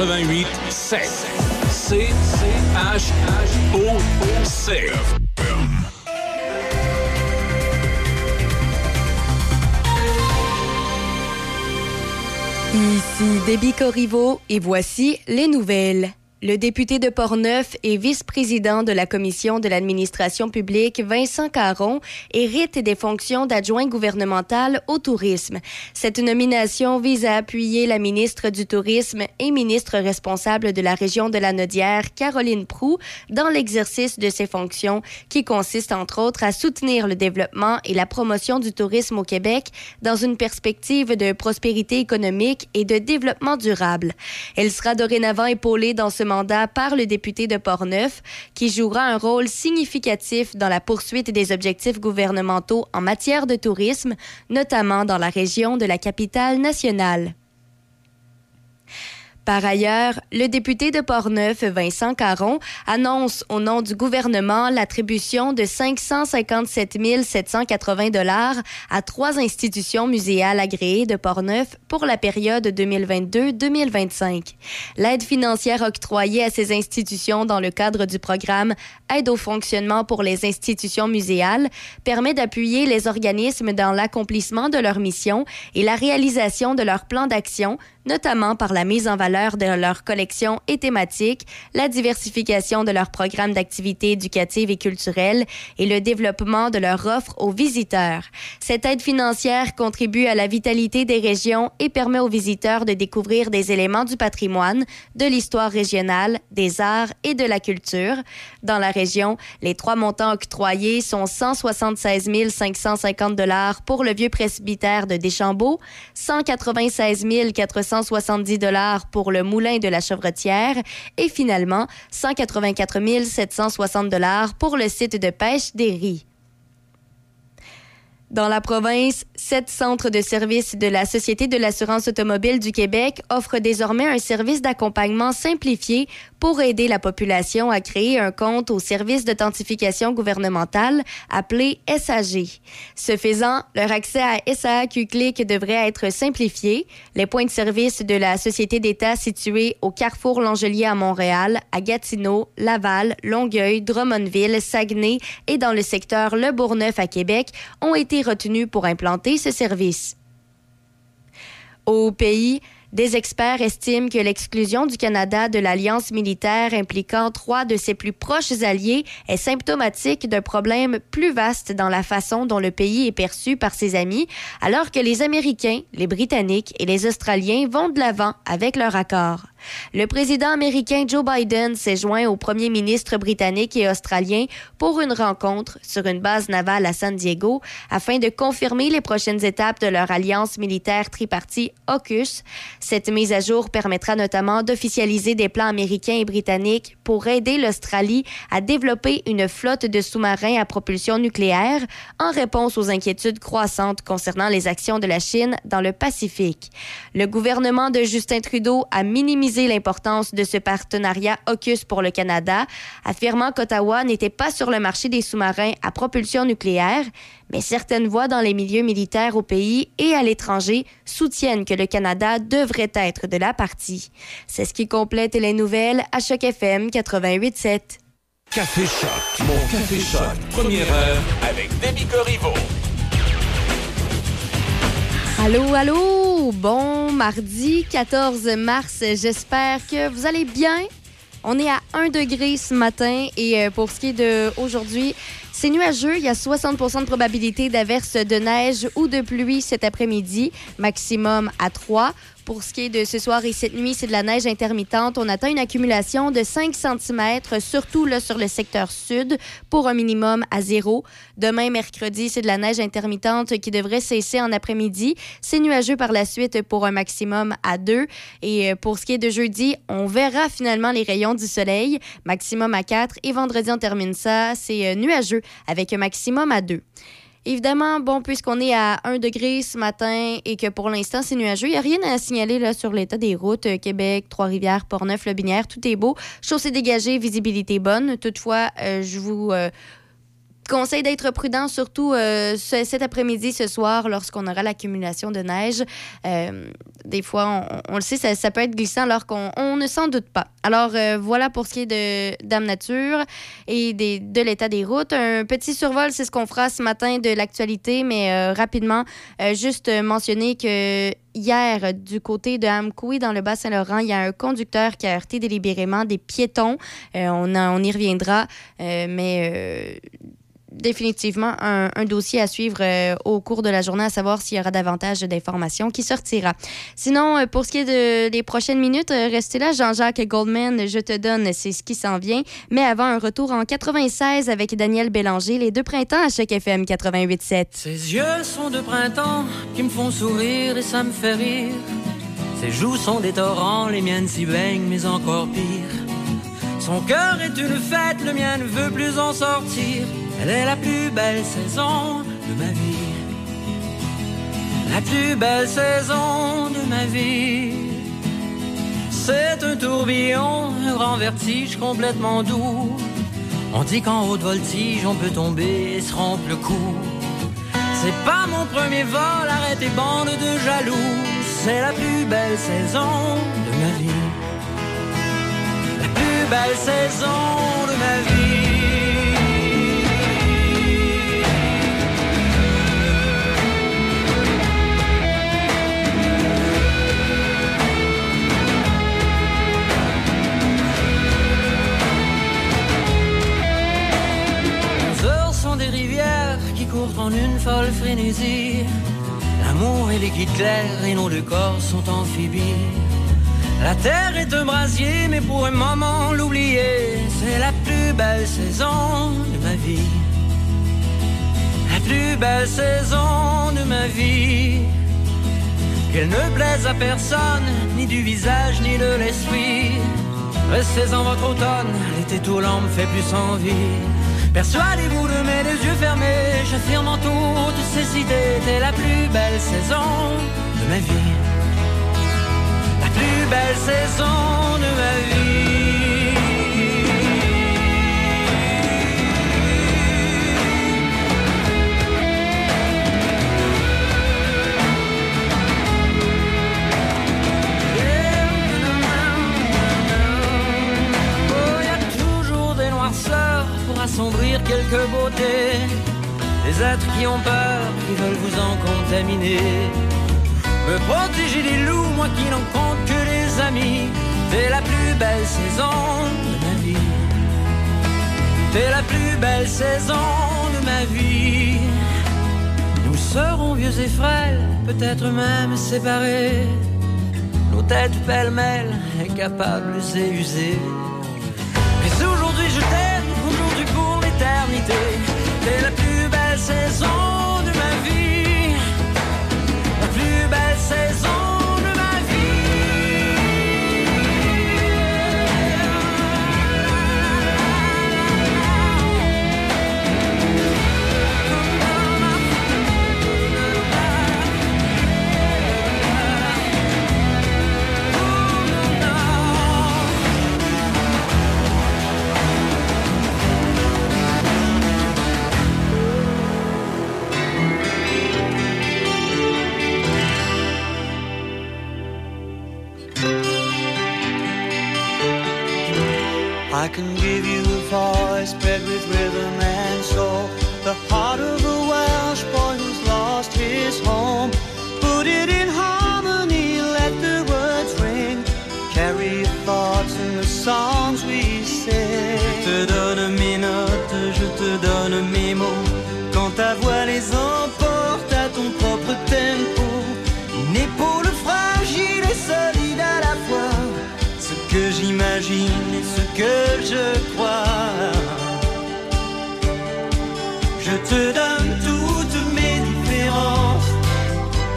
Choc 88 7. C H H O C. Ici Déby Corriveau et voici les nouvelles. Le député de Portneuf et vice-président de la Commission de l'administration publique, Vincent Caron, hérite des fonctions d'adjoint gouvernemental au tourisme. Cette nomination vise à appuyer la ministre du Tourisme et ministre responsable de la région de la Nodière, Caroline Prou, dans l'exercice de ses fonctions, qui consistent entre autres à soutenir le développement et la promotion du tourisme au Québec dans une perspective de prospérité économique et de développement durable. Elle sera dorénavant épaulée dans ce mandat par le député de Portneuf, qui jouera un rôle significatif dans la poursuite des objectifs gouvernementaux en matière de tourisme, notamment dans la région de la capitale nationale. Par ailleurs, le député de Portneuf, Vincent Caron, annonce au nom du gouvernement l'attribution de 557 780 dollars à trois institutions muséales agréées de Portneuf pour la période 2022-2025. L'aide financière octroyée à ces institutions dans le cadre du programme Aide au fonctionnement pour les institutions muséales permet d'appuyer les organismes dans l'accomplissement de leur mission et la réalisation de leur plan d'action notamment par la mise en valeur de leurs collections et thématiques, la diversification de leurs programmes d'activités éducatives et culturelles et le développement de leur offre aux visiteurs. Cette aide financière contribue à la vitalité des régions et permet aux visiteurs de découvrir des éléments du patrimoine, de l'histoire régionale, des arts et de la culture. Dans la région, les trois montants octroyés sont 176 550 dollars pour le vieux presbytère de Deschambault, 196 400 170 dollars pour le moulin de la Chevretière et finalement 184 760 dollars pour le site de pêche des Ries. Dans la province, sept centres de services de la Société de l'assurance automobile du Québec offrent désormais un service d'accompagnement simplifié pour aider la population à créer un compte au service d'authentification gouvernementale appelé SAG. Ce faisant, leur accès à SAQ Click devrait être simplifié. Les points de service de la Société d'État situés au Carrefour Langelier à Montréal, à Gatineau, Laval, Longueuil, Drummondville, Saguenay et dans le secteur Le Bourgneuf à Québec ont été retenu pour implanter ce service. Au pays, des experts estiment que l'exclusion du Canada de l'alliance militaire impliquant trois de ses plus proches alliés est symptomatique d'un problème plus vaste dans la façon dont le pays est perçu par ses amis, alors que les Américains, les Britanniques et les Australiens vont de l'avant avec leur accord. Le président américain Joe Biden s'est joint au premier ministre britannique et australien pour une rencontre sur une base navale à San Diego afin de confirmer les prochaines étapes de leur alliance militaire tripartie AUKUS. Cette mise à jour permettra notamment d'officialiser des plans américains et britanniques pour aider l'Australie à développer une flotte de sous-marins à propulsion nucléaire en réponse aux inquiétudes croissantes concernant les actions de la Chine dans le Pacifique. Le gouvernement de Justin Trudeau a minimisé l'importance de ce partenariat AUKUS pour le Canada, affirmant qu'Ottawa n'était pas sur le marché des sous-marins à propulsion nucléaire, mais certaines voix dans les milieux militaires au pays et à l'étranger soutiennent que le Canada devrait être de la partie. C'est ce qui complète les nouvelles à Choc FM 88.7. Café Choc, mon Café Choc, première heure avec Demi Corriveau. Allô, allô! Bon mardi 14 mars. J'espère que vous allez bien. On est à 1 degré ce matin et euh, pour ce qui est de aujourd'hui, c'est nuageux. Il y a 60% de probabilité d'averse de neige ou de pluie cet après-midi, maximum à 3. Pour ce qui est de ce soir et cette nuit, c'est de la neige intermittente. On attend une accumulation de 5 cm, surtout là, sur le secteur sud, pour un minimum à zéro. Demain, mercredi, c'est de la neige intermittente qui devrait cesser en après-midi. C'est nuageux par la suite pour un maximum à 2. Et euh, pour ce qui est de jeudi, on verra finalement les rayons du soleil, maximum à 4. Et vendredi, on termine ça, c'est euh, avec un maximum à 2. Évidemment, bon, puisqu'on est à 1 degré ce matin et que pour l'instant c'est nuageux, il n'y a rien à signaler sur l'état des routes. Euh, Québec, Trois-Rivières, Port-Neuf, Le Binière, tout est beau. Chaussée dégagée, visibilité bonne. Toutefois, euh, je vous euh, conseille d'être prudent, surtout euh, cet après-midi, ce soir, lorsqu'on aura l'accumulation de neige. Euh, des fois, on, le sait, ça, peut être glissant alors qu'on ne s'en doute pas. Alors, euh, voilà pour ce qui est de Dame et des, de l'état des routes. Un petit survol, c'est ce qu'on fera ce matin de l'actualité, mais rapidement, juste mentionner que hier, du côté de Amkoui, dans le Bas-Saint-Laurent, il y a un conducteur qui a heurté délibérément des piétons. on, on y reviendra, mais définitivement un, dossier à suivre euh, au cours de la journée, à savoir s'il y aura davantage d'informations qui sortira. Sinon, euh, pour ce qui est de, des prochaines minutes, euh, restez là, Jean-Jacques Goldman, je te donne, c'est ce qui s'en vient. Mais avant un retour en 96 avec Daniel Bélanger, les deux printemps à chaque FM 88.7. Ses yeux sont de printemps qui me font sourire et ça me fait rire. Ses joues sont des torrents, les miennes s'y baignent, mais encore pire. Son cœur est une fête, le mien ne veut plus en sortir. Elle est la plus belle saison de ma vie. La plus belle saison de ma vie. C'est un tourbillon, un grand vertige complètement doux. On dit qu'en haute voltige, on peut tomber et se rompre le cou. C'est pas mon premier vol, arrête tes bandes de jaloux. C'est la plus belle saison de ma vie. La plus belle saison de ma vie. Une folle frénésie. L'amour et les guides et nos deux corps sont amphibies. La terre est un brasier, mais pour un moment l'oublier, c'est la plus belle saison de ma vie. La plus belle saison de ma vie. Qu'elle ne plaise à personne, ni du visage, ni de l'esprit. Restez en votre automne, l'été tout l'an me fait plus envie. Persuadez-vous de mes yeux fermés, j'affirme en toutes ces idées, t'es la plus belle saison de ma vie. La plus belle saison de ma vie. Beautés. Des êtres qui ont peur, qui veulent vous en contaminer. Me protéger des loups, moi qui n'en compte que les amis. T'es la plus belle saison de ma vie. T'es la plus belle saison de ma vie. Nous serons vieux et frêles, peut-être même séparés. Nos têtes pêle-mêle, incapables et usées. Mais aujourd'hui je t'aime c'est la plus belle saison I can give you a voice bred with rhythm and soul. The heart of a Welsh boy who's lost his home. Put it in harmony, let the words ring. Carry your thoughts in the songs Je te donne toutes mes différences,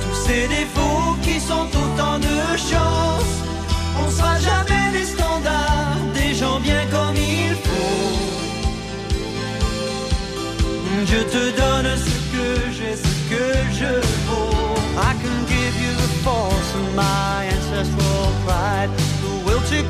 tous ces défauts qui sont autant de chances. On sera jamais des standards, des gens bien comme il faut. Je te donne ce que j'ai, ce que je vaux. I can give you the force of my ancestral pride, will to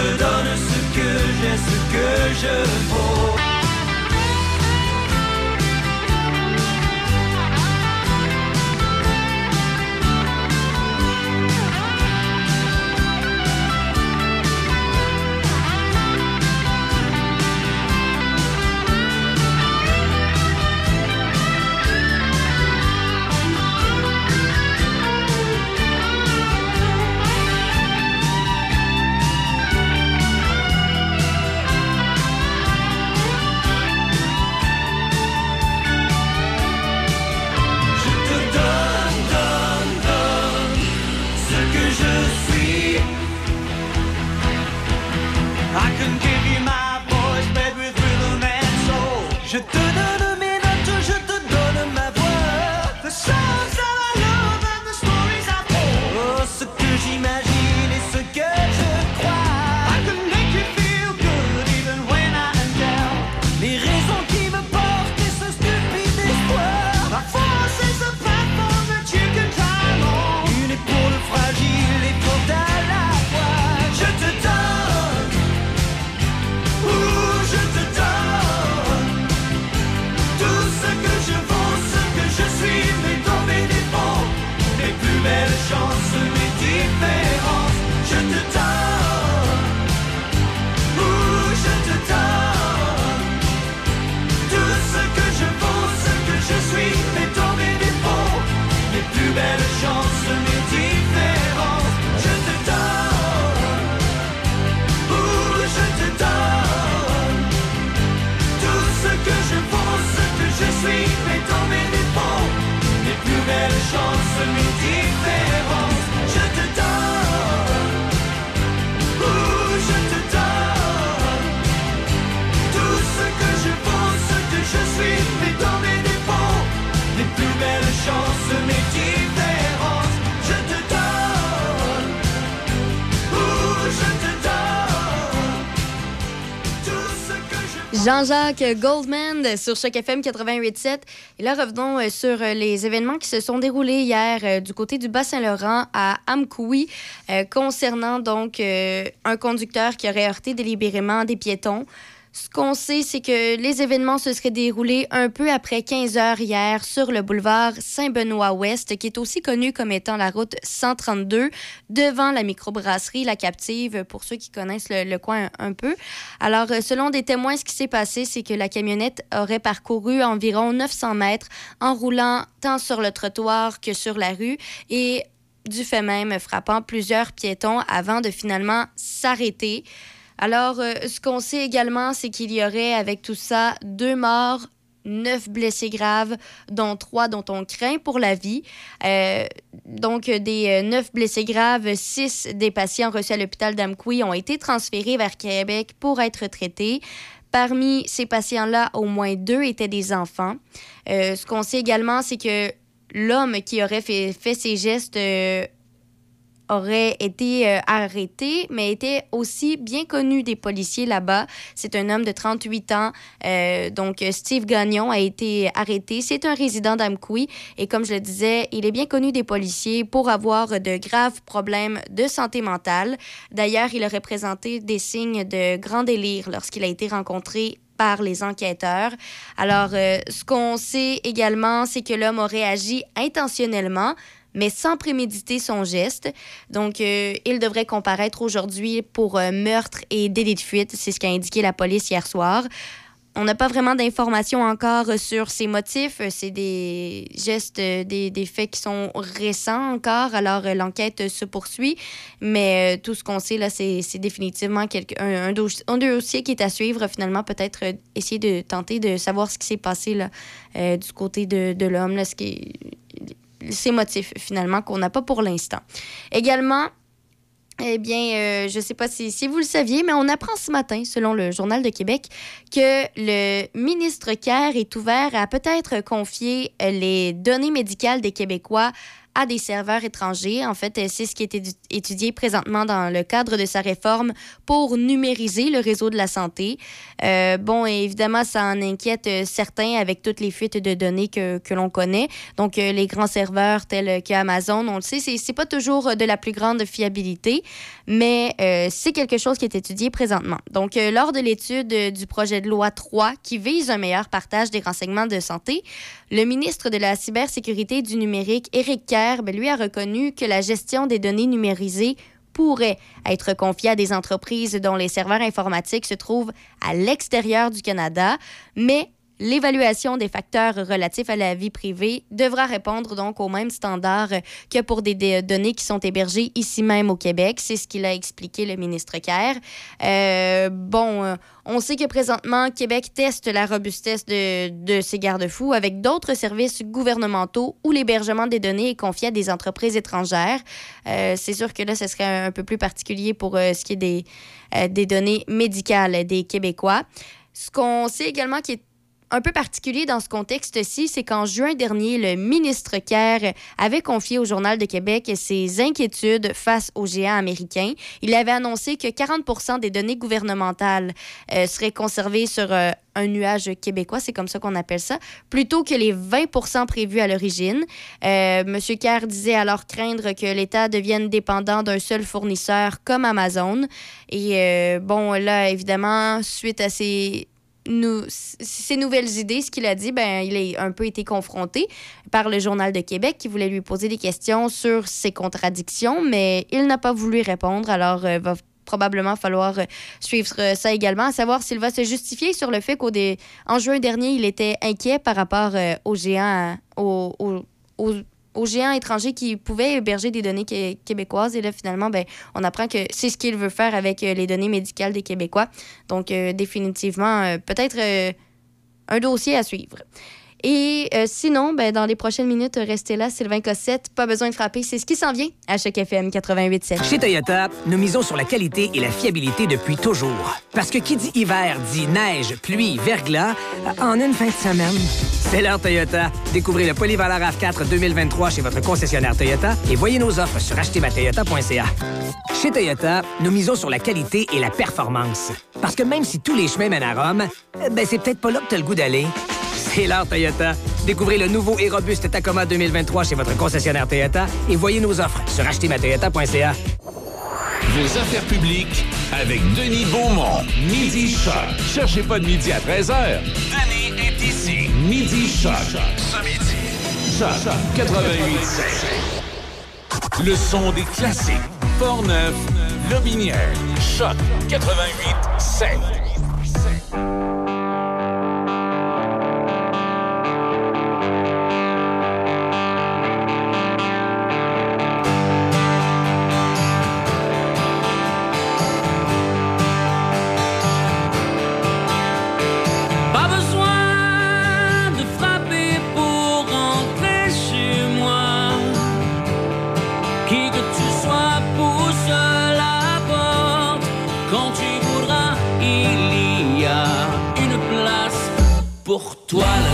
te donne ce que j'ai, ce que je vaux. Jean-Jacques Goldman sur Choc FM 88.7. Et là, revenons euh, sur euh, les événements qui se sont déroulés hier euh, du côté du Bas-Saint-Laurent à Amkoui concernant donc un conducteur qui aurait heurté délibérément des piétons. Ce qu'on sait, c'est que les événements se seraient déroulés un peu après 15 heures hier sur le boulevard Saint-Benoît-Ouest, qui est aussi connu comme étant la route 132, devant la microbrasserie La Captive, pour ceux qui connaissent le, coin un, peu. Alors, selon des témoins, ce qui s'est passé, c'est que la camionnette aurait parcouru environ 900 mètres en roulant tant sur le trottoir que sur la rue et du fait même frappant plusieurs piétons avant de finalement s'arrêter. Alors, euh, ce qu'on sait également, c'est qu'il y aurait avec tout ça deux morts, neuf blessés graves, dont trois dont on craint pour la vie. Euh, donc, des euh, neuf blessés graves, six des patients reçus à l'hôpital d'Amqui ont été transférés vers Québec pour être traités. Parmi ces patients-là, au moins deux étaient des enfants. Ce qu'on sait également, c'est que l'homme qui aurait fait, ces gestes aurait été euh, arrêté, mais était aussi bien connu des policiers là-bas. C'est un homme de 38 ans. Euh, donc, Steve Gagnon a été arrêté. C'est un résident d'Amqui. Et comme je le disais, il est bien connu des policiers pour avoir de graves problèmes de santé mentale. D'ailleurs, il aurait présenté des signes de grand délire lorsqu'il a été rencontré par les enquêteurs. Alors, euh, ce qu'on sait également, c'est que l'homme aurait agi intentionnellement, mais sans préméditer son geste. Donc, euh, il devrait comparaître aujourd'hui pour euh, meurtre et délit de fuite. C'est ce qu'a indiqué la police hier soir. On n'a pas vraiment d'informations encore sur ses motifs. C'est des gestes, euh, des, des, faits qui sont récents encore. Alors, euh, l'enquête se poursuit. Mais euh, tout ce qu'on sait, là, c'est définitivement quelque, un, un, un, dossier qui est à suivre. Finalement, peut-être euh, essayer de tenter de savoir ce qui s'est passé là, euh, du côté de, de l'homme, ce qui ses motifs, finalement, qu'on n'a pas pour l'instant. Également, eh bien, euh, je ne sais pas si, si, vous le saviez, mais on apprend ce matin, selon le Journal de Québec, que le ministre Kerr est ouvert à peut-être confier les données médicales des Québécois à des serveurs étrangers. En fait, c'est ce qui est étudié présentement dans le cadre de sa réforme pour numériser le réseau de la santé. Euh, bon, évidemment, ça en inquiète certains avec toutes les fuites de données que, que l'on connaît. Donc, les grands serveurs tels qu'Amazon, on le sait, c'est pas toujours de la plus grande fiabilité, mais c'est quelque chose qui est étudié présentement. Donc, lors de l'étude du projet de loi 3 qui vise un meilleur partage des renseignements de santé, le ministre de la Cybersécurité du numérique, Éric Ben, lui a reconnu que la gestion des données numérisées pourrait être confiée à des entreprises dont les serveurs informatiques se trouvent à l'extérieur du Canada, mais L'évaluation des facteurs relatifs à la vie privée devra répondre donc aux mêmes standards que pour des, données qui sont hébergées ici même au Québec. C'est ce qu'il a expliqué le ministre Kerr. Euh, bon, euh, on sait que présentement, Québec teste la robustesse de, de ces garde-fous avec d'autres services gouvernementaux où l'hébergement des données est confié à des entreprises étrangères. Euh, c'est sûr que là, ce serait un peu plus particulier pour ce qui est des, des données médicales des Québécois. Ce qu'on sait également qui est un peu particulier dans ce contexte-ci, c'est qu'en juin dernier, le ministre Kerr avait confié au Journal de Québec ses inquiétudes face aux géants américains. Il avait annoncé que 40 des données gouvernementales euh, seraient conservées sur euh, un nuage québécois, c'est comme ça qu'on appelle ça, plutôt que les 20% prévus à l'origine. Euh, Monsieur Kerr disait alors craindre que l'État devienne dépendant d'un seul fournisseur comme Amazon. Et bon, là, évidemment, suite à ces nous, ces nouvelles idées, ce qu'il a dit, ben, il a un peu été confronté par le Journal de Québec qui voulait lui poser des questions sur ses contradictions, mais il n'a pas voulu répondre. Alors, il euh, va probablement falloir euh, suivre ça également, à savoir s'il va se justifier sur le fait qu'en juin dernier, il était inquiet par rapport euh, aux géants, aux aux géants étrangers qui pouvaient héberger des données québécoises. Et là, finalement, ben, on apprend que c'est ce qu'il veut faire avec euh, les données médicales des Québécois. Donc, euh, définitivement, euh, peut-être un dossier à suivre. Et sinon, ben, dans les prochaines minutes, restez là, Sylvain Cossette. Pas besoin de frapper, c'est ce qui s'en vient à chaque FM 88.7. Chez Toyota, nous misons sur la qualité et la fiabilité depuis toujours. Parce que qui dit hiver dit neige, pluie, verglas, en une fin de semaine. C'est l'heure Toyota. Découvrez le polyvalent RAV4 2023 chez votre concessionnaire Toyota et voyez nos offres sur achetermatoyota.ca. Chez Toyota, nous misons sur la qualité et la performance. Parce que même si tous les chemins mènent à Rome, ben c'est peut-être pas là que tu as le goût d'aller. C'est l'heure Toyota. Découvrez le nouveau et robuste Tacoma 2023 chez votre concessionnaire Toyota et voyez nos offres sur achetermatoyota.ca. Vos affaires publiques avec Denis Beaumont. Midi Choc. Cherchez pas de midi à 13h. Denis est ici. Midi Choc. Ce midi. Choc 88 Le son des classiques. Portneuf, Lobinière. Choc 88 7. Shine.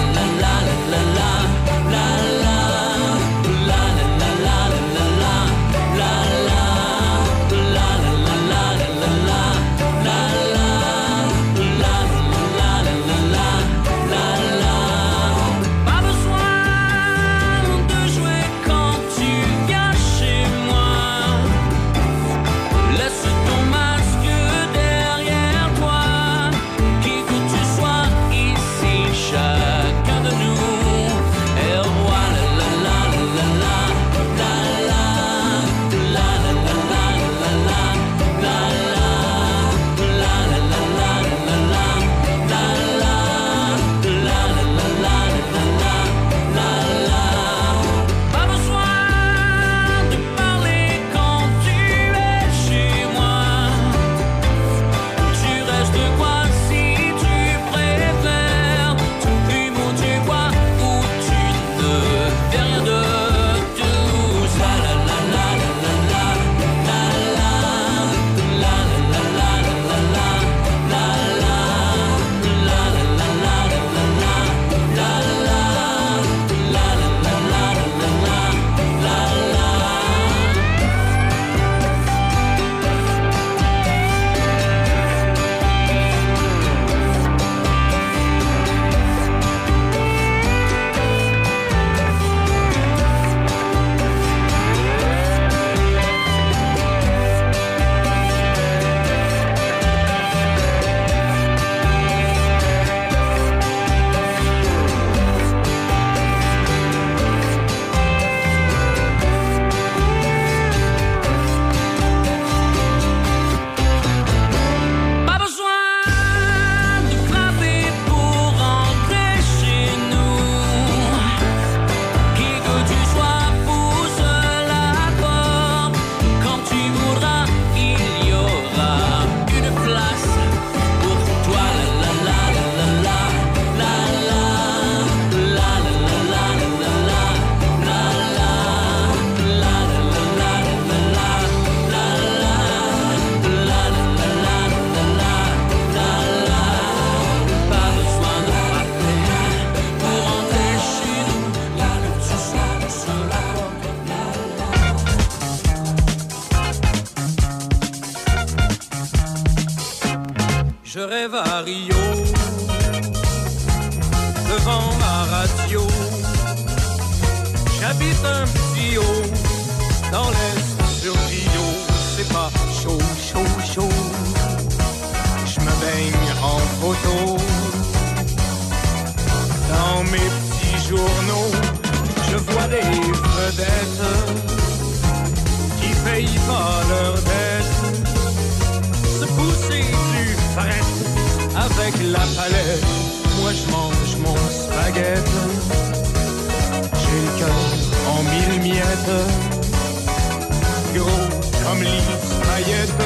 Comme l'île paillettes.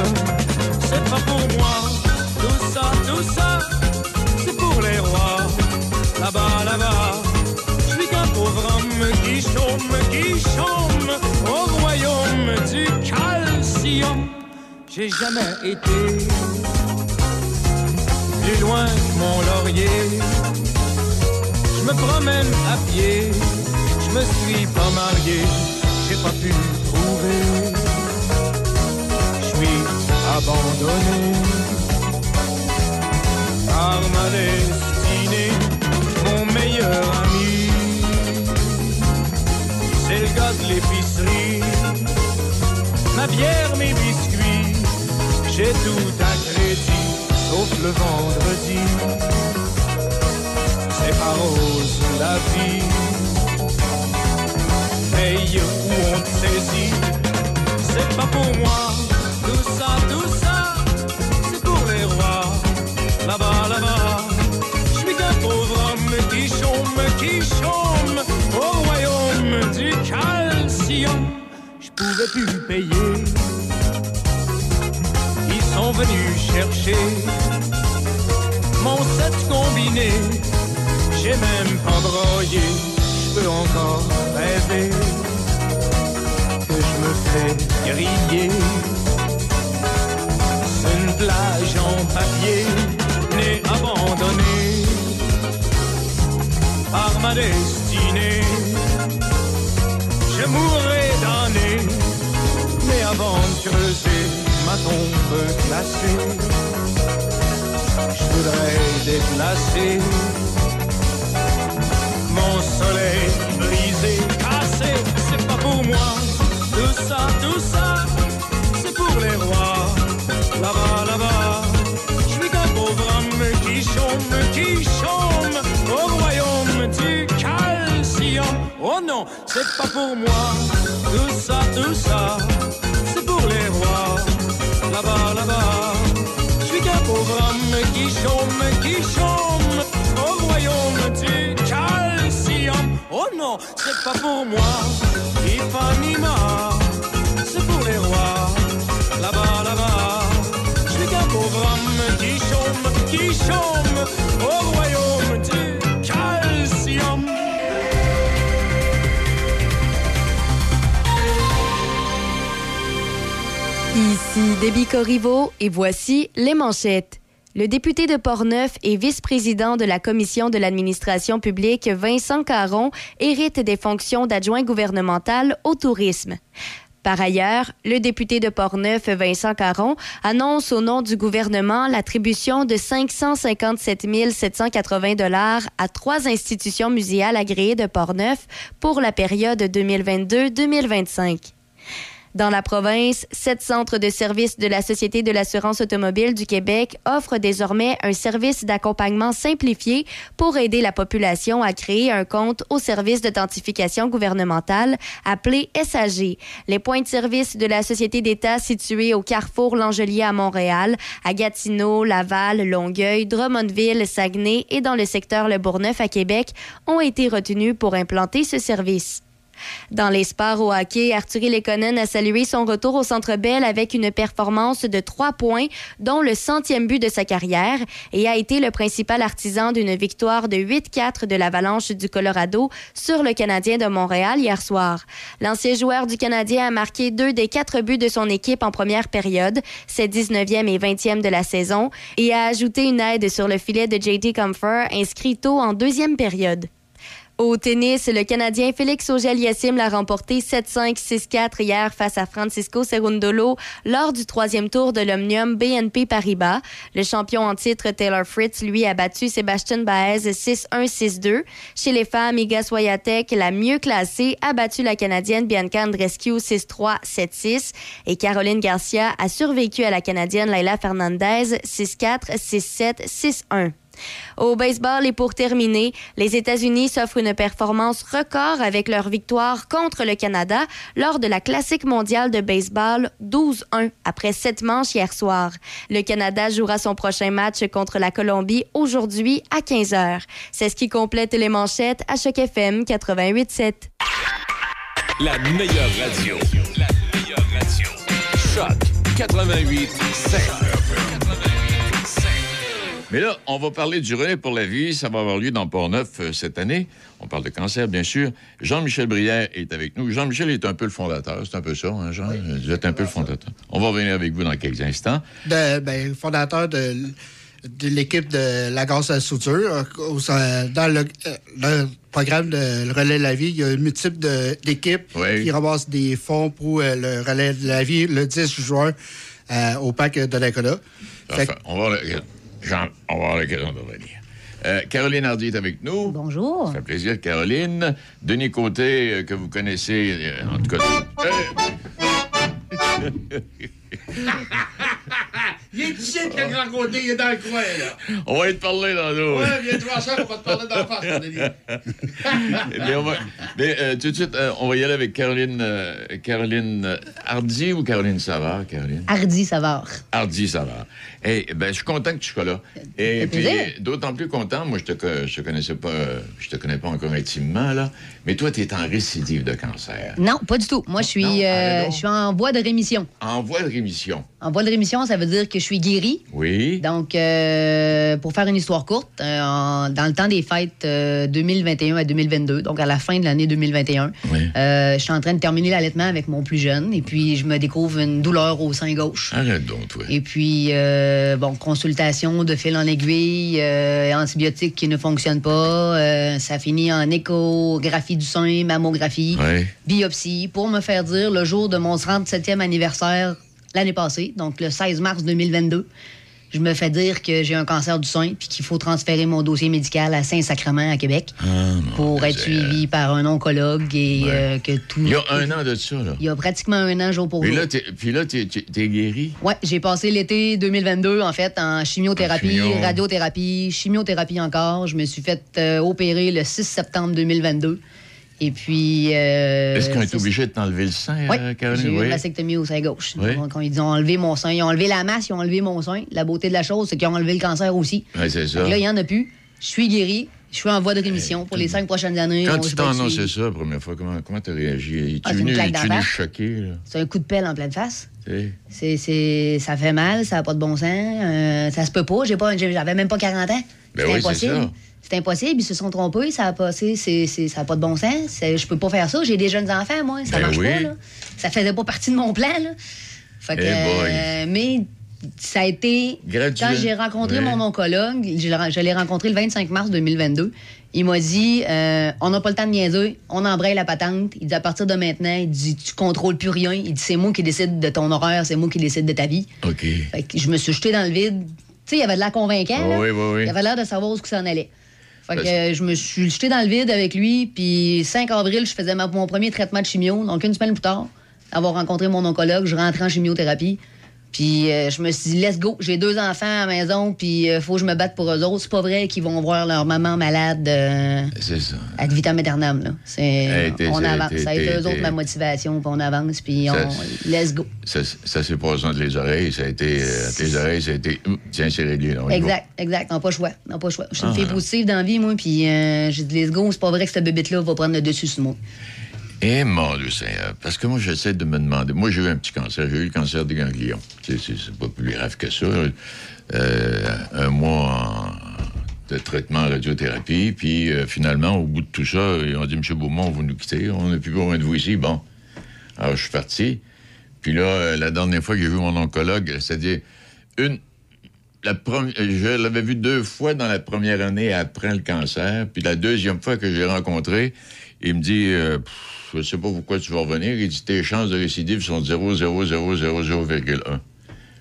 C'est pas pour moi. Tout ça, tout ça, c'est pour les rois. Là-bas, là-bas. Je suis qu'un pauvre homme qui chôme, qui chôme au royaume du calcium. J'ai jamais été plus loin que mon laurier. Je me promène à pied, je me suis pas marié, j'ai pas pu trouver. Abandonné par ma destinée, mon meilleur ami. C'est le gars de l'épicerie, ma bière, mes biscuits. J'ai tout à crédit, sauf le vendredi. C'est pas rose la vie. Paye où on te saisit, c'est pas pour moi. Tout ça, c'est pour les rois. Là-bas, là-bas, je suis qu'un pauvre homme qui chôme, qui chôme au royaume du calcium. Je pouvais plus payer ils sont venus chercher mon set combiné. J'ai même pas broyé, je peux encore rêver que je me fais griller. Une plage en papier, n'est abandonnée par ma destinée. Je mourrai damné, mais avant de creuser ma tombe glacée, je voudrais déplacer mon soleil brisé, cassé. C'est pas pour moi, tout ça, tout ça, c'est pour les rois. Qui chôme, qui chôme au royaume du calcium. Oh non, c'est pas pour moi, tout ça, tout ça, c'est pour les rois là-bas, là-bas. Je suis qu'un pauvre homme qui chôme, qui chôme au royaume du calcium. Oh non, c'est pas pour moi, Ipanema, c'est pour les rois, là-bas, là-bas. Ici Déby Corriveau et voici les manchettes. Le député de Portneuf et vice-président de la Commission de l'administration publique, Vincent Caron, hérite des fonctions d'adjoint gouvernemental au tourisme. Par ailleurs, le député de Portneuf, Vincent Caron, annonce au nom du gouvernement l'attribution de 557 780 dollars à trois institutions muséales agréées de Portneuf pour la période 2022-2025. Dans la province, sept centres de services de la Société de l'assurance automobile du Québec offrent désormais un service d'accompagnement simplifié pour aider la population à créer un compte au service d'authentification gouvernementale appelé SAG. Les points de service de la Société d'État situés au carrefour L'Angelier à Montréal, à Gatineau, Laval, Longueuil, Drummondville, Saguenay et dans le secteur Le Bourgneuf à Québec ont été retenus pour implanter ce service. Dans les sports au hockey, Arthurie Lekonen a salué son retour au Centre Bell avec une performance de trois points, dont le centième but de sa carrière, et a été le principal artisan d'une victoire de 8-4 de l'Avalanche du Colorado sur le Canadien de Montréal hier soir. L'ancien joueur du Canadien a marqué deux des quatre buts de son équipe en première période, ses 19e et 20e de la saison, et a ajouté une aide sur le filet de JT Comfort inscrit tôt en deuxième période. Au tennis, le Canadien Félix Auger-Aliassime l'a remporté 7-5, 6-4 hier face à Francisco Cerundolo lors du troisième tour de l'Omnium BNP Paribas. Le champion en titre Taylor Fritz, lui, a battu Sébastien Baez 6-1, 6-2. Chez les femmes, Iga Swiatek, la mieux classée, a battu la Canadienne Bianca Andreescu 6-3, 7-6. Et Caroline Garcia a survécu à la Canadienne Laila Fernandez 6-4, 6-7, 6-1. Au baseball et pour terminer, les États-Unis s'offrent une performance record avec leur victoire contre le Canada lors de la Classique mondiale de baseball 12-1 après sept manches hier soir. Le Canada jouera son prochain match contre la Colombie aujourd'hui à 15 h. C'est ce qui complète les manchettes à Choc FM 88.7. La meilleure radio. La meilleure radio. Choc 88.7. Mais là, on va parler du relais pour la vie. Ça va avoir lieu dans Port-Neuf euh, cette année. On parle de cancer, bien sûr. Jean-Michel Brière est avec nous. Jean-Michel est un peu le fondateur. C'est un peu ça, hein, Jean? Vous êtes un peu le fondateur. On va revenir avec vous dans quelques instants. De, ben, fondateur de, de l'équipe de la Grâce à la Souture. Dans le, euh, le programme de le Relais de la Vie, il y a multiples de- d'équipes Oui. qui ramassent des fonds pour euh, le Relais de la Vie le 10 juin euh, au parc de Enfin, on va Jean, on va avoir l'occasion de revenir. Euh, Caroline Hardy est avec nous. Bonjour. Ça fait plaisir, Caroline. Denis Côté, euh, que vous connaissez, euh, en tout cas. Euh, Il est ici, le grand côté, il est dans le coin, là. on va être parlé dans l'eau. viens te voir ça, on va te parler d'en face, Denis. Mais, on va- mais, euh, tout de suite, euh, on va y aller avec Caroline, euh, Caroline euh, Hardy ou Caroline Savard, Caroline? Hardy Savard. Hardy Savard. Hey, ben, je suis content que tu sois là. Et puis, d'autant plus content, moi, je te, je te connaissais pas, euh, je te connais pas encore intimement, là, mais toi, tu es en récidive de cancer. Non, pas du tout. Moi, je suis, Non, euh, je suis en voie de rémission. En voie de rémission. En voie de rémission, ça veut dire que je suis guéri. Oui. Donc, euh, pour faire une histoire courte, euh, en- dans le temps des fêtes euh, 2021 à 2022, donc à la fin de l'année 2021, Oui. euh, je suis en train de terminer l'allaitement avec mon plus jeune et puis je me découvre une douleur au sein gauche. Arrête donc, toi. Et puis, euh, bon, consultation de fil en aiguille, euh, antibiotiques qui ne fonctionnent pas. euh, ça finit en échographie du sein, mammographie, Oui. biopsie, pour me faire dire le jour de mon 37e anniversaire l'année passée, donc le 16 mars 2022, je me fais dire que j'ai un cancer du sein puis qu'il faut transférer mon dossier médical à Saint-Sacrement, à Québec, Ah, pour être suivi par un oncologue et Ouais. euh, que tout... Il y a un an de ça, là. Il y a pratiquement un an, jour pour Puis jour. là, t'es, puis là, t'es, t'es- t'es guéri? Ouais, j'ai passé l'été 2022 en fait en chimiothérapie, En chimio. radiothérapie, chimiothérapie encore. Je me suis fait euh, opérer le 6 septembre 2022. Et puis. euh, Est-ce qu'on est obligé de t'enlever le sein, Oui, euh, Caroline? j'ai eu Oui. une mastectomie au sein gauche. Oui. Donc, ils ont enlevé mon sein. Ils ont enlevé la masse, ils ont enlevé mon sein. La beauté de la chose, c'est qu'ils ont enlevé le cancer aussi. Ouais, c'est ça. Donc là, il n'y en a plus. Je suis guéri. Je suis en voie de rémission pour les cinq prochaines années. Quand tu annoncé dessus. ça la première fois, comment comment t'as réagi? Ah, tu venu, venu face. choqué? C'est un coup de pelle en pleine face. C'est, c'est, ça fait mal, ça n'a pas de bon sens. euh, ça se peut pas. J'ai pas j'avais même pas 40 ans. Ben oui, c'est impossible. C'est impossible. Ils se sont trompés. Ça a passé. C'est, c'est- ça n'a pas de bon sens. Je peux pas faire ça. J'ai des jeunes enfants, moi. Ça Ben marche oui. pas. Là. Ça faisait pas partie de mon plan. Là. Fait que, Eh euh, mais ça a été. Graduel. Quand j'ai rencontré Ouais. mon oncologue, je l'ai- je l'ai rencontré le 25 mars 2022. Il m'a dit euh, On n'a pas le temps de niaiser, on embraye la patente. Il dit À partir de maintenant, il dit Tu contrôles plus rien. Il dit C'est moi qui décide de ton horaire, c'est moi qui décide de ta vie. OK. Fait que je me suis jeté dans le vide. Tu sais, il avait de l'air convaincant. là. Oui, oui, oui. Il avait l'air de savoir où ça en allait. Fait que Parce- euh, je me suis jeté dans le vide avec lui. Puis 5 avril, je faisais ma- mon premier traitement de chimio. Donc une semaine plus tard, avoir rencontré mon oncologue, je rentrais en chimiothérapie. Puis euh, je me suis dit, let's go, j'ai deux enfants à la maison, puis euh, faut que je me batte pour eux autres. C'est pas vrai qu'ils vont voir leur maman malade euh, C'est ça. ad vitam aeternam. Là. C'est, Hey, t'es- on avance. Ça a été eux autres ma motivation, puis on avance, puis Ça- on... Let's go. Ça, ça s'est passé entre les oreilles. Ça a été. euh, entre les oreilles, ça a été. Hum, Tiens, c'est réglé. là, on y va. Exact, exact. Non, pas le choix. Non, pas le choix. Je suis une Ah. fille positive dans la vie, moi, puis euh, j'ai dit, let's go, c'est pas vrai que cette bébête-là va prendre le dessus sur moi. Eh, mon Dieu Seigneur. Parce que moi, j'essaie de me demander. Moi, j'ai eu un petit cancer. J'ai eu le cancer des ganglions. C'est, pas plus grave que ça. Euh, un mois de traitement en radiothérapie. Puis, euh, finalement, au bout de tout ça, ils ont dit M. Beaumont, vous nous quittez. On n'a plus besoin de vous ici. Bon. Alors, je suis parti. Puis là, euh, la dernière fois que j'ai vu mon oncologue, c'est-à-dire une. la prom- je l'avais vu deux fois dans la première année après le cancer. Puis la deuxième fois que j'ai rencontré, il me dit euh, Pff, Je sais pas pourquoi tu vas revenir. Il dit Tes chances de récidive sont 0,000,0,1.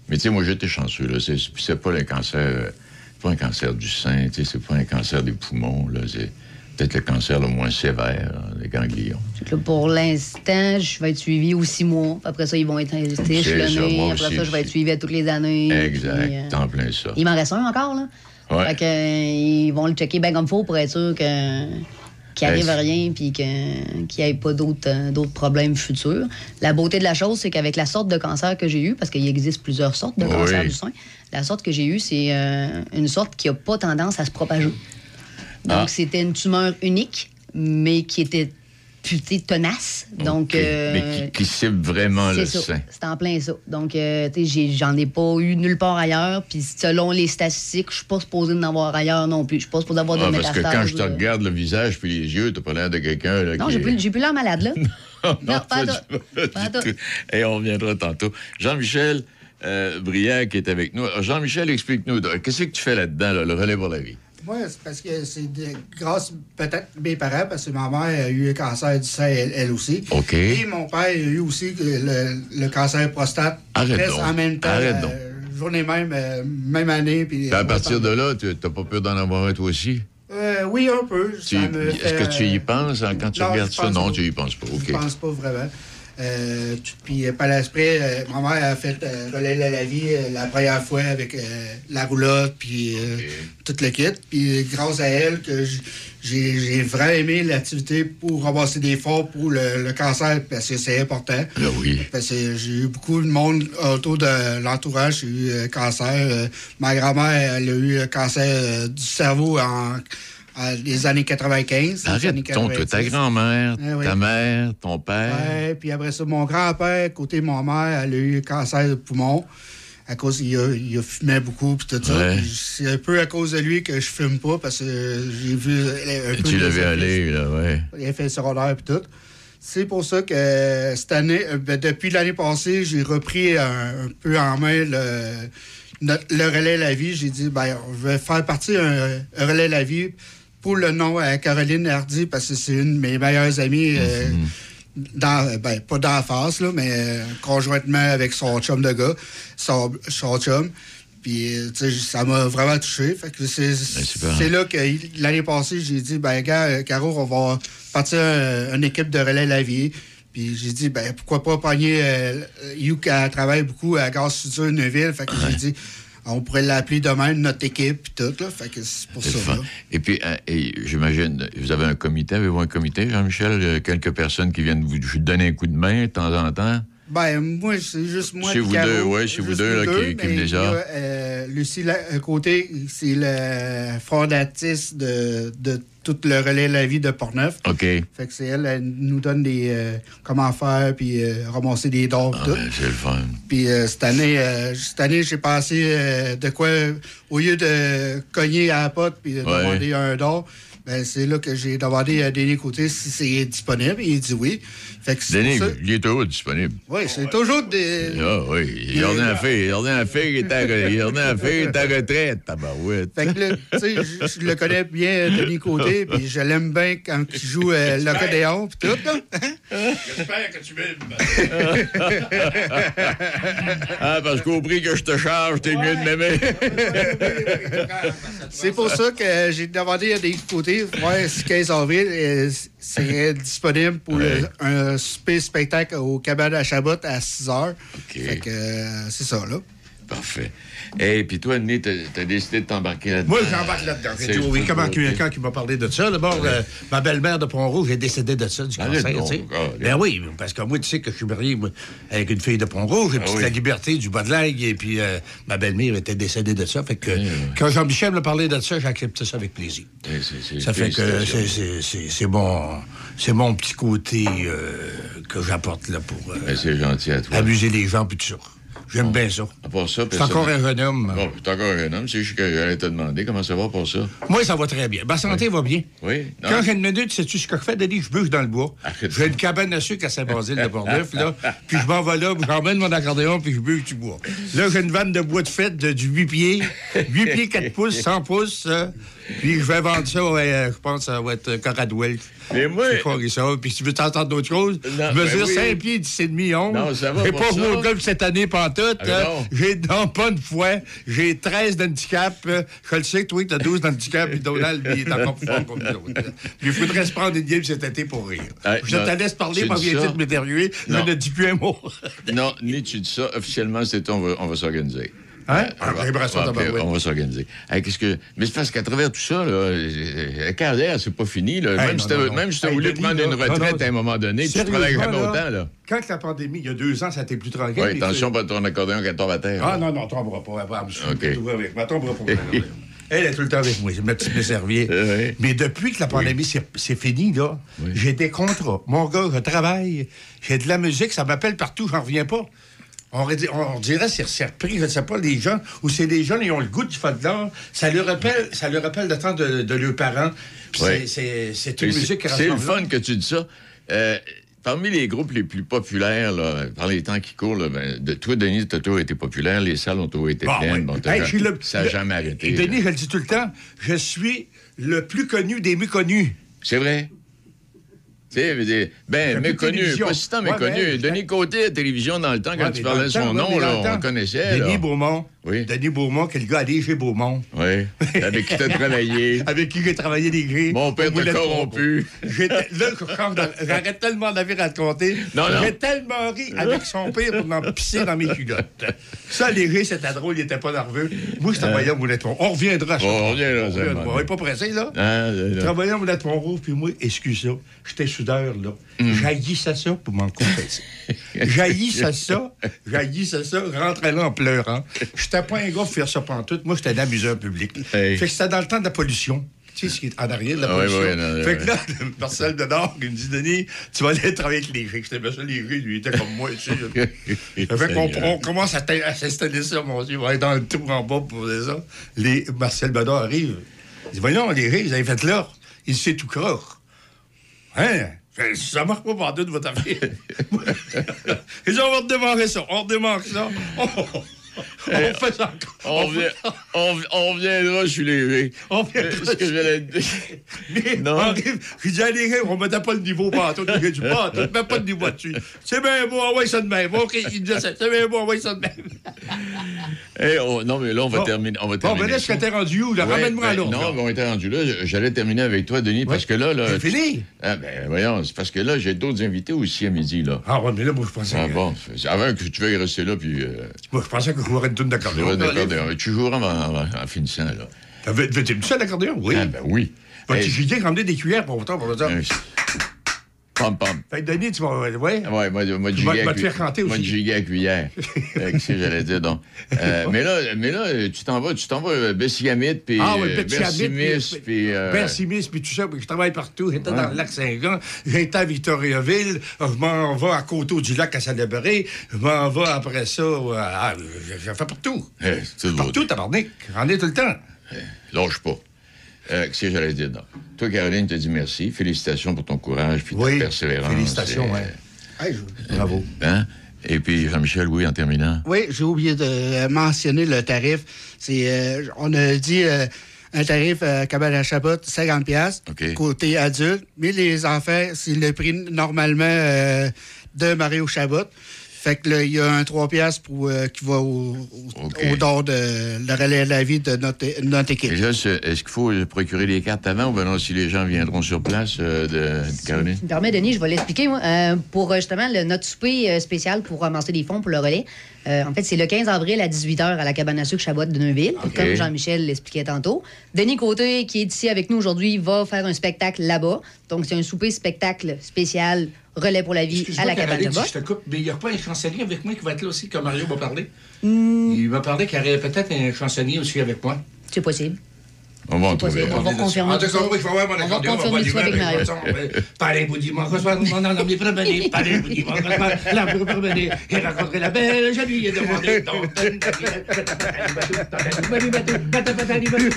Mais tu sais, moi, j'étais chanceux. Là. C'est, puis c'est pas le cancer. euh, c'est pas un cancer du sein, tu sais, c'est pas un cancer des poumons. Là. C'est peut-être le cancer le moins sévère hein, des ganglions. Là, pour l'instant, je vais être suivi aux six mois. Après ça, ils vont être échelonnés. Après ça, je vais être suivi à toutes les années. Exact. Puis, euh, T'en plein ça. Il m'en reste un encore, là. Ouais. Fait que, euh, ils vont le checker bien comme faut pour être sûr que qu'il Ben, c'est- rien puis qu'il n'y ait pas d'autres euh, d'autres problèmes futurs. La beauté de la chose, c'est qu'avec la sorte de cancer que j'ai eu, parce qu'il existe plusieurs sortes de Oui. cancer du sein, la sorte que j'ai eue, c'est euh, une sorte qui n'a pas tendance à se propager. Donc, Ah. c'était une tumeur unique, mais qui était putée tenace. Donc, euh, Mais qui, qui cible vraiment le ça. sein. C'est en plein ça. Donc, euh, tu sais, j'en ai pas eu nulle part ailleurs. Puis, selon les statistiques, je suis pas supposé d'en avoir ailleurs non plus. Je suis pas supposé d'avoir de Ah, parce que quand je te regarde le visage puis les yeux, t'as pas l'air de quelqu'un. Non, qui j'ai plus, plus l'air malade, là. non, Non, pas tout. pas Pas du tout. tout. Et on reviendra tantôt. Jean-Michel euh, Brière qui est avec nous. Jean-Michel, explique-nous, qu'est-ce que tu fais là-dedans, là, le relais pour la vie? Moi, c'est parce que c'est grâce peut-être mes parents, parce que ma mère a eu un cancer du sein, elle, elle aussi. OK. Et mon père a eu aussi le, le cancer prostate. Arrête donc. en même temps. Arrête euh, donc. journée même, euh, même année. Puis, à euh, partir de là, tu n'as pas peur d'en avoir un toi aussi? Euh, oui, un peu. Est-ce que tu y penses hein, quand tu non, regardes ça? Non, pas. tu y penses pas. OK. Je pense pas vraiment. Euh, puis euh, par l'aspect, euh, ma mère a fait euh, relais à la vie euh, la première fois avec euh, la roulotte puis euh, tout le kit. Puis grâce à elle que j'ai j'ai vraiment aimé l'activité pour ramasser des fonds pour le, le cancer parce que c'est important. Là, oui. Parce que j'ai eu beaucoup de monde autour de l'entourage a eu cancer. Euh, ma grand-mère, elle a eu cancer du cerveau en les années 95. les années Arrête ton, toi, ta 90. grand-mère, oui. ta mère, ton père. Ouais, puis après ça, mon grand-père, côté de mon mère, elle a eu cancer de poumon. À cause, il a, il a fumé beaucoup, puis tout ça. Ouais. C'est un peu à cause de lui que je fume pas, parce que j'ai vu un peu tu l'avais allé, là, ouais. les effets secondaires puis tout. C'est pour ça que euh, cette année, euh, ben, depuis l'année passée, j'ai repris un, un peu en main le, relais La Vie. J'ai dit, ben, je vais faire partie un, un relais La Vie pour le nom à Caroline Hardy, parce que c'est une de mes meilleures amies. euh, dans, ben, pas dans la face, là, mais euh, conjointement avec son chum de gars, son, son chum. Puis, euh, ça m'a vraiment touché. Fait que c'est c'est là que l'année passée, j'ai dit, ben, gars, Caro, on va partir un- une équipe de relais la vie. Puis j'ai dit, ben, pourquoi pas pogner You qui elle travaille beaucoup à Gaz Futur Neuville. Fait que j'ai dit, on pourrait l'appeler demain notre équipe, puis tout, là. Fait que c'est pour C'est ça. le là. Et puis, euh, et j'imagine, vous avez un comité, avez-vous un comité, Jean-Michel? Euh, Quelques personnes qui viennent vous donner un coup de main de temps en temps? Ben, moi, c'est juste moi. Chez puis vous Caro, deux, ouais, chez vous deux, là, qui- qui venez ça. euh, Lucie euh, Côté, c'est la fondatrice de, de tout le relais La Vie de Portneuf. OK. Fait que c'est elle, elle nous donne des euh, comment faire, puis euh, ramasser des dons, Ah, tout. ben, c'est le fun. Puis euh, cette année, euh, cette année, j'ai passé de quoi, au lieu de cogner à la porte puis de Ouais. demander un don, ben, c'est là que j'ai demandé à Denis Côté si c'est disponible. Il dit oui. Fait que c'est Denis, il est toujours disponible. Oui, c'est toujours des. Ah oui, il a rien à faire. Il a rien à faire, il est à, il a rien à faire, il est à retraite, tabarouette. Fait que là, tu sais, je, je le connais bien, Denis Côté, puis je l'aime bien quand il joue euh, l'accordéon, puis tout, là. J'espère que tu m'aimes. Ah, parce qu'au prix que je te charge, t'es mieux de m'aimer. C'est pour ça que j'ai demandé à des côtés, voir si 15 avril c'est disponible pour le- un super spectacle au cabane à Chabot à 6 heures. Fait que euh, c'est ça, là. Parfait. Et puis toi, Denis, t'as as décidé de t'embarquer là-dedans. Moi, j'embarque là-dedans. J'ai une comment quelqu'un qui m'a parlé de ça? D'abord, euh, ma belle-mère de Pont-Rouge est décédée de ça, du Arrête cancer, tu sais. ah, Ben oui, parce que moi, tu sais que je suis marié moi, avec une fille de Pont-Rouge, et puis Ah oui. la liberté du bas de l'aigle, et puis euh, ma belle-mère était décédée de ça. Fait que Oui, oui. quand Jean-Michel me parlait de ça, j'ai accepté ça avec plaisir. Eh, Ça fait que c'est- c'est- c'est mon, petit côté euh, que j'apporte là pour Ben, c'est gentil à toi. amuser les gens, puis tout ça. J'aime bien ça. À part ça, C'est personne- encore un jeune homme. Bon, c'est encore un homme. C'est juste que j'allais te demander comment ça va pour ça. Moi, ça va très bien. Ma santé va bien. Oui. Non. Quand j'ai une minute, sais-tu ce que je fais, Denis? Je bûche dans le bois. J'ai une cabane à sucre à Saint-Basile de Portneuf, là. Puis je m'en vais là, j'emmène mon accordéon, puis je bûche du bois. Là, j'ai une vanne de bois de fête de, du 8 pieds. 8 pieds, 4 pouces, 100 pouces. euh, puis je vais vendre ça, ouais, euh, je pense, ça va être Coradwell. Mais moi- C'est pas ça. Puis si tu veux t'entendre d'autres choses, Non, je mesure ben oui. 5 pieds, 10 et demi, 11. Non, ça va J'ai pas au golf cette année, pantoute. Ah, euh, non. j'ai non, pas une fois. J'ai 13 d'handicap. euh, Je le sais que toi, t'as 12 d'handicap, puis Donald, il est encore plus fort comme nous autres. Puis il faudrait se prendre une game cet été pour rire. Hey, je non, te laisse parler, viens-tu ça? de m'éternuer? Je ne dis plus un mot. Non, ni tu dis ça. Officiellement, c'est on va, on va s'organiser. Hein? Ah, on va- on s'organiser. Hey, qu'est-ce que... Mais c'est parce qu'à travers tout ça, là, euh, la carrière, c'est pas fini. Là. Hey, même, non, si t'as- non, non. même si tu as Hey, voulu Denis, prendre là, une retraite à un moment donné, tu travailles jamais autant. Là. Quand la pandémie, il y a deux ans, ça été plus tranquille. Oui, mais attention, pas ton accordéon quand tombe à terre. Ah non, non, tomberas pas. Elle va me soulever, OK. tout va avec moi. Elle tombera pas. Elle est tout le temps avec moi. C'est ma petite messervier. Oui. Mais depuis que la pandémie c'est c'est fini, là, j'ai des contrats. Mon gars, je travaille. J'ai de la musique. Ça m'appelle partout. J'en reviens pas. On, dirait c'est repris, je ne sais pas, les gens, ou c'est des jeunes, ils ont le goût du folklore. Ça leur rappelle, ça leur rappelle le temps de, de leurs parents. Oui. c'est- une musique qui C'est le fun que tu dis ça. Euh, parmi les groupes les plus populaires, là, par les temps qui courent, là, ben, de, toi, Denis, tu as toujours été populaire, les salles ont toujours été pleines. Hey, le- ça n'a jamais arrêté. Denis, là. je le dis tout le temps, je suis le plus connu des méconnus. C'est vrai? Tu des- ben, de méconnu, pas si tant Ouais, méconnu. ben, Denis Côté, à la télévision, dans le temps, quand Ouais, tu parlais le son ouais, nom, là, on le connaissait. Denis là. Beaumont. Oui. Denis Beaumont, quel gars allégé Beaumont. Oui. Avec qui t'as travaillé? Avec qui j'ai travaillé des grilles. Mon père t'a corrompu. J'étais- Là, j'arrête tellement de la à te compter. Non, non. J'ai tellement ri avec son père pour m'en pisser dans mes culottes. Ça, allégé, c'était drôle, il était pas nerveux. Moi, je travaillais au Boulet de Pompeau. On reviendra à ça. On ça, reviendra. man. On n'est pas pressé, là. Hein, Je travaillais au Boulet de Pont-Rouge, puis moi, excuse ça, j'étais soudeur, là. Hmm. J'haïssais ça pour m'en confesser. J'haïssais ça, j'haïssais ça, rentrais là en pleurant. J'étais pas un gars pour faire ça pantoute. Moi, j'étais un amuseur public. Hey. Fait que c'était dans le temps de la pollution. Tu sais, ce qui est en arrière de la Ah pollution? non, fait que là, Marcel Denard, il me dit, Denis, tu vas aller travailler avec les riches. J'étais bien sûr, les riches, lui, était comme moi, tu sais. Fait qu'on on commence à à s'installer ça, mon Dieu. On va être dans le trou en bas pour faire ça. Les, Marcel Bedard arrive. Il dit, voyons, les riches, ils avaient fait là. Il se fait tout croche. Hein? Fait, Ça marche pas deux de votre affaire. Il dit, on redémarrer ça. On redémarre ça. On, on fait ça encore. On, vient, on, on viendra, je suis lévé. On viendra, que je Non. on arrive, on mettait pas le niveau partout. J'ai dit, pas, tu mets pas de niveau dessus. C'est bien beau, envoie ça de même. OK, il disait ça. C'est bien beau, envoie ça de même. Eh, non, mais là, on va terminer. On va Bon, mais là, que t'es rendu où, Ramène-moi à ben, l'autre. Non, mais on était rendu là. J'allais terminer avec toi, Denis, parce que là. là C'est fini? Ah, ben, voyons, c'est parce que là, j'ai d'autres invités aussi à midi, là. Ah, ouais, mais là, moi, je pensais Ah bon, avant que tu veuilles rester là, puis. Euh, moi, je pensais que je jouerais une tonne d'accordéon. tu joueras en, en- en finissant, là. Oui. Ah, ben oui. Vas-tu Hey, Julien ramener des cuillères pour autant pour ça? euh, Pam, pam. Fait que Denis, tu vas. Ouais. Ouais, moi, moi, Tu vas- vas te faire canter moi, aussi. giga à cuillère. Euh, que j'allais dire, donc? Euh, mais là, mais là, tu t'en vas, tu t'en vas euh, Bessiamite, puis Ah oui, euh, Bersimis, puis... euh, Bersimis, puis tout ça, puis je travaille partout. J'étais dans le lac Saint-Jean, j'étais à Victoriaville, je m'en vais à Coteau du lac à Salaberry, je m'en vais après ça, euh, à- j'ai fait partout. c'est Partout, tabarnak. J'en ai tout le temps. Lâche pas. Euh, Qu'est-ce que j'allais dire, donc? Toi, Caroline, te dis merci. Félicitations pour ton courage, puis Oui, ta persévérance. félicitations, et, ouais. Hey, je- Bravo. Hein? Et puis, Jean-Michel, oui, en terminant. Oui, j'ai oublié de euh, mentionner le tarif. C'est, euh, on a dit euh, un tarif euh, cabane à Chabot, 50 pièces OK. côté adulte. Mais les enfants, c'est le prix normalement euh, de Mario Chabot. Fait que là, il y a un 3 pièces pour euh, qui va au, au, OK. au don de le relais de la vie de notre, notre équipe. Et là, c'est- est-ce qu'il faut procurer les cartes avant ou ben non, si les gens viendront sur place, euh, de, de Caroline? Me permets, Denis, je vais l'expliquer, moi. Euh, pour justement le, notre souper spécial pour ramasser des fonds pour le relais, euh, en fait, c'est le 15 avril à 18h à la cabane à sucre Chabot de Neuville, comme Jean-Michel l'expliquait tantôt. Denis Côté, qui est ici avec nous aujourd'hui, va faire un spectacle là-bas. Donc, c'est un souper spectacle spécial relais pour la vie à la cabane si je te coupe, mais il n'y a pas un chansonnier avec moi qui va être là aussi, comme Mario m'a parlé. Hmm. Il m'a parlé qu'il y aurait peut-être un chansonnier aussi avec moi. C'est possible. On va en trouver. On va confirmer En tout cas, oui, il faut avoir mon On va accordéon, confirmer va avec dire, Mario. euh, Parlez-vous dimanche soir, mon nom mes promener, parlez-vous dimanche soir, là vous promener, et rencontrer la belle, je lui ai demandé.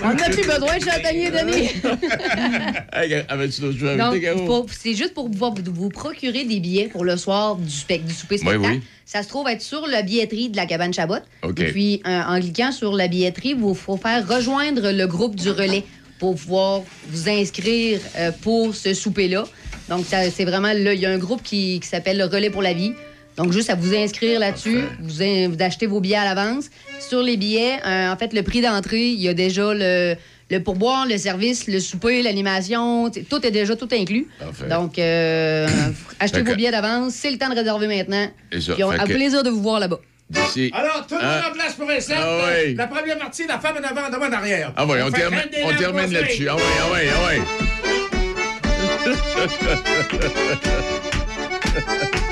On n'a plus besoin de Denis. Avais-tu d'autres à c'est juste pour pouvoir vous, vous procurer des billets pour le soir du, spec- du souper spectacle. oui. Ça se trouve être sur la billetterie de la cabane Chabot. Et puis, euh, en cliquant sur la billetterie, il faut faire rejoindre le groupe du relais pour pouvoir vous inscrire euh, pour ce souper-là. Donc, c'est vraiment là, il y a un groupe qui, qui s'appelle le Relais pour la vie. Donc, juste à vous inscrire là-dessus, vous, in- vous achetez vos billets à l'avance. Sur les billets, euh, en fait, le prix d'entrée, il y a déjà le, le pourboire, le service, le souper, l'animation, tout est déjà tout inclus. Parfait. Donc, euh, achetez Fait vos que- billets d'avance, c'est le temps de réserver maintenant. Et ça, Puis on a que- plaisir de vous voir là-bas. D'ici. Alors, tout le monde Hein? en place pour un set. Ah oui. La première partie, la femme en avant, en avant, en arrière. Ah oui, on, termine, on termine là-dessus. Ah oui, ah oui, ah oui.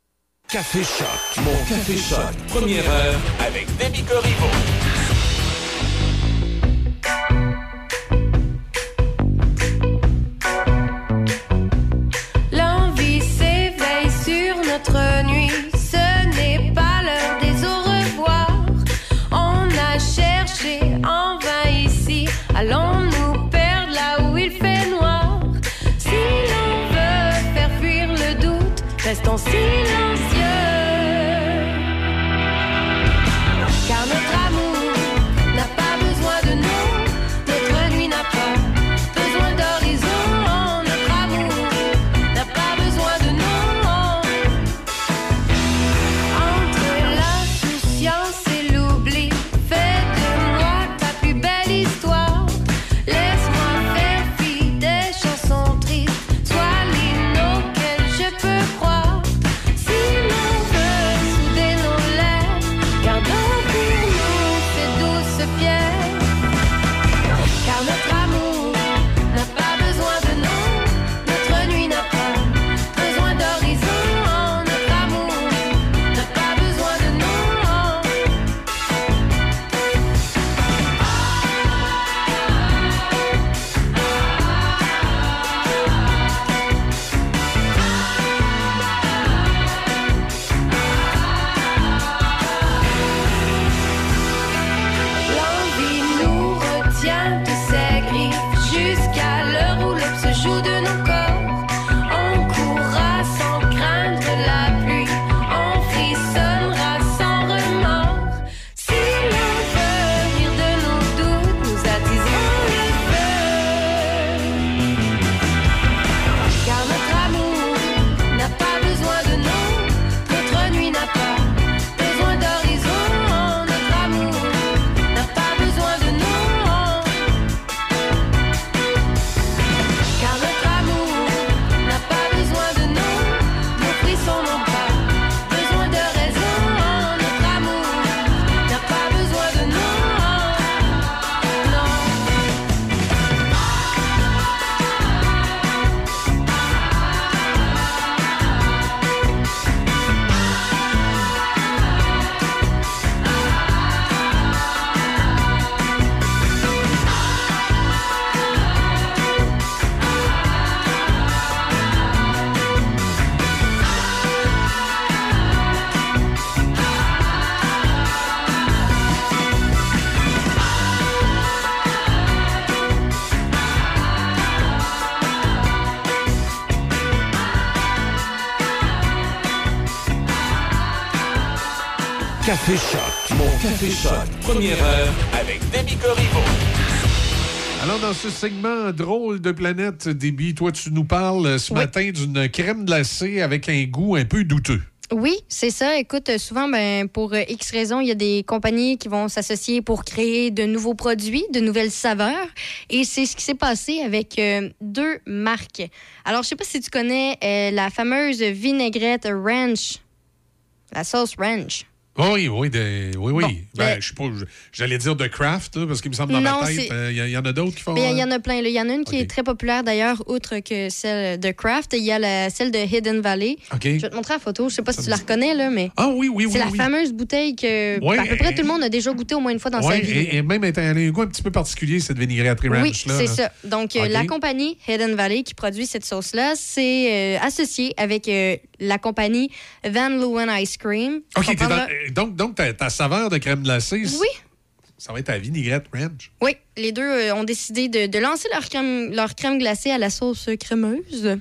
Café Choc. Mon Café Choc. Première heure avec Demi Corriveau. Café Choc. Mon Café Choc. Première heure avec Demi Corriveau. Alors, dans ce segment drôle de planète, Déby, toi, tu nous parles ce Oui. matin d'une crème glacée avec un goût un peu douteux. Oui, c'est ça. Écoute, souvent, ben, pour X raisons, il y a des compagnies qui vont s'associer pour créer de nouveaux produits, de nouvelles saveurs. Et c'est ce qui s'est passé avec euh, deux marques. Alors, je sais pas si tu connais euh, la fameuse vinaigrette ranch, la sauce ranch. Oui, oui, de- oui, oui. Bon, Ben, mais- je sais pas, je- j'allais dire de craft, là, parce qu'il me semble dans Non, ma tête, euh, il y, il y en a d'autres qui font. Ben, Il y euh, en a plein. Il y en a une qui est très populaire d'ailleurs, outre que celle de Kraft. Il y a la, celle de Hidden Valley. Je vais te montrer la photo. Je sais pas si tu la reconnais, là, mais. Ah oui, oui, oui. C'est la oui. fameuse bouteille que à peu près et- tout le monde a déjà goûté au moins une fois dans sa vie. et, et même elle a un goût un petit peu particulier, cette vinaigrette Oui, ranch là. c'est ça. Donc, euh, la compagnie Hidden Valley qui produit cette sauce-là, c'est euh, associé avec euh, la compagnie Van Leeuwen Ice Cream. OK, Donc, donc ta, ta saveur de crème glacée, Oui, ça va être ta vinaigrette ranch. oui. Les deux euh, ont décidé de, de lancer leur crème, leur crème glacée à la sauce crémeuse.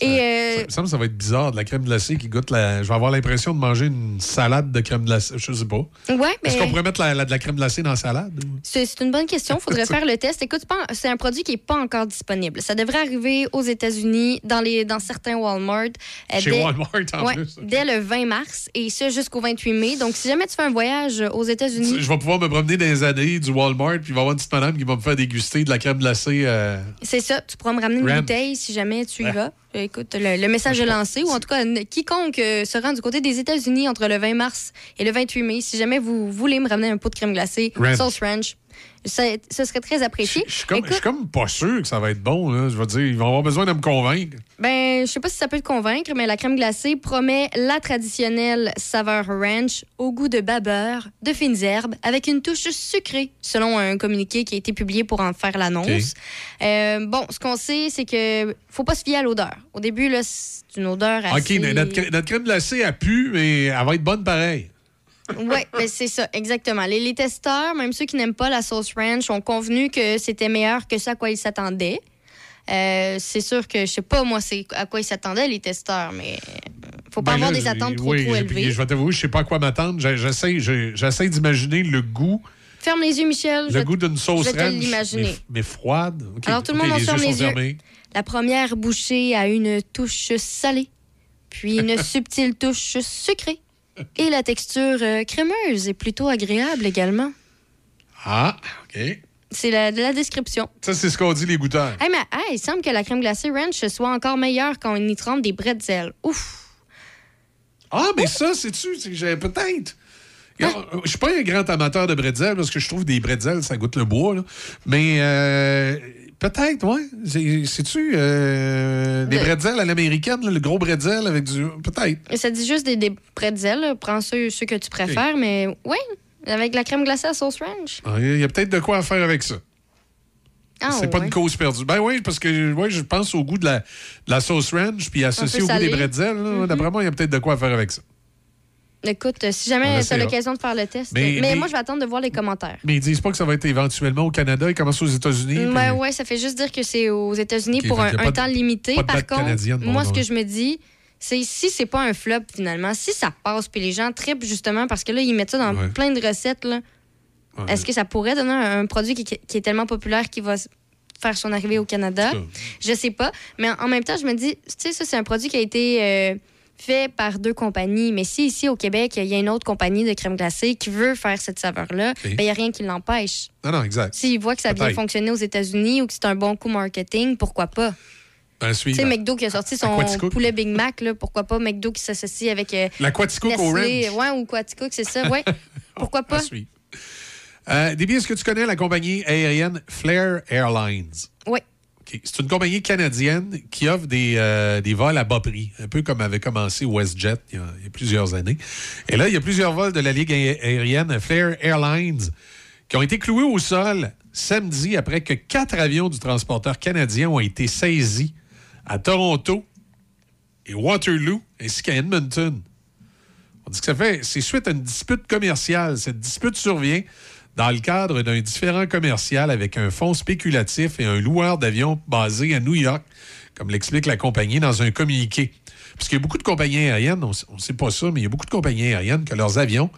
Et euh, Ça me semble que ça va être bizarre, de la crème glacée qui goûte la. Je vais avoir l'impression de manger une salade de crème glacée. Je sais pas. ouais, Est-ce qu'on pourrait mettre la, la- de la crème glacée dans la salade? ou- c'est une bonne question. Faudrait faire le test. Écoute, c'est un produit qui n'est pas encore disponible. Ça devrait arriver aux États-Unis, dans, les, dans certains Walmart. euh, Chez dès- Walmart, en Ouais, plus. Dès le 20 mars et ça jusqu'au 28 mai. Donc, si jamais tu fais un voyage aux États-Unis, Je vais pouvoir me promener dans les années du Walmart, puis il va y avoir une petite madame qui va me faire déguster de la crème glacée. euh, c'est ça. Tu pourras me ramener une bouteille si jamais tu y vas. Écoute, le, le message est lancé, ou en tout cas, quiconque euh, se rend du côté des États-Unis entre le 20 mars et le 28 mai, si jamais vous voulez me ramener un pot de crème glacée, Ranch. sauce ranch, ce serait très apprécié. Je suis comme, pas sûr que ça va être bon. Là. Je veux dire, ils vont avoir besoin de me convaincre. Ben, je sais pas si ça peut te convaincre, mais la crème glacée promet la traditionnelle saveur ranch au goût de babeur, de fines herbes, avec une touche sucrée, selon un communiqué qui a été publié pour en faire l'annonce. Euh, bon, ce qu'on sait, c'est que faut pas se fier à l'odeur. Au début, c'est une odeur assez... OK, notre, crème- notre crème glacée, elle pue, mais elle va être bonne pareil. Oui, ben c'est ça, exactement. Les, les testeurs, même ceux qui n'aiment pas la sauce ranch, ont convenu que c'était meilleur que ce à quoi ils s'attendaient. Euh, c'est sûr que je sais pas moi c'est à quoi ils s'attendaient les testeurs, mais euh, faut pas Ben avoir là, des attentes trop oui, trop élevées. Je vais t'avouer, je sais pas à quoi m'attendre. J'essaie j'essaie d'imaginer le goût, Ferme les yeux, Michel. le goût d'une sauce ranch, mais, mais froide. Alors, tout le monde, on les ferme yeux les yeux. fermés. La première bouchée a une touche salée, puis une subtile touche sucrée. Et la texture euh, crémeuse est plutôt agréable également. Ah, OK. C'est la, la description. Ça, c'est ce qu'ont dit les goûteurs. Hey, mais hey, il semble que la crème glacée ranch soit encore meilleure quand on y trempe des bretzels. Ouf! Ah, mais ça, c'est-tu? c'est que j'ai- Peut-être. Regarde, Je suis pas un grand amateur de bretzel parce que je trouve des bretzels, ça goûte le bois. là. Mais euh, peut-être. C'est- C'est-tu euh, des bretzels à l'américaine, le gros bretzel avec du. Peut-être. Ça dit juste des, des bretzels. là. Prends ceux, ceux que tu préfères, mais oui, avec la crème glacée à sauce ranch. Ah, Il y a peut-être de quoi à faire avec ça. Ah, c'est pas ouais. une cause perdue. Ben oui, parce que ouais, je pense au goût de la, de la sauce ranch, puis associé au goût des bretzels. Mhm. D'après moi, il y a peut-être de quoi à faire avec ça. Écoute, euh, si jamais tu as l'occasion de faire le test. Mais- Mais, mais- moi, je vais attendre de voir les commentaires. Mais ils disent pas que ça va être éventuellement au Canada, ils commencent aux États-Unis. puis- Ben ouais, ça fait juste dire que c'est aux États-Unis pour un, qu'il de- temps limité. Par contre, moi, ce que je me dis, c'est si c'est pas un flop finalement, si ça passe, puis les gens trippent justement parce que là, ils mettent ça dans Ouais. plein de recettes, là, Ouais. est-ce que ça pourrait donner un, un produit qui, qui est tellement populaire qui va faire son arrivée au Canada? Je sais pas. Mais en, en même temps, je me dis, tu sais, ça, c'est un produit qui a été euh, fait par deux compagnies. Mais si ici, au Québec, il y a une autre compagnie de crème glacée qui veut faire cette saveur-là, ben, il n'y a rien qui l'empêche. Non, non, exact. S'ils voient que ça a bien Peut-être. fonctionné aux États-Unis ou que c'est un bon coup marketing, pourquoi pas? Tu sais, McDo qui a sorti son poulet Big Mac, là, pourquoi pas McDo qui s'associe avec euh, La Quaticook Orange. ouais, ou Quaticook, c'est ça, ouais. pourquoi À pas? suivre. Euh, Déby, est-ce que tu connais la compagnie aérienne Flair Airlines? C'est une compagnie canadienne qui offre des, euh, des vols à bas prix, un peu comme avait commencé WestJet il y, a, il y a plusieurs années. Et là, il y a plusieurs vols de la Ligue aé- aérienne Flair Airlines qui ont été cloués au sol samedi après que quatre avions du transporteur canadien ont été saisis à Toronto et Waterloo ainsi qu'à Edmonton. On dit que ça fait. C'est suite à une dispute commerciale. Cette dispute survient dans le cadre d'un différend commercial avec un fonds spéculatif et un loueur d'avions basé à New York, comme l'explique la compagnie dans un communiqué. Parce qu'il y a beaucoup de compagnies aériennes, on ne sait pas ça, mais il y a beaucoup de compagnies aériennes que leurs avions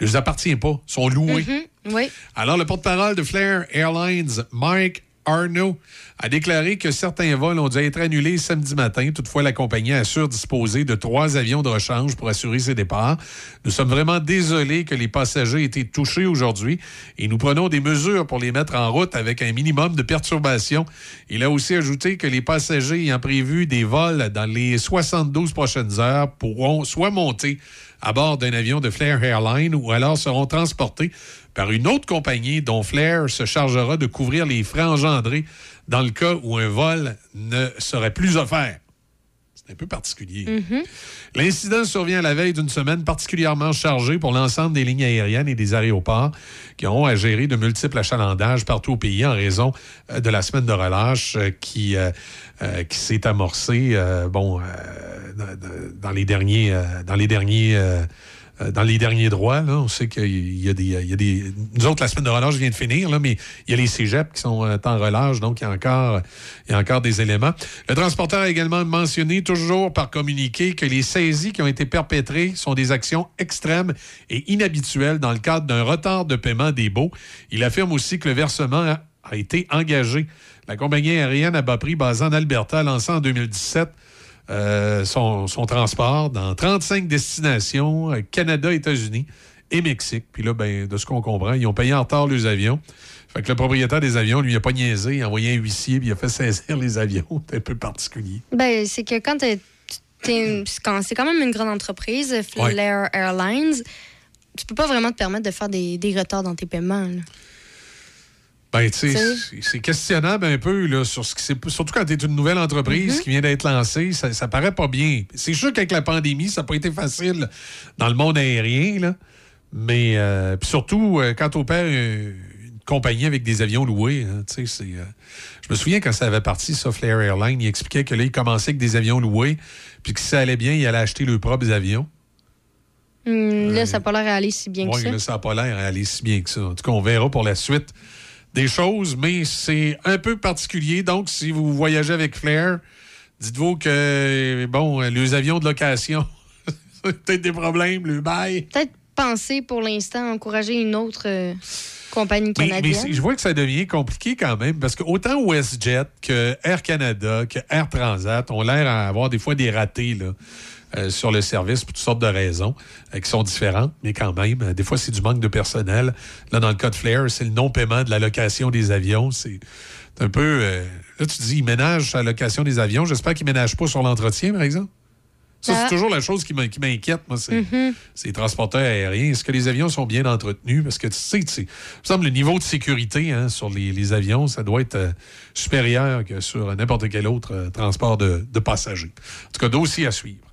ne leur appartiennent pas, sont loués. Mhm, oui. Alors, le porte-parole de Flair Airlines, Mike Arnaud a déclaré que certains vols ont dû être annulés samedi matin. Toutefois, la compagnie assure disposer de trois avions de rechange pour assurer ses départs. Nous sommes vraiment désolés que les passagers aient été touchés aujourd'hui et nous prenons des mesures pour les mettre en route avec un minimum de perturbations. Il a aussi ajouté que les passagers ayant prévu des vols dans les 72 prochaines heures pourront soit monter à bord d'un avion de Flair Airlines ou alors seront transportés par une autre compagnie dont Flair se chargera de couvrir les frais engendrés dans le cas où un vol ne serait plus offert. C'est un peu particulier. L'incident survient à la veille d'une semaine particulièrement chargée pour l'ensemble des lignes aériennes et des aéroports qui auront à gérer de multiples achalandages partout au pays en raison euh, de la semaine de relâche euh, qui, euh, qui s'est amorcée euh, bon, euh, dans, les derniers, dans les derniers dans les derniers droits, on sait qu'il y a des. Nous autres, la semaine de relâche vient de finir, mais il y a les cégeps qui sont euh, en relâche, donc il y, a encore, des éléments. Le transporteur a également mentionné, toujours par communiqué, que les saisies qui ont été perpétrées sont des actions extrêmes et inhabituelles dans le cadre d'un retard de paiement des baux. Il affirme aussi que le versement a, a été engagé. La compagnie aérienne à bas prix basée en Alberta a lancé en 2017 euh, son, son transport dans 35 destinations, euh, Canada, États-Unis et Mexique. Puis là, ben, de ce qu'on comprend, ils ont payé en retard les avions. Fait que le propriétaire des avions, lui, il a pas niaisé, il a envoyé un huissier, puis il a fait saisir les avions. C'est un peu particulier. Ben, c'est que quand t'es- c'est quand, même une grande entreprise, Flair Airlines, tu peux pas vraiment te permettre de faire des, des retards dans tes paiements. là. Ben, c'est- questionnable un peu, là, sur ce qui. Surtout quand tu es une nouvelle entreprise qui vient d'être lancée, ça, ça paraît pas bien. C'est sûr qu'avec la pandémie, ça n'a pas été facile dans le monde aérien, là. Mais euh, surtout, euh, quand tu opères une, une compagnie avec des avions loués, hein, tu sais, c'est. euh, je me souviens quand ça avait parti, ça, Flair Airlines, il expliquait que là, il commençait avec des avions loués, puis que si ça allait bien, il allait acheter leurs propres avions. Hum, là, ça n'a pas l'air à aller si bien que ça. là, ça n'a pas l'air à aller si bien que ça. En tout cas, on verra pour la suite des choses, mais c'est un peu particulier. Donc, si vous voyagez avec Flair, dites-vous que, bon, les avions de location, peut-être des problèmes, le bail. Peut-être penser pour l'instant à encourager une autre euh, compagnie Mais, mais canadienne. c'est- je vois que ça devient compliqué quand même, parce que autant WestJet que Air Canada, que Air Transat ont l'air à avoir des fois des ratés là, euh, sur le service pour toutes sortes de raisons euh, qui sont différentes, mais quand même, euh, des fois, c'est du manque de personnel. Là, dans le cas de Flair, c'est le non-paiement de la location des avions. C'est un peu... là, tu dis, ils ménagent sur la location des avions. J'espère qu'ils ne ménagent pas sur l'entretien, par exemple. Ça, Ah. c'est toujours la chose qui m'in- qui m'inquiète, moi, c'est Mhm. c'est les transporteurs aériens. Est-ce que les avions sont bien entretenus? Parce que tu sais, tu sais, il me semble le niveau de sécurité hein, sur les, les avions, ça doit être euh, supérieur que sur n'importe quel autre euh, transport de, de passagers. En tout cas, dossier à suivre.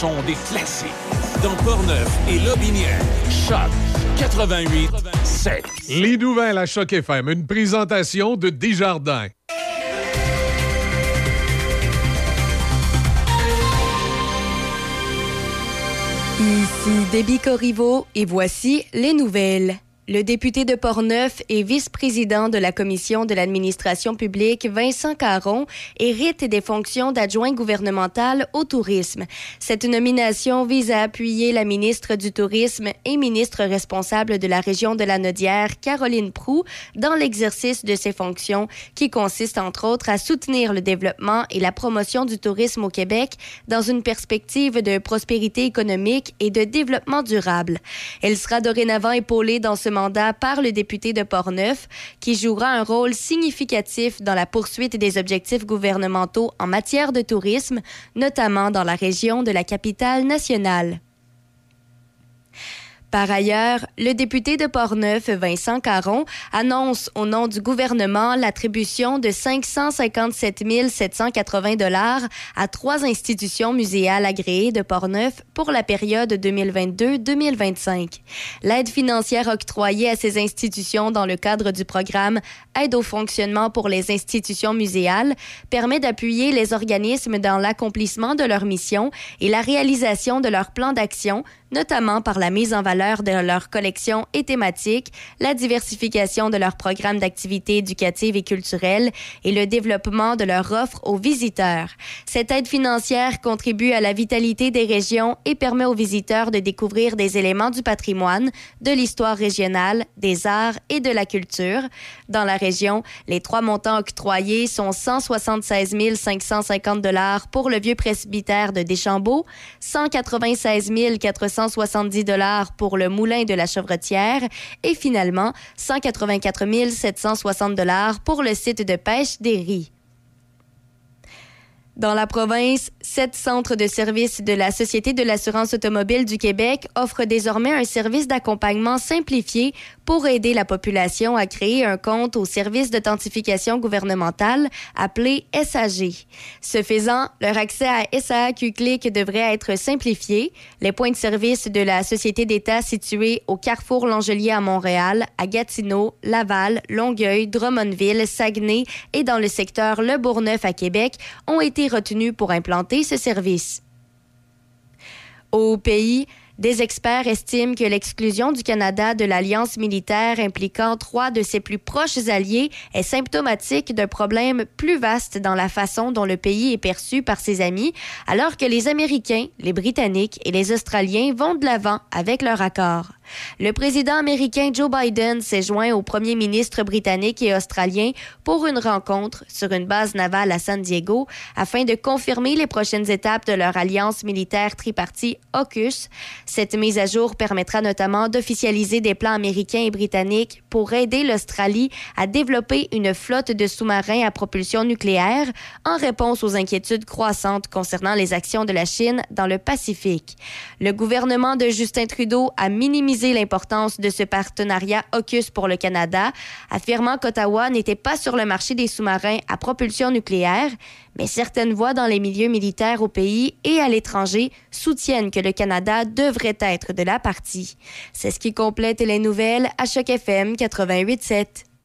Des classiques. Dans Portneuf et Lobinière. Choc. 88 7. Les nouvelles à Choc FM, une présentation de Desjardins. Ici Déby Corriveau et voici les nouvelles. Le député de Portneuf et vice-président de la Commission de l'administration publique, Vincent Caron, hérite des fonctions d'adjoint gouvernemental au tourisme. Cette nomination vise à appuyer la ministre du Tourisme et ministre responsable de la région de la Nodière, Caroline Prou, dans l'exercice de ses fonctions qui consistent entre autres à soutenir le développement et la promotion du tourisme au Québec dans une perspective de prospérité économique et de développement durable. Elle sera dorénavant épaulée dans ce mandat par le député de Portneuf, qui jouera un rôle significatif dans la poursuite des objectifs gouvernementaux en matière de tourisme, notamment dans la région de la capitale nationale. Par ailleurs, le député de Portneuf, Vincent Caron, annonce au nom du gouvernement l'attribution de 557 780 dollars à trois institutions muséales agréées de Portneuf pour la période 2022-2025. L'aide financière octroyée à ces institutions dans le cadre du programme Aide au fonctionnement pour les institutions muséales permet d'appuyer les organismes dans l'accomplissement de leur mission et la réalisation de leur plan d'action notamment par la mise en valeur de leurs collections et thématiques, la diversification de leurs programmes d'activités éducatives et culturelles et le développement de leur offre aux visiteurs. Cette aide financière contribue à la vitalité des régions et permet aux visiteurs de découvrir des éléments du patrimoine, de l'histoire régionale, des arts et de la culture. Dans la région, les trois montants octroyés sont 176 550 dollars pour le vieux presbytère de Deschambault, 196 470 dollars pour le moulin de la Chevretière et finalement 184 760 dollars pour le site de pêche des Ries. Dans la province, sept centres de services de la Société de l'assurance automobile du Québec offrent désormais un service d'accompagnement simplifié pour aider la population à créer un compte au service d'authentification gouvernementale appelé SAG. Ce faisant, leur accès à SAQ Click devrait être simplifié. Les points de service de la Société d'État situés au Carrefour Langelier à Montréal, à Gatineau, Laval, Longueuil, Drummondville, Saguenay et dans le secteur Le Bourgneuf à Québec ont été retenus pour implanter ce service. Au pays, des experts estiment que l'exclusion du Canada de l'alliance militaire impliquant trois de ses plus proches alliés est symptomatique d'un problème plus vaste dans la façon dont le pays est perçu par ses amis, alors que les Américains, les Britanniques et les Australiens vont de l'avant avec leur accord. Le président américain Joe Biden s'est joint au premier ministre britannique et australien pour une rencontre sur une base navale à San Diego afin de confirmer les prochaines étapes de leur alliance militaire tripartie AUKUS. Cette mise à jour permettra notamment d'officialiser des plans américains et britanniques pour aider l'Australie à développer une flotte de sous-marins à propulsion nucléaire en réponse aux inquiétudes croissantes concernant les actions de la Chine dans le Pacifique. Le gouvernement de Justin Trudeau a minimisé l'importance de ce partenariat AUKUS pour le Canada, affirmant qu'Ottawa n'était pas sur le marché des sous-marins à propulsion nucléaire, mais certaines voix dans les milieux militaires au pays et à l'étranger soutiennent que le Canada devrait être de la partie. C'est ce qui complète les nouvelles à Choc FM 88.7.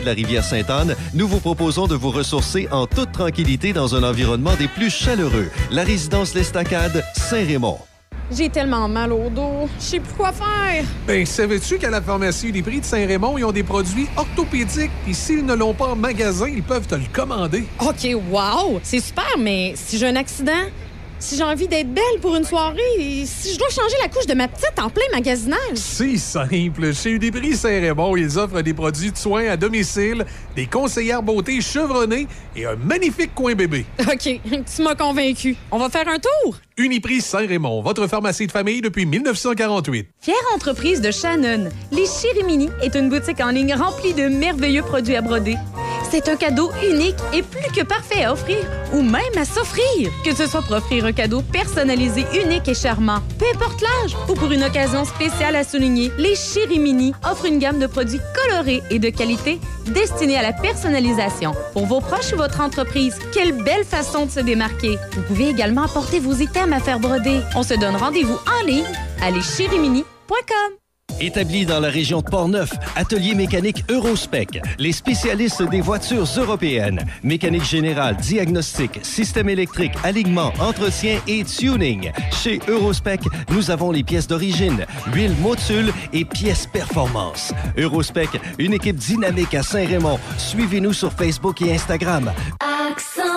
De la rivière Sainte-Anne, nous vous proposons de vous ressourcer en toute tranquillité dans un environnement des plus chaleureux. La résidence L'Estacade, Saint-Raymond. J'ai tellement mal au dos. Je sais plus quoi faire. Ben, savais-tu qu'à la pharmacie Uniprix de Saint-Raymond, ils ont des produits orthopédiques, puis s'ils ne l'ont pas en magasin, ils peuvent te le commander. OK, wow! C'est super, mais si j'ai un accident, si j'ai envie d'être belle pour une soirée, si je dois changer la couche de ma petite en plein magasinage. C'est simple. Chez Uniprix Saint-Raymond, ils offrent des produits de soins à domicile, des conseillères beauté chevronnées et un magnifique coin bébé. OK, tu m'as convaincu. On va faire un tour? Uniprix Saint-Raymond, votre pharmacie de famille depuis 1948. Fière entreprise de Shannon, les Chirimini est une boutique en ligne remplie de merveilleux produits à broder. C'est un cadeau unique et plus que parfait à offrir ou même à s'offrir. Que ce soit pour offrir un cadeau personnalisé, unique et charmant, peu importe l'âge ou pour une occasion spéciale à souligner, les Chirimini offrent une gamme de produits colorés et de qualité destinés à la personnalisation. Pour vos proches ou votre entreprise, quelle belle façon de se démarquer. Vous pouvez également apporter vos items à faire broder. On se donne rendez-vous en ligne à leschirimini.com. Établi dans la région de Portneuf, Atelier mécanique Eurospec, les spécialistes des voitures européennes. Mécanique générale, diagnostic, système électrique, alignement, entretien et tuning. Chez Eurospec, nous avons les pièces d'origine, l'huile Motul et pièces performance. Eurospec, une équipe dynamique à Saint-Raymond. Suivez-nous sur Facebook et Instagram. Accent.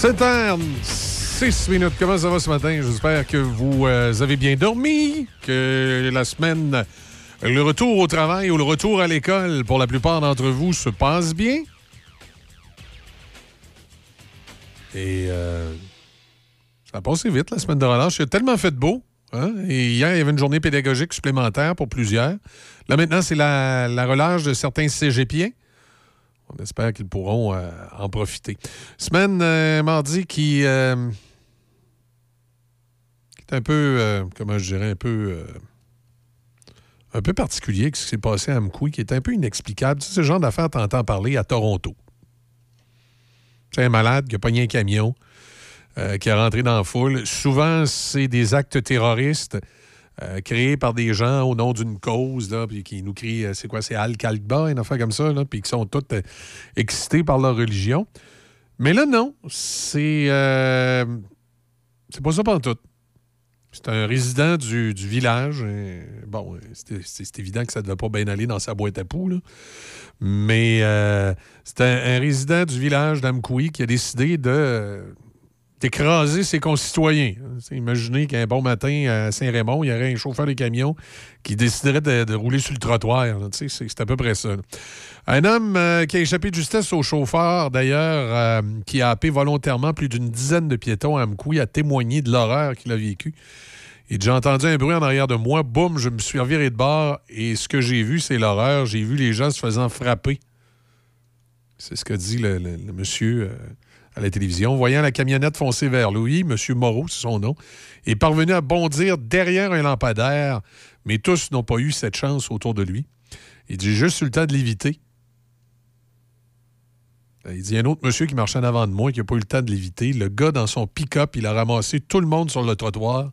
C'est heures, 6 minutes. Comment ça va ce matin? J'espère que vous euh, avez bien dormi, que la semaine, le retour au travail ou le retour à l'école pour la plupart d'entre vous se passe bien. Et euh, ça a passé vite la semaine de relâche. Il a tellement fait de beau. hein? Et hier, il y avait une journée pédagogique supplémentaire pour plusieurs. Là, maintenant, c'est la, la relâche de certains cégepiens. On espère qu'ils pourront euh, en profiter. Semaine euh, mardi qui, euh, qui est un peu, comment je dirais, un peu, un peu particulier, ce qui s'est passé à Amkoui, qui est un peu inexplicable. Tu sais, ce genre d'affaires, t'entends parler à Toronto. C'est un malade qui a pogné un camion, qui est rentré dans la foule. Souvent, c'est des actes terroristes euh, créés par des gens au nom d'une cause, là, puis qui nous crient, euh, c'est quoi, c'est Al-Qalba, une affaire comme ça, là, puis qui sont tous euh, excités par leur religion. Mais là, non, c'est euh, c'est pas ça tout. C'est un résident du, du village. et bon, c'est évident que ça ne devait pas bien aller dans sa boîte à poux, là. Mais c'est un, un résident du village d'Amkoui qui a décidé de d'écraser ses concitoyens. Imaginez qu'un bon matin à Saint-Raymond, il y aurait un chauffeur de camion qui déciderait de, rouler sur le trottoir. C'est à peu près ça. Un homme euh, qui a échappé de justesse au chauffeur, d'ailleurs, euh, qui a happé volontairement plus d'une dizaine de piétons à Amkoui, a témoigné de l'horreur qu'il a vécue. Et j'ai entendu un bruit en arrière de moi. Boum, je me suis reviré de bord. Et ce que j'ai vu, c'est l'horreur. J'ai vu les gens se faisant frapper. C'est ce que dit le monsieur euh, la télévision. Voyant la camionnette foncer vers lui, M. Moreau, c'est son nom, est parvenu à bondir derrière un lampadaire, mais tous n'ont pas eu cette chance autour de lui. Il dit juste eu le temps de l'éviter. Il dit il a un autre monsieur qui marchait en avant de moi qui n'a pas eu le temps de l'éviter. Le gars, dans son pick-up, il a ramassé tout le monde sur le trottoir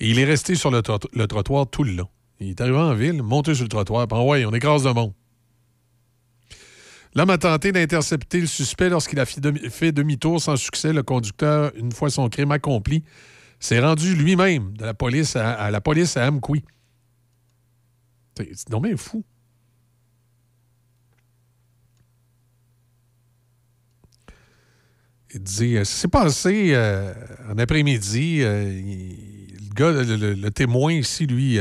et il est resté sur le, trotto- le trottoir tout le long. Il est arrivé en ville, monté sur le trottoir, puis ouais, on écrase le monde. L'homme a tenté d'intercepter le suspect lorsqu'il a fait demi-tour sans succès. Le conducteur, une fois son crime accompli, s'est rendu lui-même de la police à, la police à Amkoui. C'est c'est bien fou. Il dit, euh, ça s'est passé euh, en après-midi. euh, le gars, le, témoin ici, lui,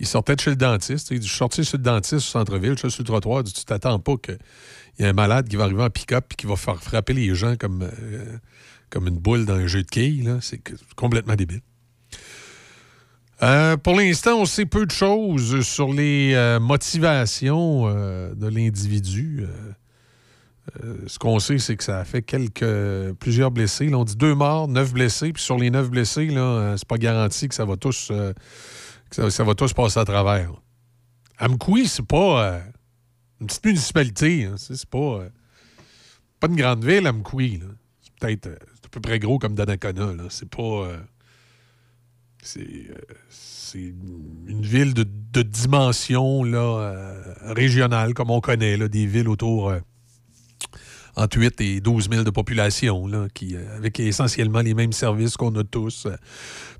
il sortait de chez le dentiste. Il dit, je suis chez le dentiste au centre-ville, je suis sur le trottoir. Il dit, tu t'attends pas qu'il y ait un malade qui va arriver en pick-up et qui va faire frapper les gens comme, euh, comme une boule dans un jeu de quilles. C'est complètement débile. Euh, pour l'instant, on sait peu de choses sur les euh, motivations de l'individu. Ce qu'on sait, c'est que ça a fait quelques, plusieurs blessés. On dit deux morts, neuf blessés. Puis sur les neuf blessés, c'est pas garanti que ça va tous, ça, va tous passer à travers. Amkoui, c'est pas euh, une petite municipalité. hein. C'est pas, euh, pas une grande ville, Amkoui. C'est peut-être euh, à peu près gros comme Donnacona. C'est pas. c'est une ville de, de dimension là, régionale, comme on connaît, des villes autour entre 8 et 12 000 de population, là, euh, avec essentiellement les mêmes services qu'on a tous. Euh,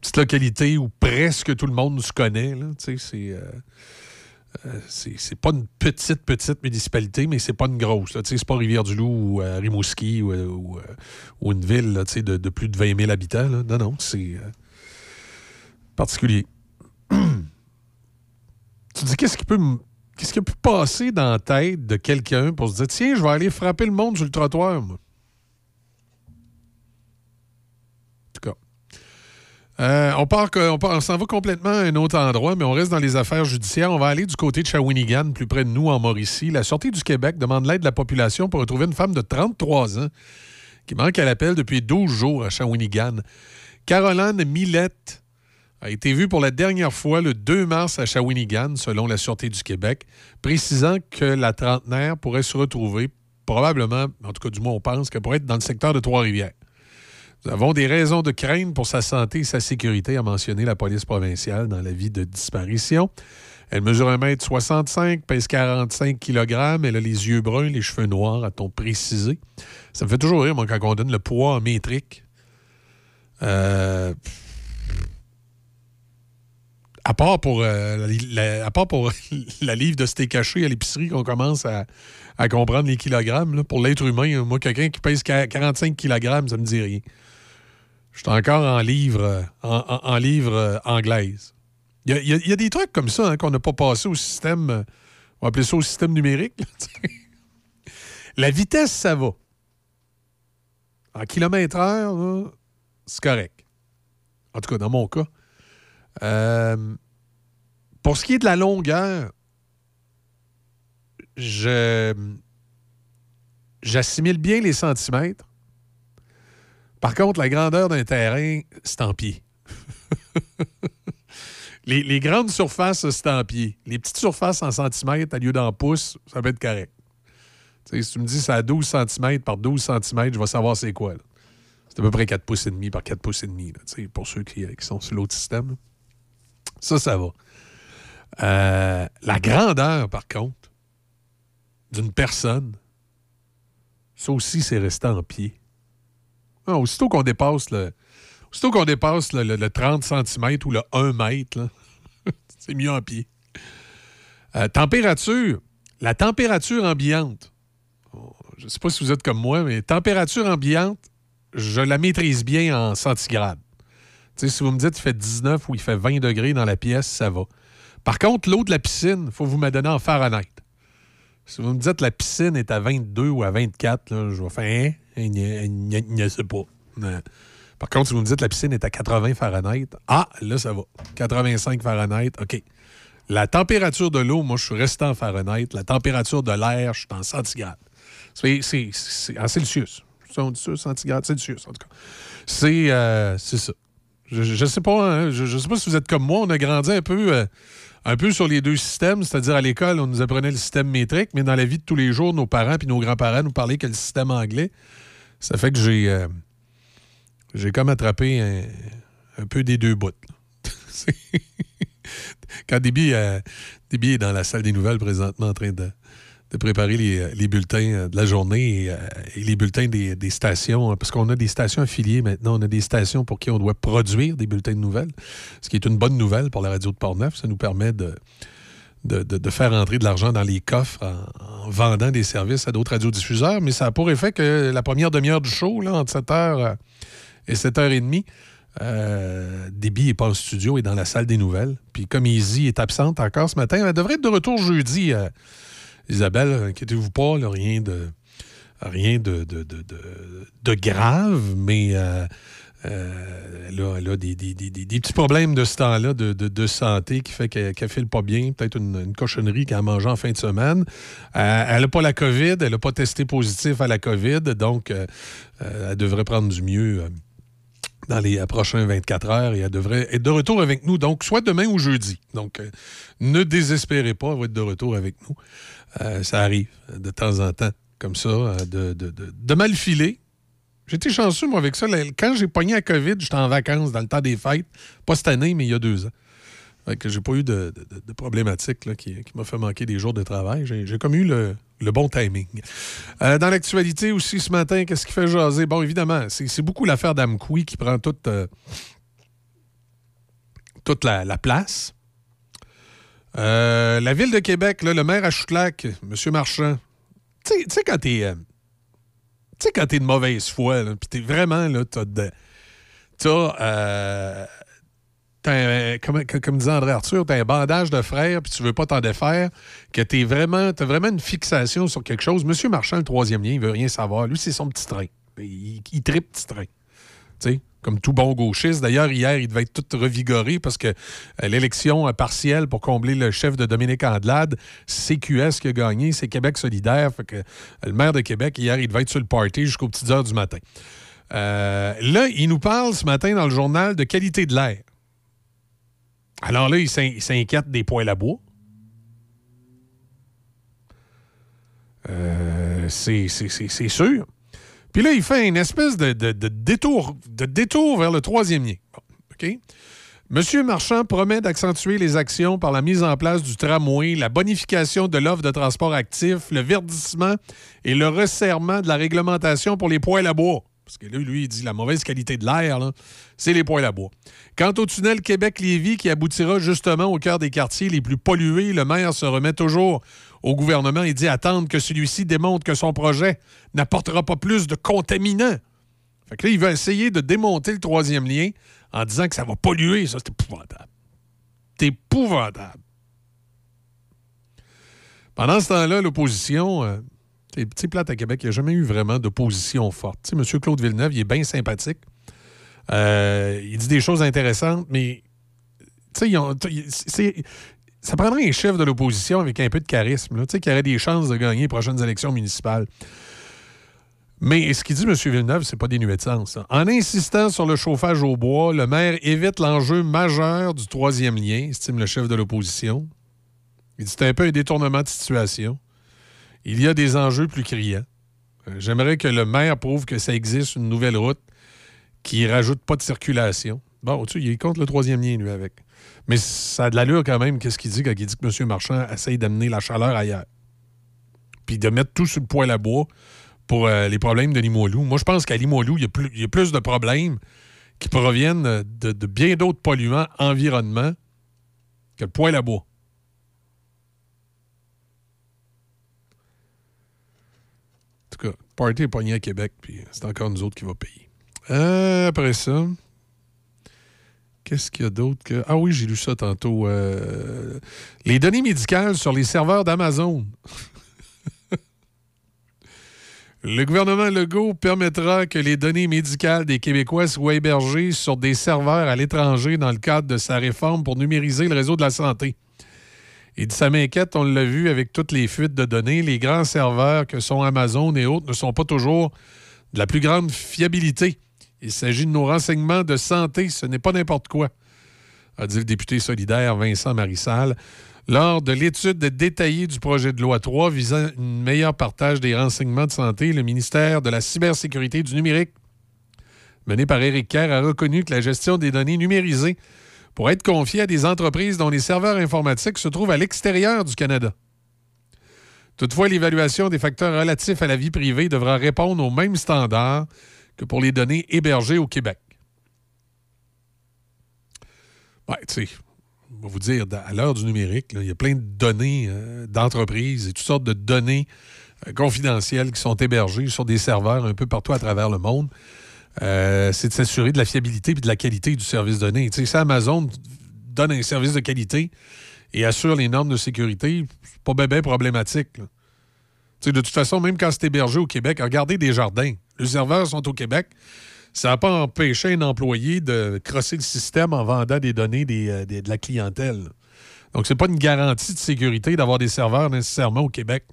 petite localité où presque tout le monde se connaît. euh, c'est c'est pas une petite, petite municipalité, mais c'est pas une grosse. C'est pas Rivière-du-Loup ou Rimouski ou, une ville de, plus de 20 000 habitants. Non, non, c'est particulier. tu dis, qu'est-ce qui peut me- Qu'est-ce qui a pu passer dans la tête de quelqu'un pour se dire Tiens, je vais aller frapper le monde sur le trottoir, moi? En tout cas. Euh, on part, on, part- on s'en va complètement à un autre endroit, mais on reste dans les affaires judiciaires. On va aller du côté de Shawinigan, plus près de nous, en Mauricie. La Sûreté du Québec demande l'aide de la population pour retrouver une femme de 33 ans qui manque à l'appel depuis 12 jours à Shawinigan. Caroline Millette a été vu pour la dernière fois le 2 mars à Shawinigan, selon la Sûreté du Québec, précisant que la trentenaire pourrait se retrouver, probablement, en tout cas du moins on pense, qu'elle pourrait être dans le secteur de Trois-Rivières. Nous avons des raisons de craindre pour sa santé et sa sécurité, a mentionné la police provinciale dans l'avis de disparition. Elle mesure 1m65, pèse 45 kg. Elle a les yeux bruns, les cheveux noirs, a-t-on précisé. Ça me fait toujours rire, moi, quand on donne le poids en métrique. Euh, à part pour, euh, la, pour la livre de steak haché à l'épicerie qu'on commence à, à comprendre les kilogrammes, là, pour l'être humain, moi, quelqu'un qui pèse qua- 45 kg, ça me dit rien. Je suis encore en livre, euh, en, en- livre euh, anglaise. Il y y a- des trucs comme ça hein, qu'on n'a pas passé au système, euh, on va appeler ça au système numérique. La vitesse, ça va. En kilomètre heure, c'est correct. En tout cas, dans mon cas. Euh, pour ce qui est de la longueur, je j'assimile bien les centimètres. Par contre, la grandeur d'un terrain, c'est en pied. les, les grandes surfaces, c'est en pied. Les petites surfaces en centimètres, à lieu d'en pouces, ça peut être correct. Si tu me dis c'est à 12 cm par 12 cm, je vais savoir c'est quoi. C'est à peu près 4 pouces et demi par 4 pouces et demi, pour ceux qui, sont sur l'autre système. Ça, ça va. Euh, la grandeur, par contre, d'une personne, ça aussi, c'est resté en pied. Ah, aussitôt qu'on dépasse le. Aussitôt qu'on dépasse le, le- le 30 cm ou le 1 mètre, c'est mieux en pied. Euh, température. La température ambiante. Oh, Je ne sais pas si vous êtes comme moi, mais température ambiante, je la maîtrise bien en centigrades. Si vous me dites qu'il fait 19 ou il fait 20 degrés dans la pièce, ça va. Par contre, l'eau de la piscine, il faut vous me donner en Fahrenheit. Si vous me dites la piscine est à 22 ou à 24, là, je vais faire hein, ne sais pas. Par contre, si vous me dites la piscine est à 80 Fahrenheit, ah, là, ça va. 85 Fahrenheit, OK. La température de l'eau, moi, je suis resté en Fahrenheit. La température de l'air, je suis en centigrades. C'est en Celsius. C'est en Celsius, centigrades, Celsius, en tout cas. C'est euh, ça. Je, je sais pas, hein, je, je sais pas si vous êtes comme moi, on a grandi un peu, euh, un peu sur les deux systèmes, c'est-à-dire à l'école, on nous apprenait le système métrique, mais dans la vie de tous les jours, nos parents puis nos grands-parents nous parlaient que le système anglais. Ça fait que j'ai euh, j'ai comme attrapé un, un peu des deux bouts. Quand Déby, euh, est dans la salle des nouvelles présentement en train de, de préparer les, les bulletins euh, de la journée et, euh, et les bulletins des, stations, hein, parce qu'on a des stations affiliées maintenant, on a des stations pour qui on doit produire des bulletins de nouvelles, ce qui est une bonne nouvelle pour la radio de Portneuf. Ça nous permet de, de, de- faire entrer de l'argent dans les coffres en, en vendant des services à d'autres radiodiffuseurs, mais ça a pour effet que la première demi-heure du show, là, entre 7h et 7h30, euh, Déby n'est pas en studio, est dans la salle des nouvelles. Puis comme Izzy est absente encore ce matin, elle devrait être de retour jeudi. euh, Isabelle, inquiétez-vous pas, rien de rien de, de, de- de- grave, mais euh, euh, elle a, a des, des- des- des- petits problèmes de ce temps-là de, santé qui fait qu'elle ne file pas bien. Peut-être une, une cochonnerie qu'elle a mangée en fin de semaine. Euh, elle n'a pas la COVID, elle n'a pas testé positif à la COVID, donc elle devrait prendre du mieux. dans les prochains 24 heures et elle devrait être de retour avec nous, donc soit demain ou jeudi. Donc, ne désespérez pas, elle va être de retour avec nous. Euh, ça arrive euh, de temps en temps, comme ça, euh, de, de- de- de mal filer. J'étais chanceux, moi, avec ça. Quand j'ai pogné la COVID, j'étais en vacances dans le temps des fêtes. Pas cette année, mais il y a deux ans. Fait que j'ai pas eu de, de- problématique là, qui, qui m'a fait manquer des jours de travail. J'ai comme eu le, le bon timing. Euh, dans l'actualité aussi ce matin, qu'est-ce qui fait jaser? Bon, évidemment, c'est beaucoup l'affaire d'Amkoui qui prend toute, toute la place. Euh, la ville de Québec, le maire à Choutlac, M. Marchand, tu sais- quand t'es. euh, tu sais, quand t'es de mauvaise foi, puis t'es vraiment, là, t'as de. T'as. euh, un- comme disait André Arthur, t'as un bandage de frère, puis tu veux pas t'en défaire, que t'es vraiment, t'as vraiment une fixation sur quelque chose. Monsieur Marchand, le troisième lien, il veut rien savoir. Lui, c'est son petit train. Il, il tripe petit train. Tu sais, comme tout bon gauchiste. D'ailleurs, hier, il devait être tout revigoré parce que euh, l'élection euh, partielle pour combler le chef de Dominique Andelade, c'est QS qui a gagné, c'est Québec solidaire. Fait que euh, le maire de Québec, hier, il devait être sur le party jusqu'aux petites heures du matin. Là, il nous parle ce matin dans le journal de qualité de l'air. Alors là, il s'in- il s'inquiète des poêles à bois. Euh, c'est sûr. Puis là, il fait une espèce de, détour, de détour vers le troisième lien. OK? Monsieur Marchand promet d'accentuer les actions par la mise en place du tramway, la bonification de l'offre de transport actif, le verdissement et le resserrement de la réglementation pour les poêles à bois. Parce que là, lui, il dit la mauvaise qualité de l'air, c'est les poêles à bois. Quant au tunnel Québec-Lévis qui aboutira justement au cœur des quartiers les plus pollués, le maire se remet toujours au gouvernement et dit attendre que celui-ci démontre que son projet n'apportera pas plus de contaminants. Fait que là, il va essayer de démonter le troisième lien en disant que ça va polluer. Ça, c'est épouvantable. C'est épouvantable. Pendant ce temps-là, l'opposition, euh, c'est petit plate à Québec, il n'y a jamais eu vraiment d'opposition forte. Tu M. Claude Villeneuve, il est bien sympathique. Euh, il dit des choses intéressantes, mais tu sais, ça prendrait un chef de l'opposition avec un peu de charisme, là, qui aurait des chances de gagner les prochaines élections municipales. Mais ce qu'il dit, M. Villeneuve, c'est pas dénué de sens. ça. En insistant sur le chauffage au bois, le maire évite l'enjeu majeur du troisième lien, estime le chef de l'opposition. Il dit c'est un peu un détournement de situation. Il y a des enjeux plus criants. Euh, J'aimerais que le maire prouve que ça existe une nouvelle route qui rajoute pas de circulation. Bon, sais, il est contre le troisième lien, lui, avec. Mais ça a de l'allure quand même, qu'est-ce qu'il dit quand il dit que M. Marchand essaye d'amener la chaleur ailleurs? Puis de mettre tout sur le poêle à bois pour euh, les problèmes de Limoilou. Moi, je pense qu'à Limoilou, il y, a plus- il y a plus de problèmes qui proviennent de, bien d'autres polluants environnement que le poêle à bois. En tout cas, party est pogné à Québec, puis c'est encore nous autres qui va payer. Euh, après ça, qu'est-ce qu'il y a d'autre que. Ah oui, j'ai lu ça tantôt. euh, Les données médicales sur les serveurs d'Amazon. Le gouvernement Legault permettra que les données médicales des Québécois soient hébergées sur des serveurs à l'étranger dans le cadre de sa réforme pour numériser le réseau de la santé. Il dit ça m'inquiète, on l'a vu avec toutes les fuites de données. Les grands serveurs que sont Amazon et autres ne sont pas toujours de la plus grande fiabilité. Il s'agit de nos renseignements de santé, ce n'est pas n'importe quoi, a dit le député solidaire Vincent Marissal lors de l'étude détaillée du projet de loi 3 visant un meilleur partage des renseignements de santé. Le ministère de la cybersécurité du numérique, mené par Éric Kerr, a reconnu que la gestion des données numérisées pourrait être confiée à des entreprises dont les serveurs informatiques se trouvent à l'extérieur du Canada. Toutefois, l'évaluation des facteurs relatifs à la vie privée devra répondre aux mêmes standards que pour les données hébergées au Québec. Ouais, tu sais, on va vous dire, à l'heure du numérique, il y a plein de données euh, d'entreprises et toutes sortes de données euh, confidentielles qui sont hébergées sur des serveurs un peu partout à travers le monde. Euh, c'est de s'assurer de la fiabilité et de la qualité du service donné. Tu sais, si Amazon donne un service de qualité et assure les normes de sécurité, c'est pas bien problématique. Tu sais, de toute façon, même quand c'est hébergé au Québec, regardez des jardins. Les serveurs sont au Québec. Ça n'a pas empêché un employé de crosser le système en vendant des données euh, des- de la clientèle. Donc, c'est pas une garantie de sécurité d'avoir des serveurs nécessairement au Québec.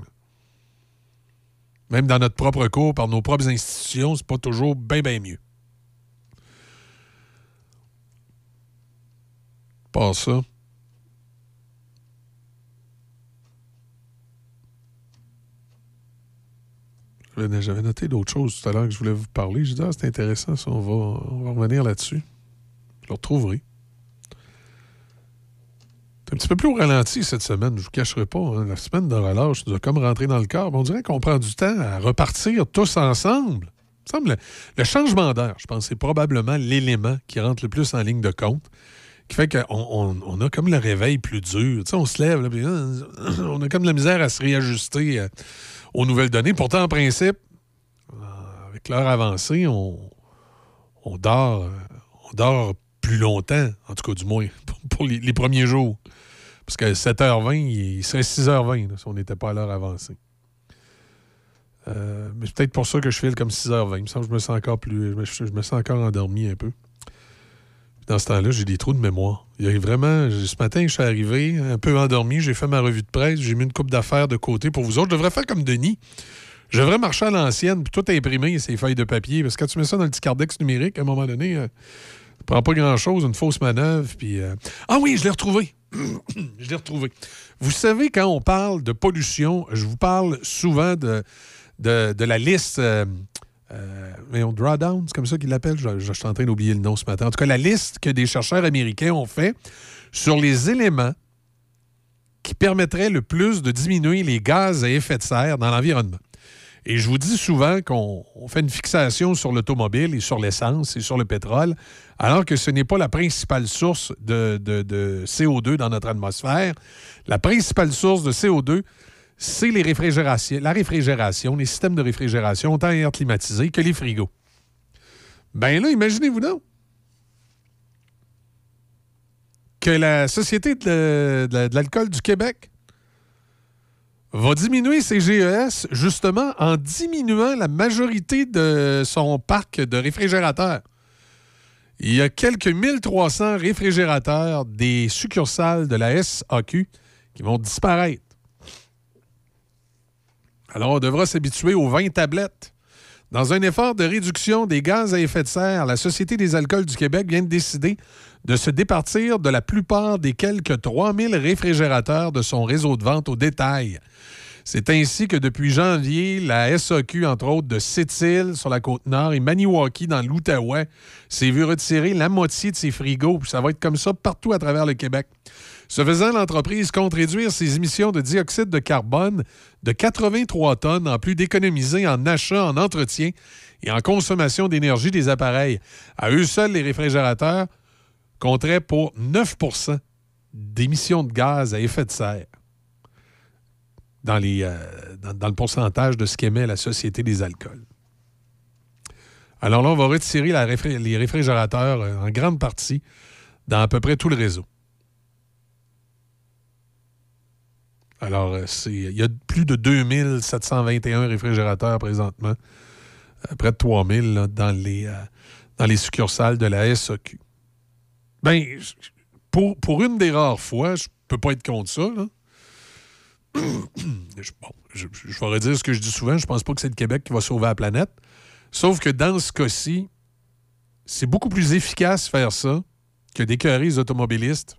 Même dans notre propre cours, par nos propres institutions, c'est pas toujours bien, bien mieux. Pas ça. J'avais noté d'autres choses tout à l'heure que je voulais vous parler. Je dis, ah, c'est intéressant, ça, on va, on va revenir là-dessus. Je le retrouverai. C'est un petit peu plus au ralenti cette semaine, je ne vous cacherai pas. hein. La semaine de relâche nous a comme rentré dans le corps. On dirait qu'on prend du temps à repartir tous ensemble. Semble le, changement d'air, je pense, c'est probablement l'élément qui rentre le plus en ligne de compte, qui fait qu'on on, on a comme le réveil plus dur. Tu sais, on se lève, euh, on a comme la misère à se réajuster aux nouvelles données. Pourtant, en principe, avec l'heure avancée, on, on dort, euh, on dort plus longtemps, en tout cas du moins pour, les, premiers jours. Parce que 7h20, il serait 6h20 là, si on n'était pas à l'heure avancée. Euh, mais c'est peut-être pour ça que je file comme 6h20. Il me semble que je me sens encore plus. Je me sens encore endormi un peu. Dans ce temps-là, j'ai des trous de mémoire. Il y a vraiment. Ce matin, je suis arrivé un peu endormi. J'ai fait ma revue de presse. J'ai mis une coupe d'affaires de côté pour vous autres. Je devrais faire comme Denis. Je devrais marcher à l'ancienne puis tout imprimer ces feuilles de papier. Parce que quand tu mets ça dans le petit cardex numérique, à un moment donné, euh, Ça prend pas grand-chose, une fausse manœuvre. Puis, euh, Ah oui, je l'ai retrouvé. je l'ai retrouvé. Vous savez, quand on parle de pollution, je vous parle souvent de, de, de la liste. Euh, euh, voyons, Drawdown, c'est comme ça qu'ils l'appellent. Je, suis en train d'oublier le nom ce matin. En tout cas, la liste que des chercheurs américains ont fait sur les éléments qui permettraient le plus de diminuer les gaz à effet de serre dans l'environnement. Et je vous dis souvent qu'on on fait une fixation sur l'automobile et sur l'essence et sur le pétrole, alors que ce n'est pas la principale source de, de- de CO2 dans notre atmosphère. La principale source de CO2, c'est les réfrigérations, la réfrigération, les systèmes de réfrigération, autant air climatisé que les frigos. Ben là, imaginez-vous donc que la Société de, de- de l'alcool du Québec va diminuer ses GES justement en diminuant la majorité de son parc de réfrigérateurs. Il y a quelques 1300 réfrigérateurs des succursales de la SAQ qui vont disparaître. Alors, on devra s'habituer aux 20 tablettes. Dans un effort de réduction des gaz à effet de serre, la Société des alcools du Québec vient de décider de se départir de la plupart des quelques 3000 réfrigérateurs de son réseau de vente au détail. C'est ainsi que depuis janvier, la SAQ, entre autres de Sept-Îles sur la côte nord et Maniwaki dans l'Outaouais, s'est vu retirer la moitié de ses frigos. Puis ça va être comme ça partout à travers le Québec. Ce faisant, l'entreprise compte réduire ses émissions de dioxyde de carbone de 83 tonnes, en plus d'économiser en achat, en entretien et en consommation d'énergie des appareils. À eux seuls, les réfrigérateurs compteraient pour 9% d'émissions de gaz à effet de serre euh, dans, le pourcentage de ce qu'émet la Société des alcools. Alors là, on va retirer les réfrigérateurs euh, en grande partie dans à peu près tout le réseau. Alors, euh, il y a plus de 2721 réfrigérateurs présentement, euh, près de 3000 là, dans, les, euh, dans les succursales de la SAQ. Ben, j- pour, pour une des rares fois, je peux pas être contre ça, je, bon, je, je vais redire ce que je dis souvent, je pense pas que c'est le Québec qui va sauver la planète. Sauf que dans ce cas-ci, c'est beaucoup plus efficace faire ça que d'écœurer les automobilistes.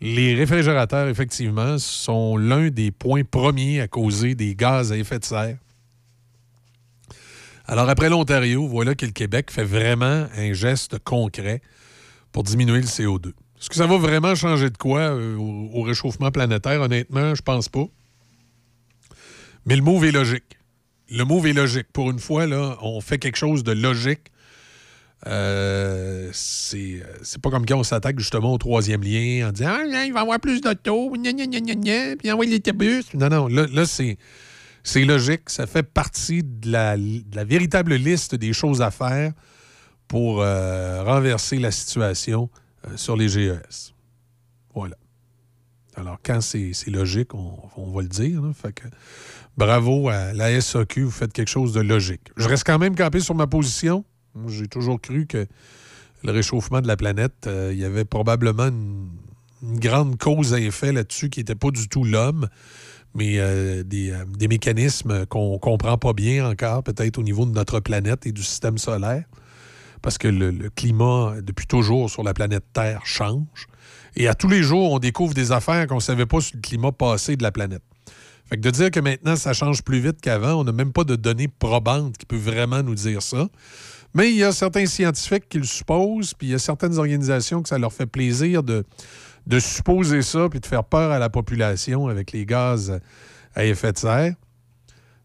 Les réfrigérateurs, effectivement, sont l'un des points premiers à causer des gaz à effet de serre. Alors, après l'Ontario, voilà que le Québec fait vraiment un geste concret pour diminuer le CO2. Est-ce que ça va vraiment changer de quoi euh, au, au réchauffement planétaire? Honnêtement, je pense pas. Mais le move est logique. Le move est logique. Pour une fois, là, on fait quelque chose de logique. Euh, c'est c'est pas comme quand on s'attaque justement au troisième lien en disant ah, il va y avoir plus d'auto, gna, gna, gna, gna, puis envoyer les autobus. Non, non, là, là, c'est c'est logique. Ça fait partie de la, véritable liste des choses à faire pour euh, renverser la situation euh, sur les GES. Voilà. Alors, quand c'est c'est logique, on, on va le dire. bravo à la SAQ, vous faites quelque chose de logique. Je reste quand même campé sur ma position. Moi, J'ai toujours cru que le réchauffement de la planète, euh, il y avait probablement une, grande cause à effet là-dessus qui n'était pas du tout l'homme, mais euh, des, euh, des mécanismes qu'on ne comprend pas bien encore, peut-être au niveau de notre planète et du système solaire parce que le, le climat, depuis toujours sur la planète Terre, change. Et à tous les jours, on découvre des affaires qu'on ne savait pas sur le climat passé de la planète. Fait que de dire que maintenant, ça change plus vite qu'avant, on n'a même pas de données probantes qui peuvent vraiment nous dire ça. Mais il y a certains scientifiques qui le supposent, puis il y a certaines organisations que ça leur fait plaisir de, de supposer ça, puis de faire peur à la population avec les gaz à effet de serre.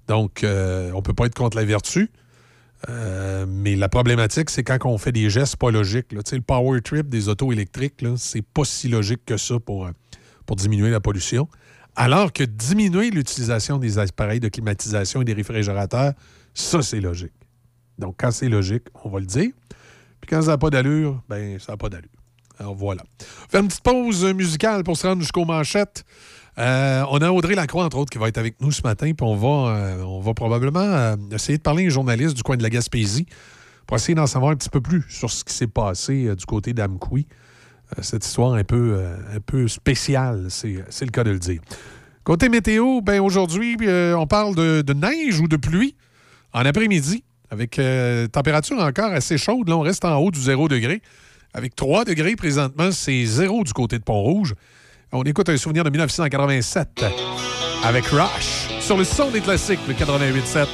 Donc, euh, on ne peut pas être contre la vertu. Euh, mais la problématique, c'est quand on fait des gestes pas logiques. là. Le power trip des autos électriques, c'est pas si logique que ça pour, euh, pour diminuer la pollution. Alors que diminuer l'utilisation des appareils de climatisation et des réfrigérateurs, ça, c'est logique. Donc, quand c'est logique, on va le dire. Puis quand ça n'a pas d'allure, ben ça n'a pas d'allure. Alors voilà. On fait une petite pause musicale pour se rendre jusqu'aux manchettes. Euh, on a Audrey Lacroix, entre autres, qui va être avec nous ce matin, puis on va, euh, on va probablement euh, essayer de parler à un journaliste du coin de la Gaspésie pour essayer d'en savoir un petit peu plus sur ce qui s'est passé du côté d'Amkoui. Cette histoire un peu, un peu spéciale, c'est le cas de le dire. Côté météo, ben aujourd'hui, on parle de neige ou de pluie en après-midi avec euh, température encore assez chaude. Là, on reste en haut du 0 degré. Avec 3 degrés présentement, c'est zéro du côté de Pont-Rouge. On écoute un souvenir de 1987 avec Rush sur le son des classiques, le 88.7.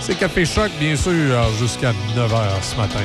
C'est Café Choc, bien sûr, jusqu'à 9h ce matin.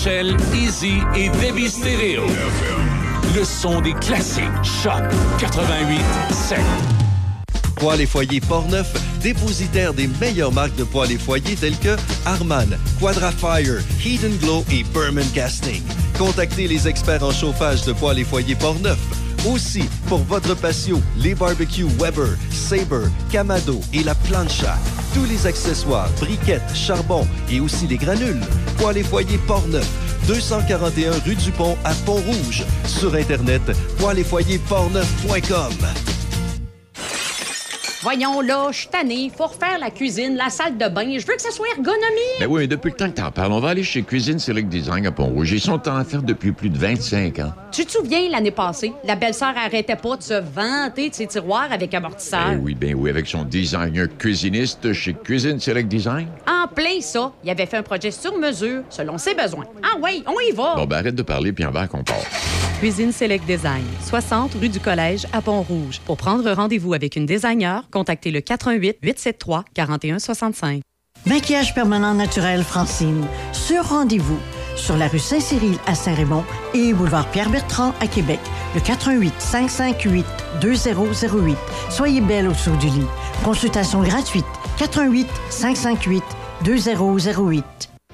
Michel, Easy et Debbie Stereo. Le son des classiques. Choc 88 7. Poêles et foyers Portneuf, dépositaire des meilleures marques de poêles et foyers telles que Harman, Quadrafire, and Glow et Berman Casting. Contactez les experts en chauffage de poêles et foyers Portneuf. Aussi, pour votre patio, les barbecues Weber, Sabre, Camado et la plancha. Tous les accessoires, briquettes, charbon et aussi les granules. Poêles et foyers Portneuf, 241 rue du Pont à Pont-Rouge. Sur Internet, poêles-et-foyers-portneuf.com. Voyons là, je suis tanné. Faut refaire la cuisine, la salle de bain. Je veux que ça soit ergonomique. Ben oui, mais depuis le temps que t'en parles, on va aller chez Cuisine Select Design à Pont-Rouge. Ils sont en faire depuis plus de 25 ans. Tu te souviens, l'année passée, la belle-sœur arrêtait pas de se vanter de ses tiroirs avec amortisseur. Ben oui, ben oui, avec son designer cuisiniste chez Cuisine Select Design. En plein ça, il avait fait un projet sur mesure, selon ses besoins. Ah oui, on y va. Bon, ben arrête de parler, puis en va qu'on part. Cuisine Select Design, 60 rue du Collège à Pont-Rouge. Pour prendre rendez-vous avec une designer, contactez le 88 873 4165. Maquillage permanent naturel Francine. Sur rendez-vous. Sur la rue Saint-Cyril à Saint-Raymond et boulevard Pierre-Bertrand à Québec. Le 88 558 2008. Soyez belle au saut du lit. Consultation gratuite. 88 558 2008.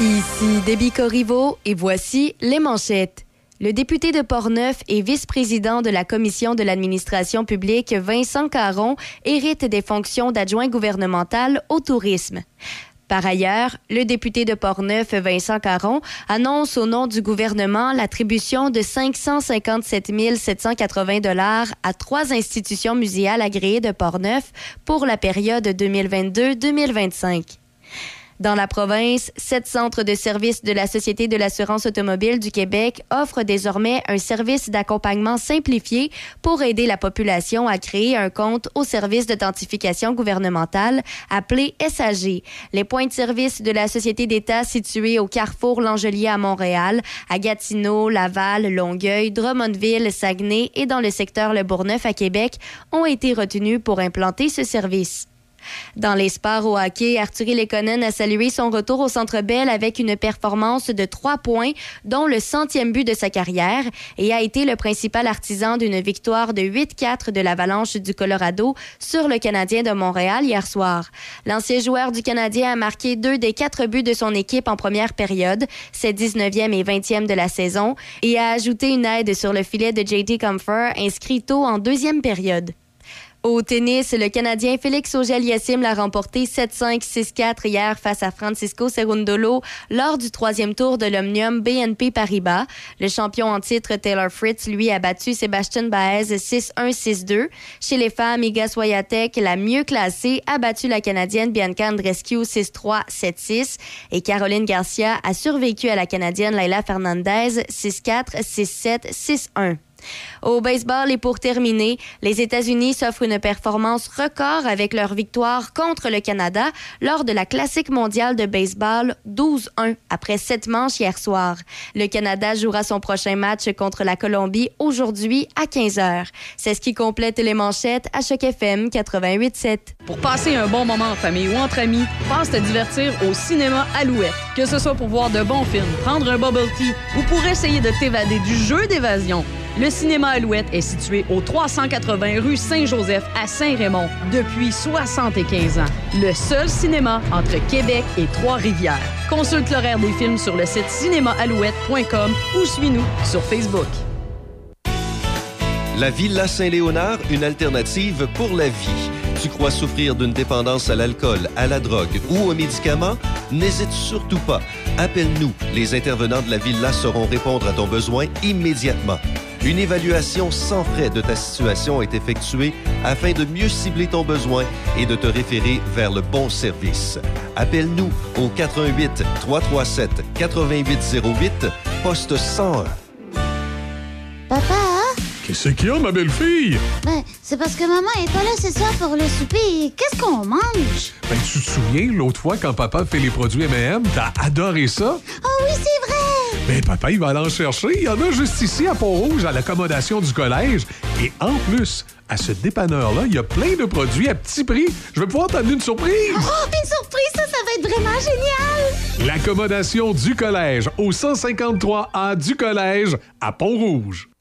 Ici Déby Corriveau et voici les manchettes. Le député de Portneuf et vice-président de la Commission de l'administration publique, Vincent Caron, hérite des fonctions d'adjoint gouvernemental au tourisme. Par ailleurs, le député de Portneuf, Vincent Caron, annonce au nom du gouvernement l'attribution de 557 780 dollars à trois institutions muséales agréées de Portneuf pour la période 2022-2025. Dans la province, sept centres de services de la Société de l'assurance automobile du Québec offrent désormais un service d'accompagnement simplifié pour aider la population à créer un compte au service d'authentification gouvernementale appelé SAG. Les points de service de la Société d'État situés au carrefour L'Angelier à Montréal, à Gatineau, Laval, Longueuil, Drummondville, Saguenay et dans le secteur Le Bourgneuf à Québec ont été retenus pour implanter ce service. Dans les sports au hockey, Arthur Lekonen a salué son retour au Centre Bell avec une performance de trois points, dont le centième but de sa carrière, et a été le principal artisan d'une victoire de 8-4 de l'Avalanche du Colorado sur le Canadien de Montréal hier soir. L'ancien joueur du Canadien a marqué deux des quatre buts de son équipe en première période, ses 19e et 20e de la saison, et a ajouté une aide sur le filet de JT Comfort inscrit tôt en deuxième période. Au tennis, le Canadien Félix Auger-Aliassime l'a remporté 7-5, 6-4 hier face à Francisco Cerundolo lors du troisième tour de l'Omnium BNP Paribas. Le champion en titre Taylor Fritz, lui, a battu Sébastien Baez 6-1, 6-2. Chez les femmes, Iga Swiatek, la mieux classée, a battu la Canadienne Bianca Andreescu 6-3, 7-6. Et Caroline Garcia a survécu à la Canadienne Laila Fernandez 6-4, 6-7, 6-1. Au baseball et pour terminer, les États-Unis s'offrent une performance record avec leur victoire contre le Canada lors de la Classique mondiale de baseball 12-1 après sept manches hier soir. Le Canada jouera son prochain match contre la Colombie aujourd'hui à 15h. C'est ce qui complète les manchettes à Choc FM 88.7. Pour passer un bon moment en famille ou entre amis, pense te divertir au cinéma Alouette. Que ce soit pour voir de bons films, prendre un bubble tea ou pour essayer de t'évader du jeu d'évasion. Le cinéma Alouette est situé au 380 rue Saint-Joseph à Saint-Raymond depuis 75 ans. Le seul cinéma entre Québec et Trois-Rivières. Consulte l'horaire des films sur le site cinémaalouette.com ou suis-nous sur Facebook. La Villa Saint-Léonard, une alternative pour la vie. Tu crois souffrir d'une dépendance à l'alcool, à la drogue ou aux médicaments? N'hésite surtout pas. Appelle-nous. Les intervenants de la Villa sauront répondre à ton besoin immédiatement. Une évaluation sans frais de ta situation est effectuée afin de mieux cibler ton besoin et de te référer vers le bon service. Appelle-nous au 88 337 8808 poste 101. Papa, Qu'est-ce qu'il y a, ma belle-fille? ben, c'est parce que maman est pas là ce soir pour le souper. Qu'est-ce qu'on mange? Ben, tu te souviens, l'autre fois, quand papa fait les produits M&M, t'as adoré ça? Oh oui, c'est vrai! Ben, papa, il va aller en chercher. Il y en a juste ici, à Pont-Rouge, à l'accommodation du collège. Et en plus, à ce dépanneur-là, il y a plein de produits à petit prix. Je vais pouvoir t'amener une surprise. Oh, une surprise, ça, ça va être vraiment génial! L'accommodation du collège au 153A du collège à Pont-Rouge.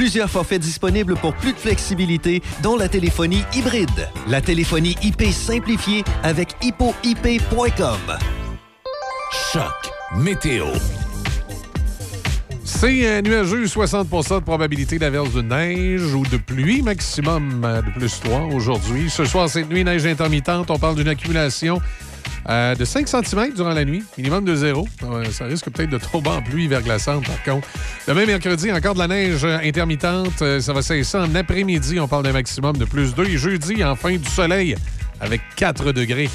Plusieurs forfaits disponibles pour plus de flexibilité, dont la téléphonie hybride. La téléphonie IP simplifiée avec hippoip.com. Choc météo. C'est euh, nuageux, 60% de probabilité d'averse de neige ou de pluie, maximum euh, de plus 3 aujourd'hui. Ce soir, cette nuit, neige intermittente. On parle d'une accumulation euh, de 5 cm durant la nuit, minimum de zéro. Euh, ça risque peut-être de tomber en pluie verglaçante, par contre. Demain, mercredi, encore de la neige euh, intermittente. Ça va cesser en après-midi. On parle d'un maximum de plus 2. Et jeudi, enfin, du soleil avec 4 degrés.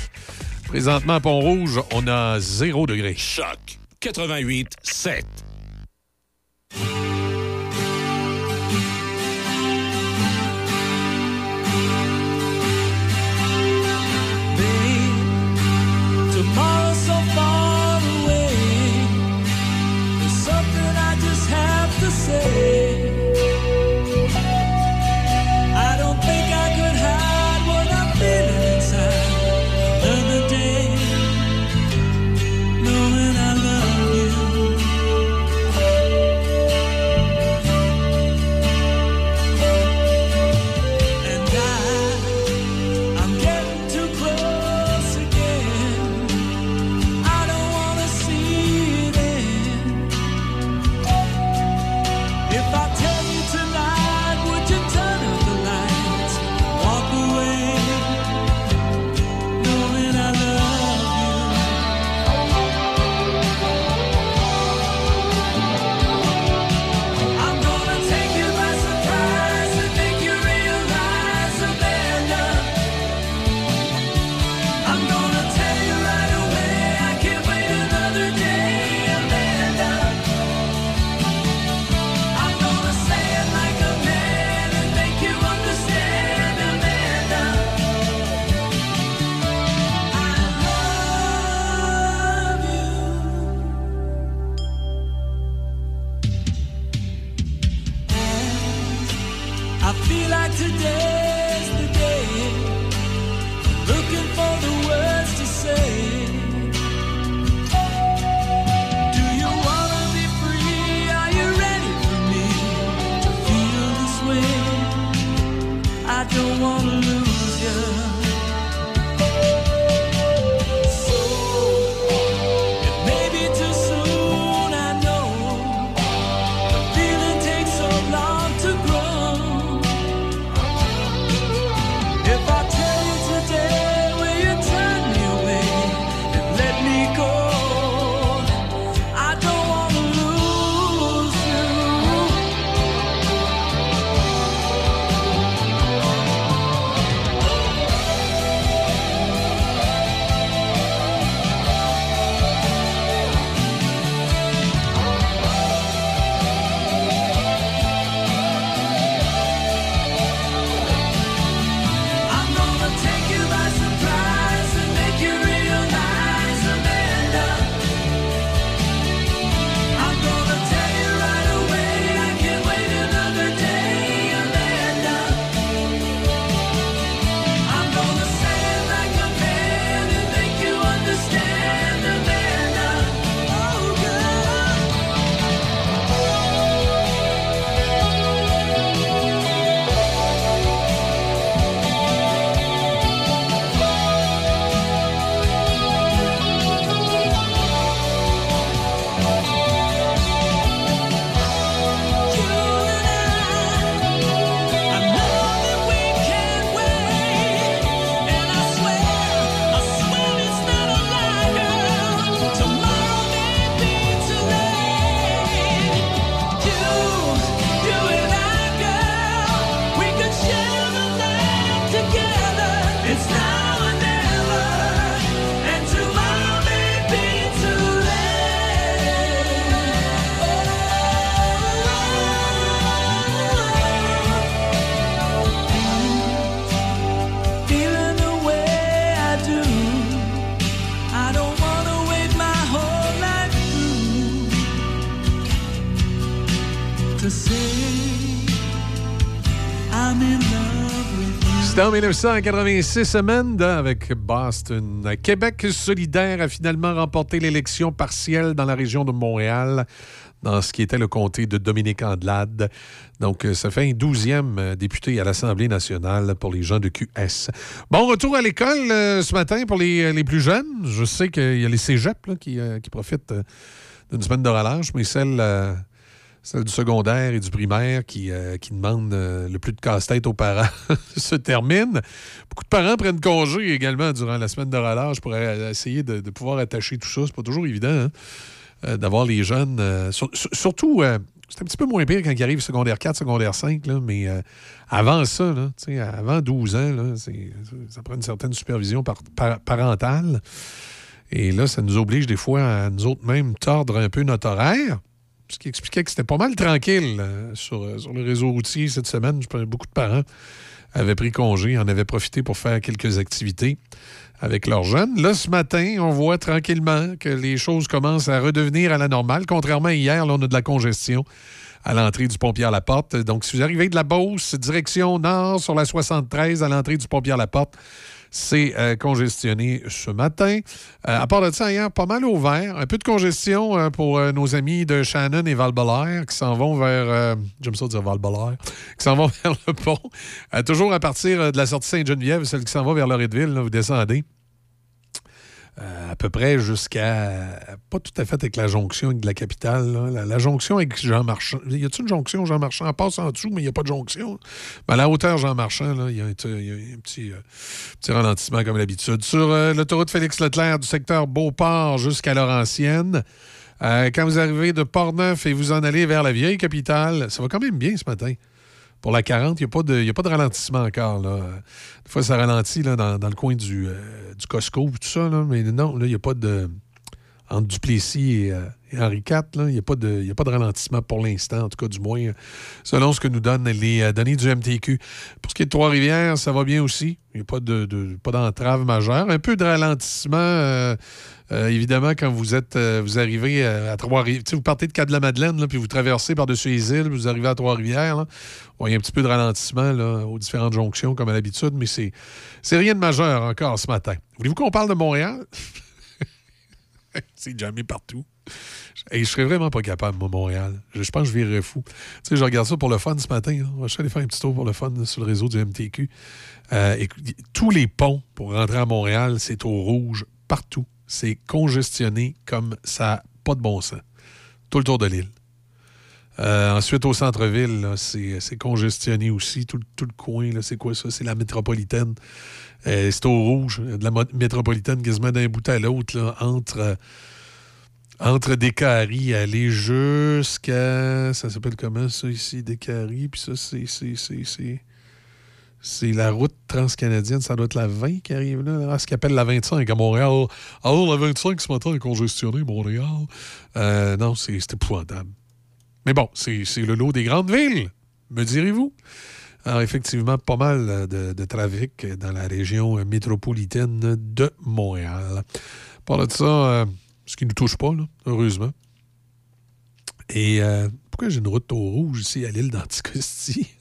Présentement, à Pont-Rouge, on a 0 degré. Choc 88 7. I feel like today's en 1986, Amanda, avec Boston. Québec solidaire a finalement remporté l'élection partielle dans la région de Montréal, dans ce qui était le comté de Dominique Andelade. Donc, euh, ça fait un douzième euh, député à l'Assemblée nationale pour les gens de QS. Bon, retour à l'école euh, ce matin pour les, les plus jeunes. Je sais qu'il y a les cégeps qui, qui profitent d'une semaine de relâche, mais celle, euh, celle du secondaire et du primaire qui, euh, qui demandent euh, le plus de casse-tête aux parents se termine. Beaucoup de parents prennent congé également durant la semaine de relâche pour essayer de, pouvoir attacher tout ça. C'est pas toujours évident hein, euh, d'avoir les jeunes. sur- sur- surtout, c'est un petit peu moins pire quand ils arrivent secondaire 4, secondaire 5, là, mais avant ça, là, avant 12 ans, là, ça prend une certaine supervision par- par- parentale. Et là, ça nous oblige des fois à nous autres même tordre un peu notre horaire. Ce qui expliquait que c'était pas mal tranquille euh, sur, euh, sur le réseau routier cette semaine. Je beaucoup de parents avaient pris congé, en avaient profité pour faire quelques activités avec leurs jeunes. Là, ce matin, on voit tranquillement que les choses commencent à redevenir à la normale. Contrairement à hier, là, on a de la congestion à l'entrée du pont la porte Donc, si vous arrivez de la Beauce, direction nord sur la 73 à l'entrée du pont la porte c'est euh, congestionné ce matin. Euh, à part de ça, hier, pas mal ouvert. Un peu de congestion euh, pour nos amis de Shannon et val qui s'en vont vers... J'aime ça qui s'en vont vers le pont. Toujours à partir de la sortie Sainte-Geneviève, celle qui s'en va vers Loretteville, vous descendez. Euh, à peu près jusqu'à. Pas tout à fait avec la jonction avec de la capitale. La, jonction avec Jean Marchand. Y a-t-il une jonction Jean Marchand? Passe en dessous, mais il n'y a pas de jonction. Mais à la hauteur Jean Marchand, il y a, un, petit, euh, ralentissement comme d'habitude. Sur euh, l'autoroute Félix-Leclerc du secteur Beauport jusqu'à Laurentienne. quand vous arrivez de Port-Neuf et vous en allez vers la vieille capitale, ça va quand même bien ce matin. Pour la 40, il n'y a, a pas de ralentissement encore. Là. Des fois, ça ralentit là, dans, dans le coin du, euh, du Costco, tout ça. Là, mais non, il n'y a pas de. Entre Duplessis et, euh, Henri IV, il n'y a, a pas de ralentissement pour l'instant, en tout cas, du moins, selon ce que nous donnent les euh, données du MTQ. Pour ce qui est de Trois-Rivières, ça va bien aussi. Il n'y a pas de, de- pas d'entrave majeure. Un peu de ralentissement, euh, évidemment, quand vous êtes euh, vous arrivez euh, à Trois-Rivières. Vous partez de Cap-de-la-Madeleine, puis vous traversez par-dessus les îles, vous arrivez à Trois-Rivières. il y a un petit peu de ralentissement aux différentes jonctions, comme à l'habitude, mais c'est, rien de majeur encore ce matin. Voulez-vous qu'on parle de Montréal? c'est jamais partout. Et je serais vraiment pas capable, moi, Montréal. Je, pense que je virerais fou. Tu sais, je regarde ça pour le fun ce matin. Je suis allé faire un petit tour pour le fun sur le réseau du MTQ. Tous les ponts pour rentrer à Montréal, c'est au rouge partout. C'est congestionné comme ça pas de bon sens. Tout le tour de l'île. Euh, ensuite, au centre-ville, c'est congestionné aussi. Tout, le- coin, c'est quoi ça? C'est la métropolitaine. Euh, c'est au rouge. De la métropolitaine quasiment d'un bout à l'autre, entre, euh, entre et aller jusqu'à. Ça s'appelle comment, ça, ici? Descaries? Puis ça, c'est. C'est- la route transcanadienne, ça doit être la 20 qui arrive là, ce qu'on appelle la 25 à Montréal. Alors, la 25 ce matin est congestionnée, Montréal. Euh, non, c'est épouvantable. Mais bon, c'est le lot des grandes villes, me direz-vous. Alors, effectivement, pas mal de, trafic dans la région métropolitaine de Montréal. Par de ça, euh, ce qui ne nous touche pas, heureusement. Et euh, pourquoi j'ai une route au rouge ici à l'île d'Anticosti?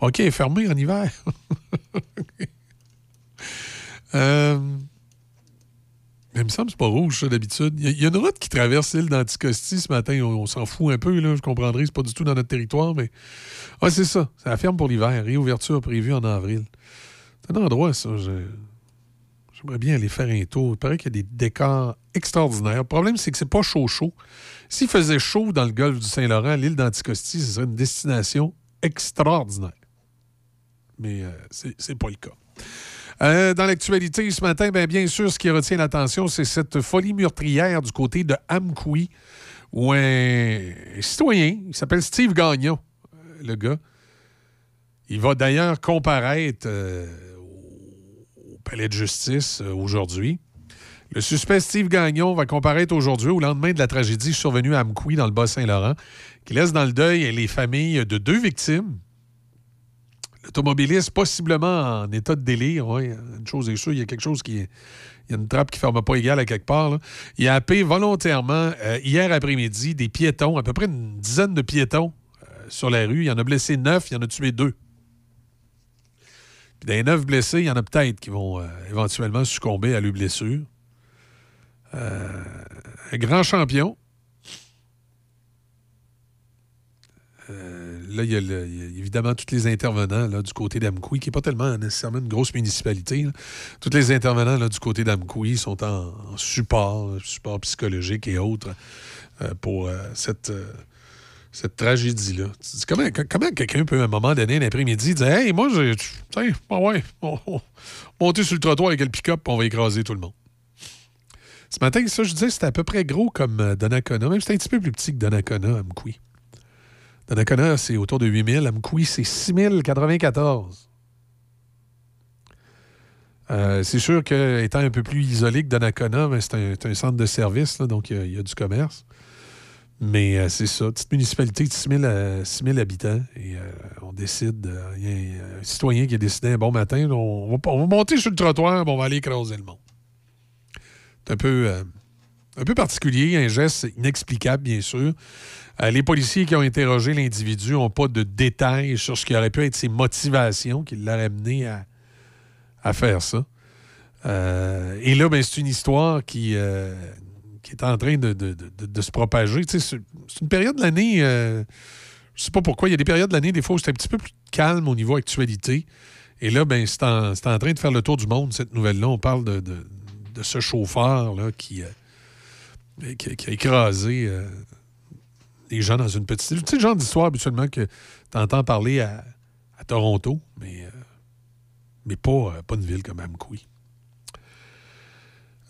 OK, fermée en hiver. Euh, mais il me semble que c'est pas rouge, ça, d'habitude. Il y, a- une route qui traverse l'île d'Anticosti ce matin. On, s'en fout un peu, là. Je comprendrai, c'est pas du tout dans notre territoire, mais. Ah, c'est ça. Ça la ferme pour l'hiver. Réouverture prévue en avril. C'est un endroit, ça. J'aimerais bien aller faire un tour. Il paraît qu'il y a des décors extraordinaires. Le problème, c'est que c'est pas chaud-chaud. S'il faisait chaud dans le golfe du Saint-Laurent, l'île d'Anticosti, ce serait une destination extraordinaire. Mais euh, c'est c'est pas le cas. Euh, dans l'actualité ce matin, ben, bien sûr, ce qui retient l'attention, c'est cette folie meurtrière du côté de Amkoui, où un citoyen, il s'appelle Steve Gagnon, euh, le gars. Il va d'ailleurs comparaître au palais de justice aujourd'hui. Le suspect Steve Gagnon va comparaître aujourd'hui au lendemain de la tragédie survenue à Amkoui, dans le Bas-Saint-Laurent, qui laisse dans le deuil les familles de deux victimes. L'automobiliste, possiblement en état de délire. Une chose est sûre, il y a quelque chose qui. Il y a une trappe qui ne ferme pas égale à quelque part. Il a happé volontairement, euh, hier après-midi, des piétons, à peu près une dizaine de piétons euh, sur la rue. Il en a blessé neuf, il en a tué deux. Puis les neuf blessés, il y en a peut-être qui vont euh, éventuellement succomber à leurs blessures. Euh, un grand champion. Euh, là, il y, a évidemment tous les intervenants là, du côté d'Amkoui, qui n'est pas tellement nécessairement une grosse municipalité. Tous les intervenants là, du côté d'Amkoui sont en, support, support psychologique et autres euh, pour cette, tragédie-là. Comment, quelqu'un peut, à un moment donné, un après-midi, dire Hey, moi, j'ai. Tiens, ah sur le trottoir avec le pick-up, on va écraser tout le monde. Ce matin, ça, je disais, c'était à peu près gros comme euh, Donnacona. Même c'était un petit peu plus petit que Donnacona, Amkoui. Donnacona, c'est autour de 8000. Amkoui, c'est 6094. Euh, c'est sûr que étant un peu plus isolé que Donnacona, ben, c'est un, c'est centre de service, donc il y a- du commerce. Mais euh, c'est ça, petite municipalité de 6000 à 6000 habitants. Et euh, on décide, il y a un, citoyen qui a décidé un bon matin, on va, on va monter sur le trottoir, on va aller écraser le monde. Un peu, euh, un peu particulier, un geste inexplicable, bien sûr. Euh, les policiers qui ont interrogé l'individu n'ont pas de détails sur ce qui aurait pu être ses motivations qui l'auraient amené à, à faire ça. Euh, et là, ben, c'est une histoire qui, qui est en train de, de- de- se propager. C'est une période de l'année, je sais pas pourquoi, il y a des périodes de l'année, des fois, où c'est un petit peu plus calme au niveau actualité. Et là, ben, c'est en, en train de faire le tour du monde, cette nouvelle-là. On parle de- de ce chauffeur là, qui, euh, qui, qui a écrasé euh, des gens dans une petite île. Tu sais, le genre d'histoire habituellement que tu entends parler à, Toronto, mais, euh, mais pas, euh, pas une ville comme.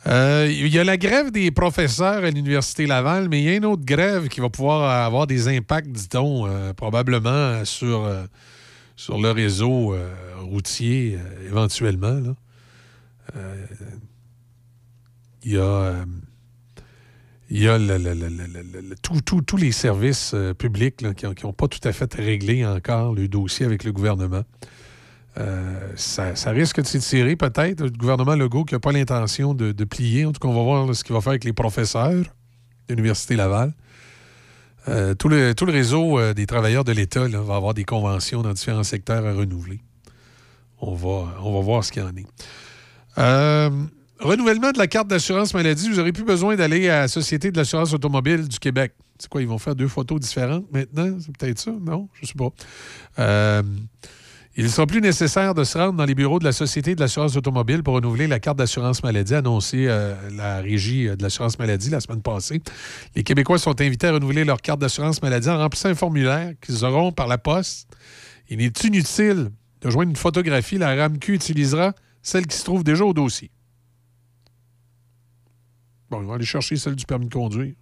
Euh, Il y a la grève des professeurs à l'Université Laval, mais il y a une autre grève qui va pouvoir avoir des impacts, dit-on, probablement sur, sur le réseau routier, éventuellement. là. Il y a, euh, il y a le- le- le- tout- tout- tous les services euh, publics qui n'ont pas tout à fait réglé encore le dossier avec le gouvernement. Euh, ça, ça risque de s'étirer peut-être. Le gouvernement Legault qui n'a pas l'intention de, de plier. En tout cas, on va voir ce qu'il va faire avec les professeurs de l'Université Laval. Euh, tout, le, tout le réseau euh, des travailleurs de l'État va avoir des conventions dans différents secteurs à renouveler. On va, on va voir ce qu'il y en est. Euh, renouvellement de la carte d'assurance maladie. Vous n'aurez plus besoin d'aller à la Société de l'assurance automobile du Québec. C'est quoi, ils vont faire deux photos différentes maintenant? C'est peut-être ça? Non? Je ne sais pas. Euh, il ne sera plus nécessaire de se rendre dans les bureaux de la Société de l'assurance automobile pour renouveler la carte d'assurance maladie annoncée euh, la Régie euh, de l'assurance maladie la semaine passée. Les Québécois sont invités à renouveler leur carte d'assurance maladie en remplissant un formulaire qu'ils auront par la poste. Il est inutile de joindre une photographie. La RAMQ utilisera celle qui se trouve déjà au dossier. Bon, ils vont aller chercher celle du permis de conduire.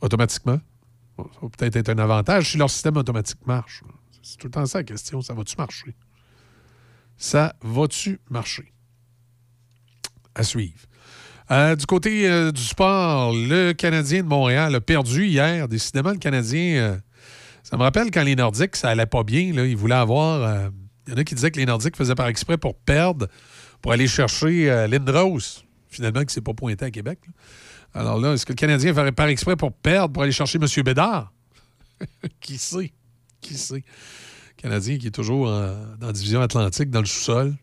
Automatiquement. Ça va peut-être être un avantage si leur système automatique marche. C'est tout le temps ça la question. Ça va-tu marcher? Ça va-tu marcher? À suivre. Euh, du côté euh, du sport, le Canadien de Montréal a perdu hier. Décidément, le Canadien, euh, ça me rappelle quand les Nordiques, ça allait pas bien. Là, ils voulaient avoir. Il y en a qui disaient que les Nordiques faisaient par exprès pour perdre, pour aller chercher Lindros, finalement, qui ne s'est pas pointé à Québec. Alors là, est-ce que le Canadien ferait par exprès pour perdre, pour aller chercher M. Bédard? qui sait? Qui sait? Le Canadien qui est toujours en- dans la division atlantique, dans le sous-sol.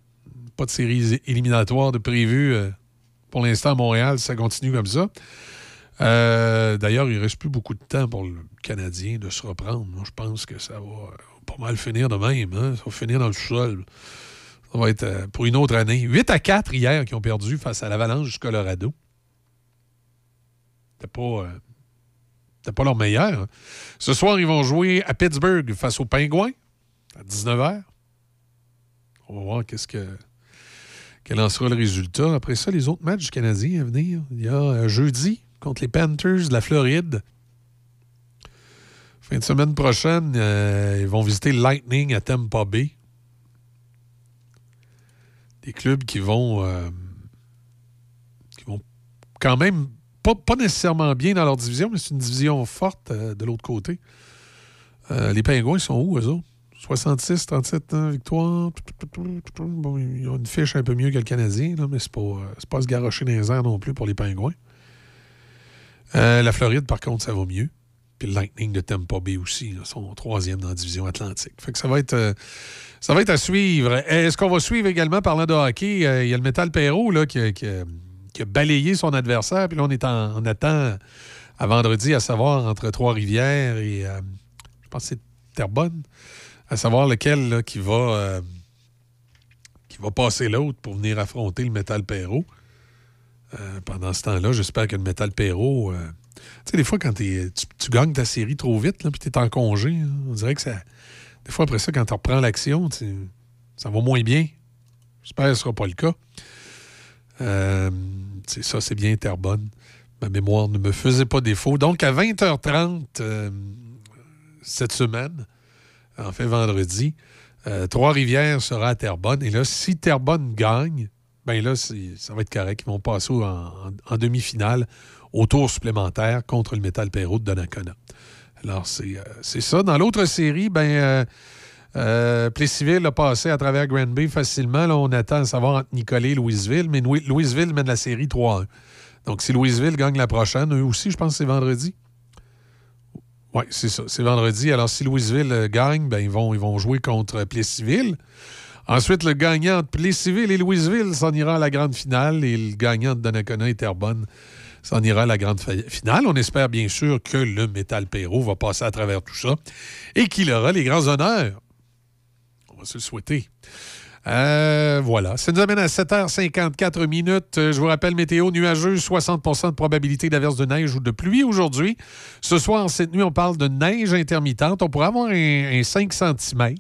Pas de séries éliminatoires de prévues euh, pour l'instant à Montréal, ça continue comme ça. Euh, D'ailleurs, il ne reste plus beaucoup de temps pour le Canadien de se reprendre. Moi, je pense que ça va euh, pas mal finir de même. hein. Ça va finir dans le sous-sol. Ça va être euh, pour une autre année. 8 à 4 hier qui ont perdu face à l'Avalanche du Colorado. C'était pas, euh, pas leur meilleur. Ce soir, ils vont jouer à Pittsburgh face aux Pingouins à 19h. On va voir qu'est-ce que, quel en sera le résultat. Après ça, les autres matchs du Canadien à venir. Il y a euh, jeudi contre les Panthers de la Floride. Fin de semaine prochaine, ils vont visiter le Lightning à Tampa Bay. Des clubs qui vont, euh, qui vont quand même pas, pas nécessairement bien dans leur division, mais c'est une division forte euh, de l'autre côté. Euh, les Pingouins sont où, eux autres? 66, 37 ans, victoire. Bon, ils ont une fiche un peu mieux que le Canadien, là, mais c'est pas, pas se garrocher dans les airs non plus pour les Pingouins. La Floride, par contre, ça va mieux. Puis le Lightning de Tampa Bay aussi, là, sont troisième dans la division Atlantique. Fait que ça va être, euh, ça va être à suivre. Est-ce qu'on va suivre également, parlant de hockey, euh, il y a le Metal Perrault là, qui, a- balayé son adversaire. Puis là, on est en, on attend à vendredi, à savoir entre Trois-Rivières et, euh, je pense que c'est Terrebonne, à savoir lequel là, qui va... euh, qui va passer l'autre pour venir affronter le Metal Perrault. Euh, pendant ce temps-là, j'espère que le Metal Perrault. Tu sais, des fois, quand tu, tu gagnes ta série trop vite, là, puis tu es en congé, hein, on dirait que ça. Des fois, après ça, quand tu reprends l'action, ça va moins bien. J'espère que ce ne sera pas le cas. Euh, ça, c'est bien Terrebonne. Ma mémoire ne me faisait pas défaut. Donc, à 20h30 euh, cette semaine, en fait vendredi, euh, Trois-Rivières sera à Terrebonne. Et là, si Terrebonne gagne, ben là, ça va être correct. Ils vont passer en demi-finale au tour supplémentaire contre le Metal Perrault de Donnacona. Alors, c'est euh, c'est ça. Dans l'autre série, ben, euh, euh, a passé à travers Grand Bay facilement. Là, on attend à savoir entre Nicolet et Louisville, mais Louis- Louisville mène la série 3-1. Donc, si Louisville gagne la prochaine, eux aussi, je pense que c'est vendredi. Oui, c'est ça. C'est vendredi. Alors, si Louisville euh, gagne, ben, ils, vont, ils vont jouer contre Plessisville. Ensuite, le gagnant de Plessisville et Louisville s'en ira à la grande finale et le gagnant de Donnacona et Terrebonne s'en ira à la grande finale. On espère bien sûr que le Métal Perrault va passer à travers tout ça et qu'il aura les grands honneurs. On va se le souhaiter. Euh, voilà. Ça nous amène à 7h54 minutes. Euh, Je vous rappelle, météo nuageuse, 60% de probabilité d'averse de neige ou de pluie aujourd'hui. Ce soir, cette nuit, on parle de neige intermittente. On pourrait avoir un, un 5 cm.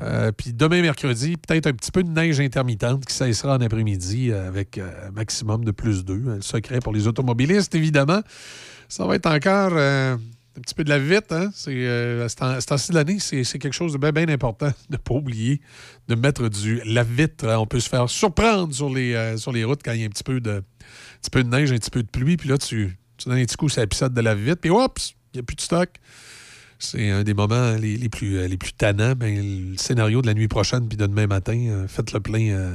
Euh, puis demain, mercredi, peut-être un petit peu de neige intermittente qui cessera en après-midi euh, avec euh, un maximum de plus 2. Le secret pour les automobilistes, évidemment. Ça va être encore euh, un petit peu de la vite. Hein? C'est, euh, à ce temps-ci de l'année, c'est, quelque chose de bien, bien important de ne pas oublier de mettre du lave-vitre. On peut se faire surprendre sur les, euh, sur les routes quand il y a un petit peu de, un petit peu de neige, un petit peu de pluie. Puis là, tu, donnes un petit coup sur la de lave-vitre. Puis oups, il n'y a plus de stock. C'est un des moments les, plus, euh, les tannants. Ben, le scénario de la nuit prochaine puis de demain matin, euh, faites le plein euh,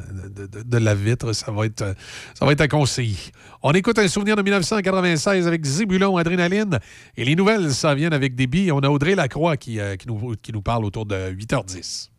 de, la vitre. Ça va, être, ça va être à conseiller. On écoute un souvenir de 1996 avec Zébulon, Adrénaline. Et les nouvelles, ça vient avec des. On a Audrey Lacroix qui, qui, nous, qui nous parle autour de 8h10.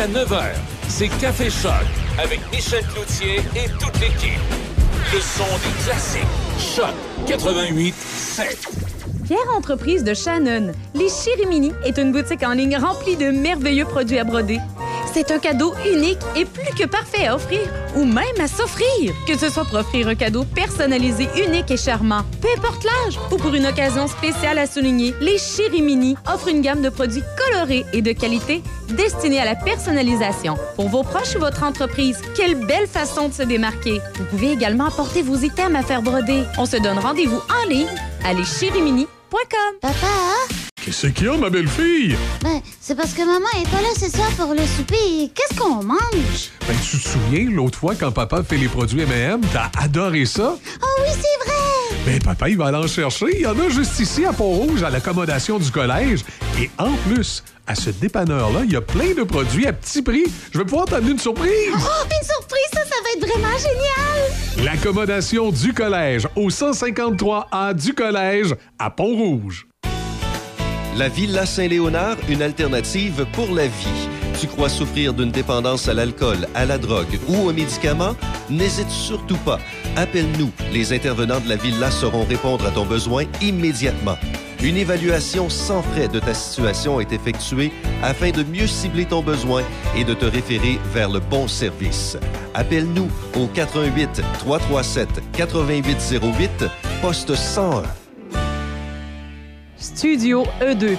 Jusqu'à 9h, c'est Café Choc avec Michel Cloutier et toute l'équipe. Le son des classiques. Choc 88 7. Fière entreprise de Shannon, les Chirimini est une boutique en ligne remplie de merveilleux produits à broder. C'est un cadeau unique et plus que parfait à offrir ou même à s'offrir. Que ce soit pour offrir un cadeau personnalisé, unique et charmant, peu importe l'âge, ou pour une occasion spéciale à souligner, les Chirimini offrent une gamme de produits colorés et de qualité destinés à la personnalisation. Pour vos proches ou votre entreprise, quelle belle façon de se démarquer. Vous pouvez également apporter vos items à faire broder. On se donne rendez-vous en ligne à leschirimini.com. Papa? Qu'est-ce qu'il y a, ma belle-fille? Ben, c'est parce que maman est pas là ce soir pour le souper. Qu'est-ce qu'on mange? Ben, tu te souviens, l'autre fois, quand papa fait les produits M&M, t'as adoré ça? Oh oui, c'est vrai! Ben, papa, il va aller en chercher. Il y en a juste ici, à Pont-Rouge, à l'accommodation du collège. Et en plus, à ce dépanneur-là, il y a plein de produits à petit prix. Je vais pouvoir t'amener une surprise! Oh, une surprise, ça, ça va être vraiment génial! L'accommodation du collège au 153A du collège à Pont-Rouge. La Villa Saint-Léonard, une alternative pour la vie. Tu crois souffrir d'une dépendance à l'alcool, à la drogue ou aux médicaments? N'hésite surtout pas. Appelle-nous. Les intervenants de la Villa sauront répondre à ton besoin immédiatement. Une évaluation sans frais de ta situation est effectuée afin de mieux cibler ton besoin et de te référer vers le bon service. Appelle-nous au 88 337 8808 poste 101. Studio E2+.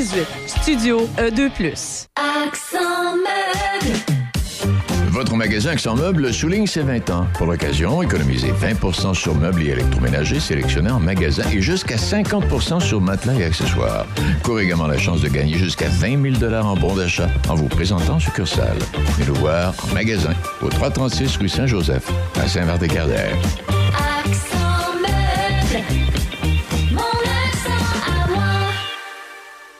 18. Studio E E2+. Accent meuble. Votre magasin Accent Meubles souligne ses 20 ans. Pour l'occasion, économisez 20% sur meubles et électroménagers sélectionnés en magasin et jusqu'à 50% sur matelas et accessoires. Courez également la chance de gagner jusqu'à 20 000 en bons d'achat en vous présentant en succursale. Venez nous voir en magasin au 336 rue Saint-Joseph à Saint-Vert-des-Cardères.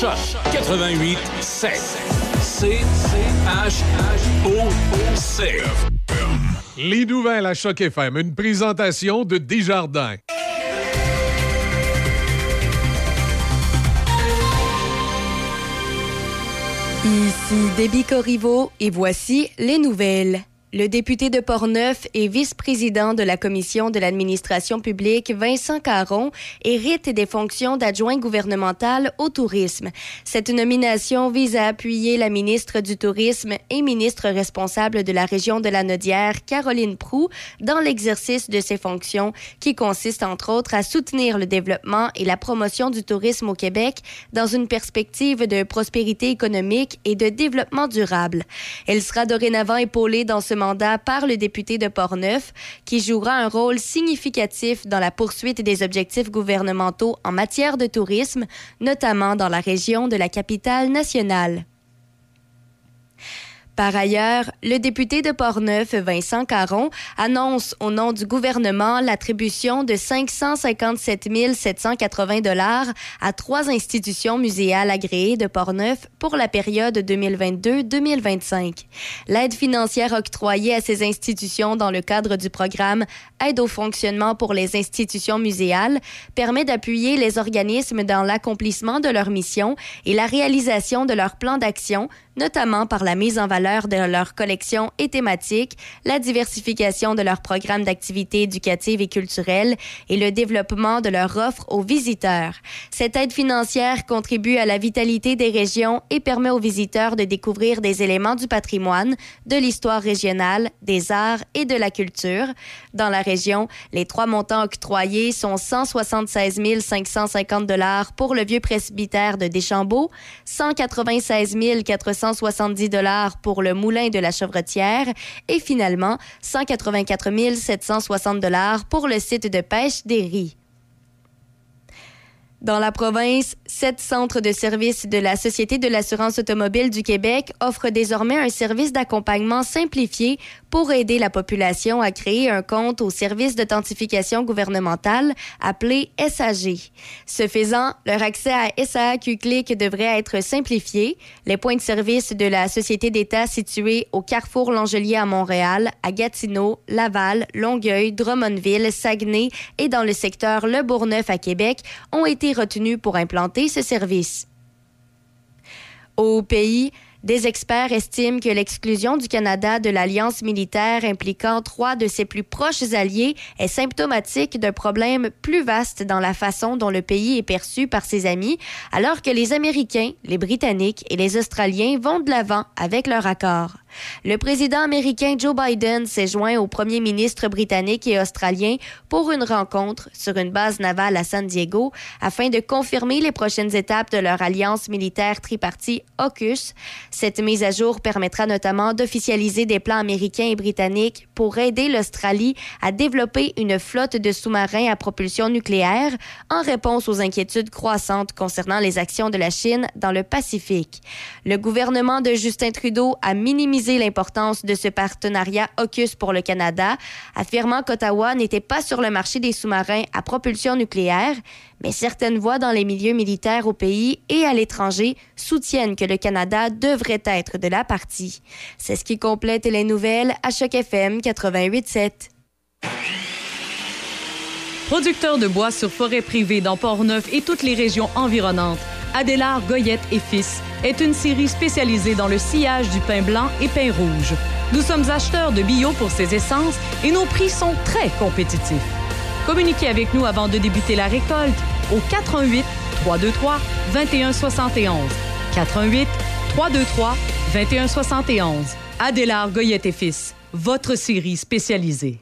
Choc 88 7. C H O C. Les nouvelles à Choc FM, une présentation de Desjardins. Ici Déby Corriveau et voici les nouvelles. Le député de Portneuf et vice-président de la Commission de l'administration publique, Vincent Caron, hérite des fonctions d'adjoint gouvernemental au tourisme. Cette nomination vise à appuyer la ministre du Tourisme et ministre responsable de la région de la Nodière, Caroline Prou, dans l'exercice de ses fonctions qui consistent entre autres à soutenir le développement et la promotion du tourisme au Québec dans une perspective de prospérité économique et de développement durable. Elle sera dorénavant épaulée dans ce mandat par le député de Portneuf, qui jouera un rôle significatif dans la poursuite des objectifs gouvernementaux en matière de tourisme, notamment dans la région de la capitale nationale. Par ailleurs, le député de Portneuf, Vincent Caron, annonce au nom du gouvernement l'attribution de 557 780 dollars à trois institutions muséales agréées de Portneuf pour la période 2022-2025. L'aide financière octroyée à ces institutions dans le cadre du programme Aide au fonctionnement pour les institutions muséales permet d'appuyer les organismes dans l'accomplissement de leur mission et la réalisation de leur plan d'action notamment par la mise en valeur de leurs collections et thématiques, la diversification de leurs programmes d'activités éducatives et culturelles et le développement de leur offre aux visiteurs. Cette aide financière contribue à la vitalité des régions et permet aux visiteurs de découvrir des éléments du patrimoine, de l'histoire régionale, des arts et de la culture. Dans la région, les trois montants octroyés sont 176 550 dollars pour le vieux presbytère de Deschambault, 196 400 170 dollars pour le moulin de la Chevretière et finalement 184 760 dollars pour le site de pêche des Ries. Dans la province, sept centres de services de la Société de l'assurance automobile du Québec offrent désormais un service d'accompagnement simplifié pour aider la population à créer un compte au service d'authentification gouvernementale appelé SAG. Ce faisant, leur accès à SAQ Click devrait être simplifié. Les points de service de la Société d'État situés au Carrefour Langelier à Montréal, à Gatineau, Laval, Longueuil, Drummondville, Saguenay et dans le secteur Le Bourgneuf à Québec ont été retenus pour implanter ce service. Au pays, des experts estiment que l'exclusion du Canada de l'alliance militaire impliquant trois de ses plus proches alliés est symptomatique d'un problème plus vaste dans la façon dont le pays est perçu par ses amis, alors que les Américains, les Britanniques et les Australiens vont de l'avant avec leur accord. Le président américain Joe Biden s'est joint au premier ministre britannique et australien pour une rencontre sur une base navale à San Diego afin de confirmer les prochaines étapes de leur alliance militaire tripartie AUKUS. Cette mise à jour permettra notamment d'officialiser des plans américains et britanniques pour aider l'Australie à développer une flotte de sous-marins à propulsion nucléaire en réponse aux inquiétudes croissantes concernant les actions de la Chine dans le Pacifique. Le gouvernement de Justin Trudeau a minimisé l'importance de ce partenariat AUKUS pour le Canada, affirmant qu'Ottawa n'était pas sur le marché des sous-marins à propulsion nucléaire, mais certaines voix dans les milieux militaires au pays et à l'étranger soutiennent que le Canada devrait être de la partie. C'est ce qui complète les nouvelles à Choc FM 88.7. Producteur de bois sur forêt privée dans Port-Neuf et toutes les régions environnantes, Adélard Goyette et Fils est une série spécialisée dans le sillage du pain blanc et pain rouge. Nous sommes acheteurs de bio pour ces essences et nos prix sont très compétitifs. Communiquez avec nous avant de débuter la récolte au 88 323 2171. 88 323 2171. Adélard Goyette et Fils, votre série spécialisée.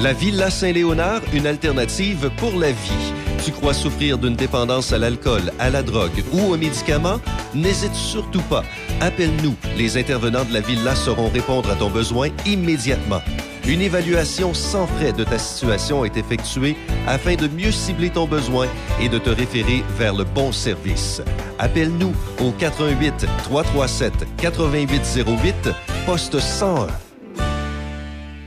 La Villa Saint-Léonard, une alternative pour la vie. Tu crois souffrir d'une dépendance à l'alcool, à la drogue ou aux médicaments? N'hésite surtout pas. Appelle-nous. Les intervenants de la Villa sauront répondre à ton besoin immédiatement. Une évaluation sans frais de ta situation est effectuée afin de mieux cibler ton besoin et de te référer vers le bon service. Appelle-nous au 88 337 8808 poste 101.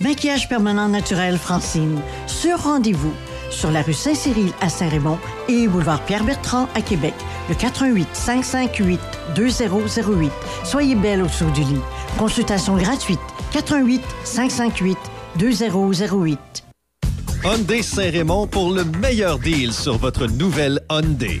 Maquillage permanent naturel Francine. Sur rendez-vous. Sur la rue Saint-Cyril à Saint-Raymond et boulevard Pierre-Bertrand à Québec. Le 88 558 2008. Soyez belle au-dessous du lit. Consultation gratuite. 88 558 2008. Hyundai Saint-Raymond pour le meilleur deal sur votre nouvelle Hyundai.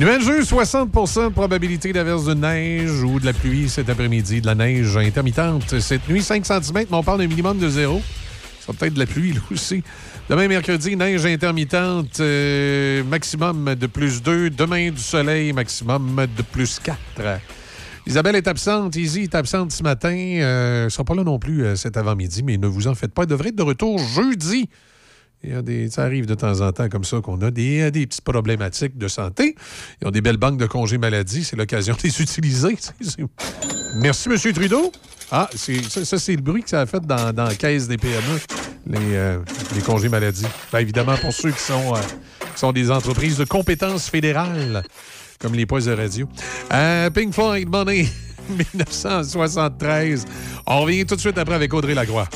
Nuageux, 60% de probabilité d'averse de neige ou de la pluie cet après-midi, de la neige intermittente. Cette nuit, 5 cm, mais on parle d'un minimum de zéro. Ça va peut-être de la pluie, là aussi. Demain, mercredi, neige intermittente, euh, maximum de plus 2. Demain, du soleil, maximum de plus 4. Isabelle est absente, Izzy est absente ce matin. Elle ne sera pas là non plus euh, cet avant-midi, mais ne vous en faites pas. Elle devrait être de retour jeudi. Il y a des, ça arrive de temps en temps comme ça qu'on a des, des petites problématiques de santé. Ils ont des belles banques de congés maladie. C'est l'occasion de les utiliser. Merci, M. Trudeau. Ah, ça, ça, c'est le bruit que ça a fait dans, dans la caisse des PME, les, euh, les congés maladie. Ben, évidemment, pour ceux qui sont, euh, qui sont des entreprises de compétences fédérales, comme les postes de radio. Euh, Pink Floyd, Money, 1973. On revient tout de suite après avec Audrey Lacroix.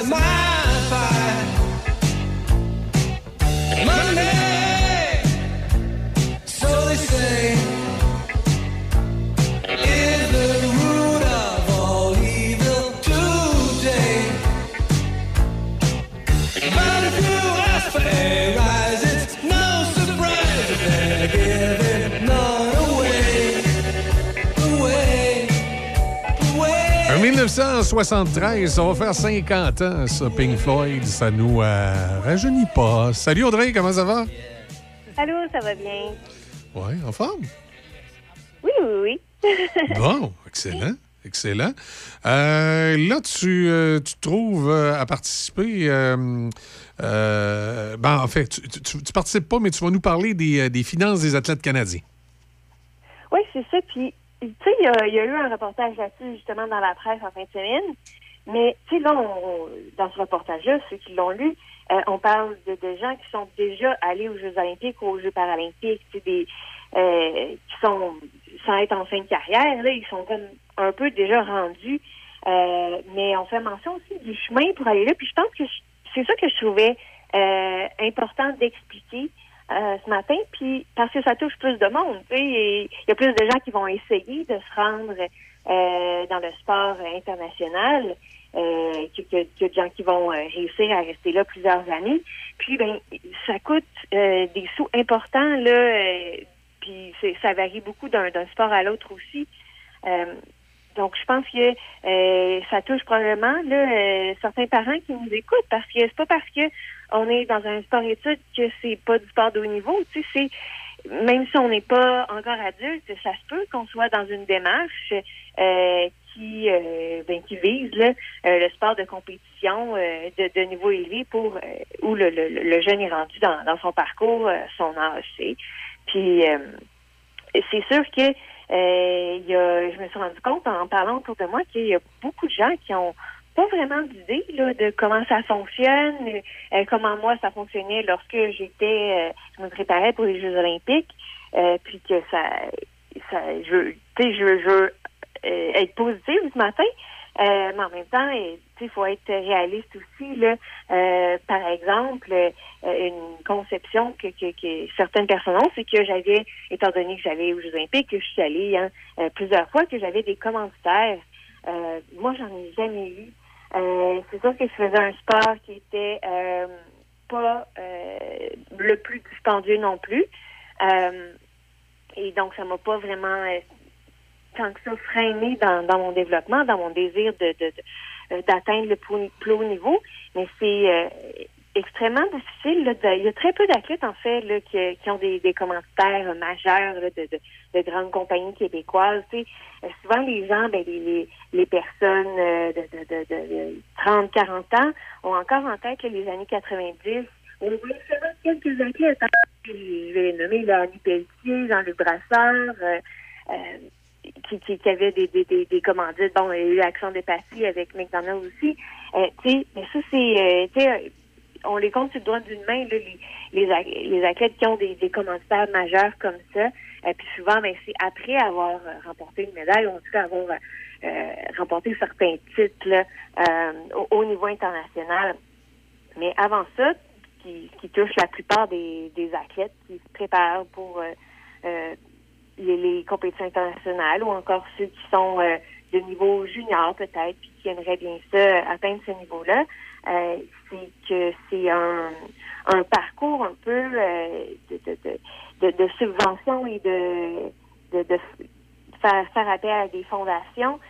my. 1973, ça va faire 50 ans, ça, Pink Floyd. Ça nous euh, rajeunit pas. Salut Audrey, comment ça va? Allô, ça va bien? Oui, en forme? Oui, oui, oui. Bon, excellent. Excellent. Euh, là, tu, euh, tu trouves euh, à participer. euh, ben, en fait, tu, tu, tu participes pas, mais tu vas nous parler des, des finances des athlètes canadiens. Oui, c'est ça. Puis, tu sais, il y, y a eu un reportage là-dessus, justement, dans la presse en fin de semaine. Mais, tu sais, là, on- dans ce reportage-là, ceux qui l'ont lu, euh, on parle de, de gens qui sont déjà allés aux Jeux olympiques ou aux Jeux paralympiques, des, euh, qui sont, sans être en fin de carrière, là, ils sont comme un peu déjà rendus. Euh, mais on fait mention aussi du chemin pour aller là. Puis je pense que c'est ça que je trouvais euh, important d'expliquer euh, ce matin, puis parce que ça touche plus de monde. Il y a plus de gens qui vont essayer de se rendre euh, dans le sport international euh, que, que, de gens qui vont réussir à rester là plusieurs années. Puis ben ça coûte des sous importants là. puis ça varie beaucoup d'un sport à l'autre aussi. Donc, je pense que ça touche probablement certains parents qui nous écoutent parce que c'est pas parce que on est dans un sport études que c'est pas du sport de haut niveau. Tu sais, même si on n'est pas encore adulte, ça se peut qu'on soit dans une démarche euh, qui euh, ben, qui vise euh, le sport de compétition de, niveau élevé pour où le, jeune est rendu dans, son parcours, son sais. Puis c'est sûr que je me suis rendu compte en parlant autour de moi qu'il y a beaucoup de gens qui ont pas vraiment d'idée là, de comment ça fonctionne, euh, comment moi ça fonctionnait lorsque j'étais, euh, je me préparais pour les Jeux Olympiques, euh, puis que ça, ça, je, tu sais, je, veux- euh, être positive ce matin, euh, mais en même temps, euh, tu sais, il faut être réaliste aussi là. Euh, par exemple, euh, une conception que, que, certaines personnes ont, c'est que j'avais, étant donné que j'allais aux Jeux Olympiques, que je suis allée hein, euh, plusieurs fois, que j'avais des commanditaires. Euh, moi, j'en ai jamais eu. Euh, c'est sûr que je faisais un sport qui était euh, pas euh, le plus dispendieux non plus. Euh, et donc, ça m'a pas vraiment euh, tant que ça freiné dans, dans mon développement, dans mon désir de, de, de- d'atteindre le plus, plus haut niveau. Mais c'est extrêmement difficile. Là, de- il y a très peu d'athlètes, en fait, là, qui, qui ont des, des commentaires majeurs là, de, de, de grandes compagnies québécoises. Tu sais, euh, souvent, les gens, ben, les, les, les personnes euh, de, de, de, de 30, 40 ans ont encore en tête les années 90. On voit seulement quelques athlètes. hein. Je vais les nommer là, Annie Pelletier, Jean-Luc Brassard, euh, qui, qui, qui avaient des, des, des, commandites. Bon, il y a eu Action des Passy avec McDonald's aussi. Euh, tu sais, mais ça, c'est, on les compte sur le doigt d'une main, les, athlètes qui ont des, des commanditaires majeurs comme ça. Euh, puis souvent, ben, c'est après avoir euh, remporté une médaille, ou en tout cas avoir euh, remporté certains titres au, au niveau international. Mais avant ça, qui, qui touche la plupart des, athlètes qui se préparent pour les, les compétitions internationales ou encore ceux qui sont de niveau junior peut-être, puis qui aimeraient bien ça atteindre ce niveau-là, euh, c'est que c'est un, un parcours un peu euh, de, de, de, subvention et de, de, faire, faire appel à des fondations.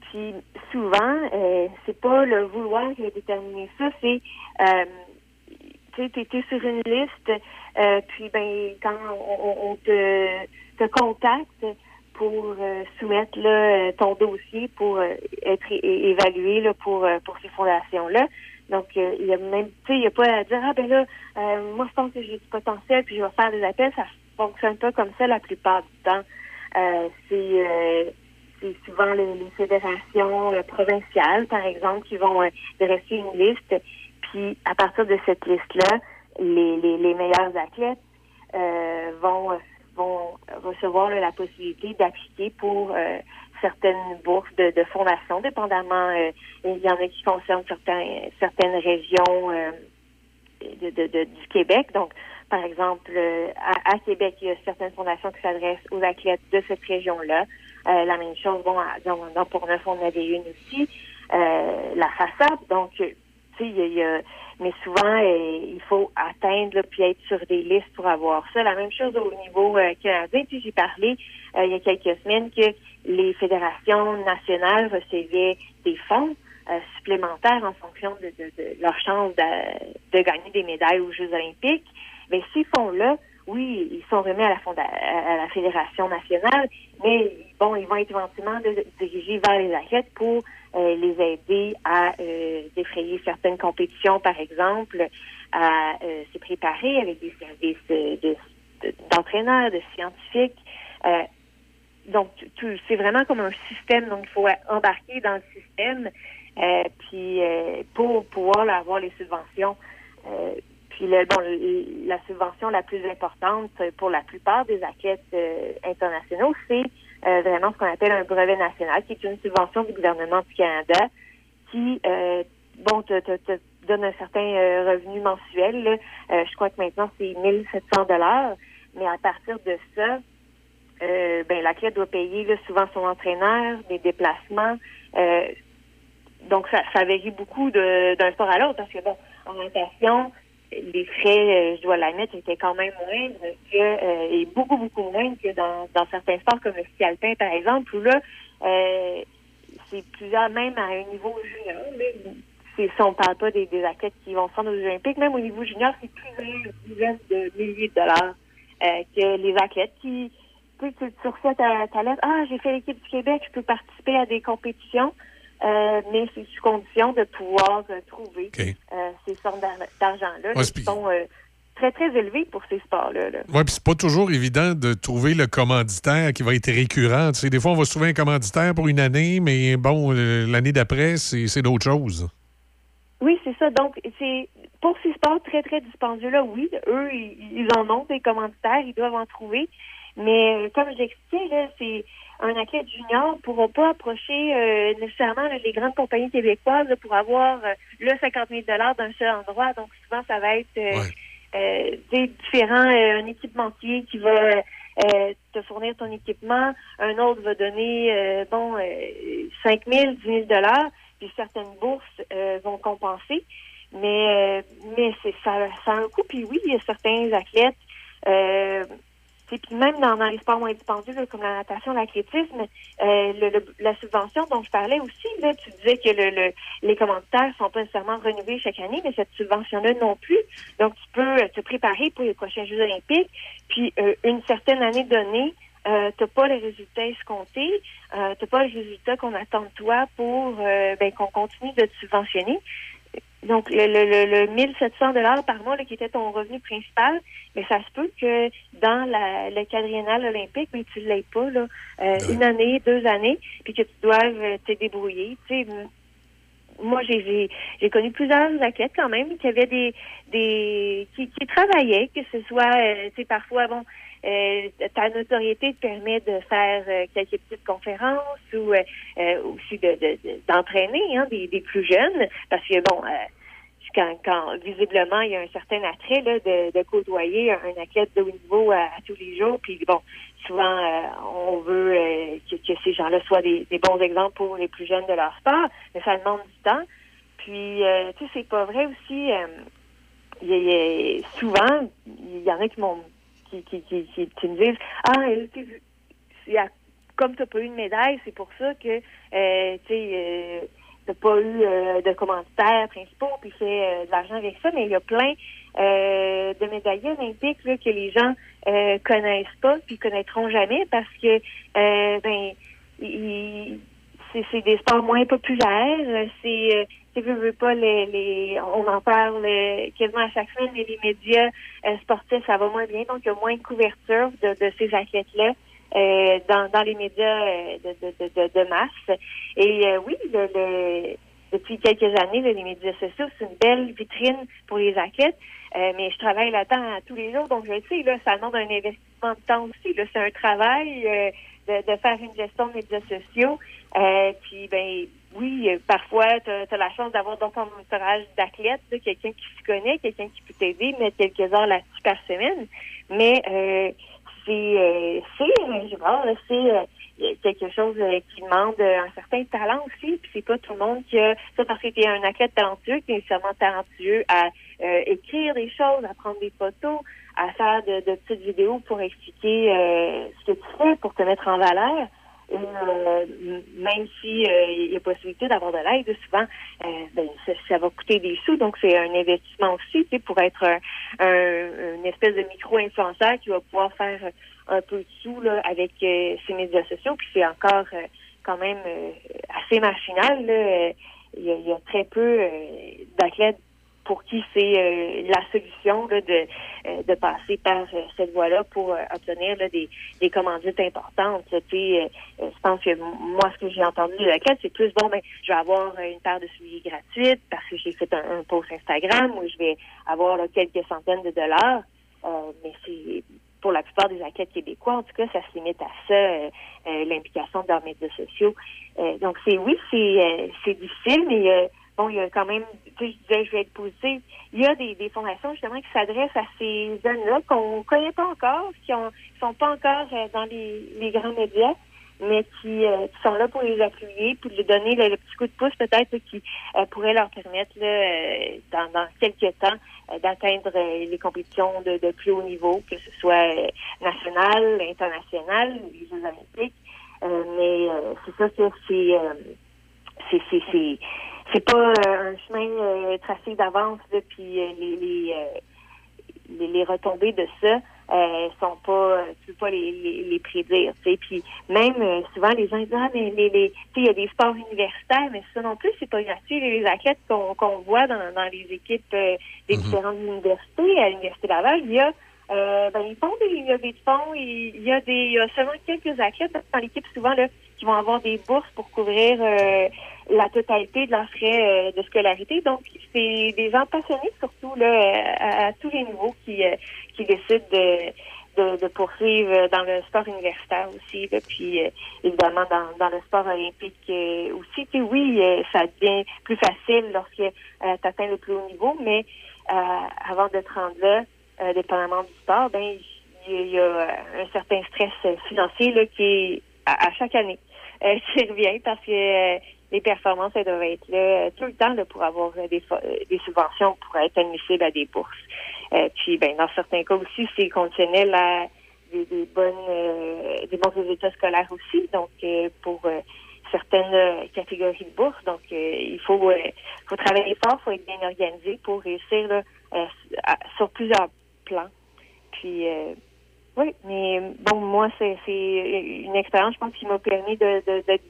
Puis souvent, euh, c'est pas le vouloir qui va déterminer ça, c'est euh, tu t'es sur une liste, puis ben quand on, te, te contacte pour soumettre ton dossier pour être évalué pour pour ces fondations Donc euh, il y a même tu sais il y a pas à dire ah ben là euh, moi je pense que j'ai du potentiel puis je vais faire des appels ça fonctionne pas comme ça la plupart du temps. Euh, c'est euh, c'est souvent les, les fédérations euh, provinciales, par exemple, qui vont dresser une liste. Puis, à partir de cette liste-là, les, les, les meilleurs athlètes vont, vont recevoir la possibilité d'appliquer pour certaines bourses de, de fondation, dépendamment. euh, il y en a qui concernent certaines régions euh, de, du Québec. Donc, par exemple, euh, à, Québec, il y a certaines fondations qui s'adressent aux athlètes de cette région-là. La même chose, bon, à, dans, dans on avait une aussi. La façade, donc, tu sais, il y a, mais souvent, il faut atteindre, là, puis être sur des listes pour avoir ça. La même chose au niveau euh, canadien. Puis j'ai parlé il y a quelques semaines qu'il les fédérations nationales recevaient des fonds euh, supplémentaires en fonction de, leur chance de, gagner des médailles aux Jeux olympiques. Mais ces fonds-là, oui, ils sont remis à la, à la fédération nationale, mais bon, ils vont être éventuellement dirigés vers les athlètes pour euh, les aider à euh, défrayer certaines compétitions, par exemple, à se préparer avec des services de- de- d'entraîneurs, de, scientifiques. Donc, c'est vraiment comme un système, donc il faut embarquer dans le système, euh, puis euh, pour pouvoir avoir les subventions. Euh, puis le, bon, le- la subvention la plus importante pour la plupart des athlètes euh, internationaux, c'est euh, vraiment ce qu'on appelle un brevet national, qui est une subvention du gouvernement du Canada qui, euh, bon, te, te- te donne un certain revenu mensuel. je crois que maintenant, c'est 1700 dollars. Mais à partir de ça, euh, ben, l'athlète doit payer là, souvent son entraîneur, des déplacements. Euh, donc, ça, ça varie beaucoup d'un sport à l'autre parce que, bon, en natation, les frais, euh, je dois l'admettre, étaient quand même moindres que, euh, et beaucoup, beaucoup moindres que dans, dans certains sports comme le ski alpin, par exemple, où là, euh, c'est plusieurs, même à un niveau junior, si on parle pas des, des athlètes qui vont se rendre aux olympiques, même au niveau junior, c'est plusieurs dizaines de milliers de dollars que les athlètes qui, tu tu, tu reçois ta, ta lettre, ah, j'ai fait l'équipe du Québec, je peux participer à des compétitions, euh, mais c'est sous condition de pouvoir euh, trouver euh, ces sortes d'ar- d'argent-là, Ouais, qui sont très, très élevés pour ces sports-là. là. Oui, puis c'est pas toujours évident de trouver le commanditaire qui va être récurrent. Tu sais, des fois, on va se trouver un commanditaire pour une année, mais bon, l'année d'après, c'est c'est d'autres choses. Oui, c'est ça. Donc, c'est pour ces sports très, très dispendieux-là, oui, eux, ils, ils en ont des commanditaires, ils doivent en trouver. Mais euh, comme j'expliquais, là, c'est un athlète junior ne pourra pas approcher euh, nécessairement là, les grandes compagnies québécoises là, pour avoir euh, le 50 000 d'un seul endroit. Donc, souvent, ça va être euh, euh, des différents, euh, un équipementier qui va euh, te fournir ton équipement, un autre va donner, euh, bon, euh, 5 000, 10 000 puis certaines bourses euh, vont compenser. Mais, euh, mais c'est ça, ça a un coût. Puis oui, il y a certains athlètes, euh, sais, puis même dans, dans les sports moins dispendieux, comme la natation, l'athlétisme, euh, le- le- la subvention dont je parlais aussi, là, tu disais que le, le- les commanditaires sont pas nécessairement renouvelés chaque année, mais cette subvention-là non plus. Donc, tu peux euh, te préparer pour les prochains Jeux olympiques, puis euh, une certaine année donnée, euh, t'as pas les résultats escomptés, euh, t'as pas les résultats qu'on attend de toi pour euh, ben, qu'on continue de te subventionner. Donc, le, le, le, le 1700 dollars par mois, là, qui était ton revenu principal, mais ça se peut que dans la, le quadriennal olympique, mais tu l'aies pas, là, euh, une année, deux années, puis que tu doives euh, te débrouiller. Tu sais, moi, j'ai, j'ai, j'ai connu plusieurs athlètes quand même qui avaient des, des, qui, qui travaillaient, que ce soit, euh, tu sais, parfois, bon, euh, ta notoriété te permet de faire euh, quelques petites conférences ou euh, euh, aussi de, de- de- d'entraîner hein, des, des plus jeunes, parce que bon, euh, quand, quand visiblement il y a un certain attrait de, côtoyer un, athlète de haut niveau à, tous les jours, puis bon, souvent euh, on veut euh, que, ces gens-là soient des, bons exemples pour les plus jeunes de leur sport, mais ça demande du temps. Puis euh, tu sais, c'est pas vrai aussi. euh, il y a- souvent, il y en a qui m'ont qui, qui, me disent Ah, comme tu n'as pas eu de médaille, c'est pour ça que tu sais t'as pas eu euh, de commanditaires principaux puis fait euh, de l'argent avec ça, mais il y a plein euh, de médaillés olympiques là, que les gens euh, connaissent pas puis connaîtront jamais parce que euh, ben c'est des sports moins populaires, c'est euh, tu veux, veux pas les, les on en parle quasiment à chaque semaine mais les médias sportifs ça va moins bien. Donc il y a moins de couverture de, de ces athlètes là euh, dans, dans les médias euh, de, masse. Et euh, oui depuis quelques années les médias sociaux c'est une belle vitrine pour les athlètes. Mais je travaille là-dedans tous les jours. Donc je le sais là ça demande un investissement de temps aussi c'est un travail de, faire une gestion de médias sociaux. Puis ben oui, parfois, tu as, la chance d'avoir dans ton entourage d'athlètes, quelqu'un qui se connaît, quelqu'un qui peut t'aider, mettre quelques heures là-dessus par semaine. Mais c'est euh, je c'est euh, quelque chose euh, qui demande euh, un certain talent aussi. Puis c'est pas tout le monde qui a ça parce que tu un athlète talentueux, qui est nécessairement talentueux à euh, écrire des choses, à prendre des photos, à faire de, de petites vidéos pour expliquer ce que tu fais, pour te mettre en valeur. Et euh, même si euh, il y a possibilité d'avoir de l'aide, souvent, euh, ben, ça, ça va coûter des sous. Donc, c'est un investissement aussi tu sais, pour être un, un- une espèce de micro-influenceur qui va pouvoir faire un peu de sous là, avec euh, ses médias sociaux. Puis c'est encore euh, quand même euh, assez marginal. là. Il y, a, il y a très peu euh, d'athlètes pour qui c'est euh, la solution là, de, euh, de passer par euh, cette voie-là pour obtenir là, des, des commandites importantes. je pense que moi, ce que j'ai entendu de la c'est plus bon, ben, je vais avoir une paire de souliers gratuite parce que j'ai fait un, un post Instagram où je vais avoir là, quelques centaines de dollars. Euh, mais c'est pour la plupart des athlètes québécois, en tout cas, ça se limite à ça, euh, l'implication de leurs médias sociaux. Donc, c'est oui, c'est difficile, mais bon, il y a quand même, tu sais, je disais, je vais être positive. Il y a des, des fondations justement qui s'adressent à ces jeunes-là qu'on connaît pas encore, qui ont sont pas encore euh, dans les, les grands médias, mais qui, euh, qui sont là pour les appuyer, pour lui donner le, le petit coup de pouce peut-être qui euh, pourrait leur permettre là, euh, dans, dans quelques temps d'atteindre les compétitions de, de plus haut niveau, que ce soit national, international, les Jeux olympiques. Mais c'est ça que c'est c'est c'est c'est c'est pas euh, un chemin euh, tracé d'avance là, puis euh, les les, euh, les les retombées de ça euh, sont pas tu peux pas les, les, les prédire tu sais. Puis même euh, souvent les gens disent ah mais les les tu sais il y a des sports universitaires mais ça non plus c'est pas gratuit. Les athlètes qu'on qu'on voit dans dans les équipes euh, des différentes universités à l'université Laval il y a euh, ben, ils font des levées de fonds. et Il y a des, il y a seulement quelques athlètes dans l'équipe souvent là qui vont avoir des bourses pour couvrir euh, la totalité de leurs frais euh, de scolarité. Donc, c'est des gens passionnés surtout là à, tous les niveaux qui euh, qui décident de, de, de poursuivre dans le sport universitaire aussi. Là, puis euh, évidemment dans, dans le sport olympique euh, aussi. Puis oui, ça devient plus facile lorsque tu atteins le plus haut niveau, mais avant de te rendre là, dépendamment du sport, ben il y, a- un certain stress financier là, qui est à chaque année euh, qui parce que euh, les performances elles doivent être là euh, tout le temps là, pour avoir euh, des, des subventions pour être admissible à des bourses. Puis ben dans certains cas aussi c'est conditionnel à des, des bonnes des bons résultats scolaires aussi. Donc pour certaines catégories de bourses. Donc, euh, il faut, euh, faut travailler fort, il faut être bien organisé pour réussir là, euh, sur plusieurs plans. Puis, oui, mais bon, moi, c'est c'est une expérience, je pense, qui m'a permis de, de- de-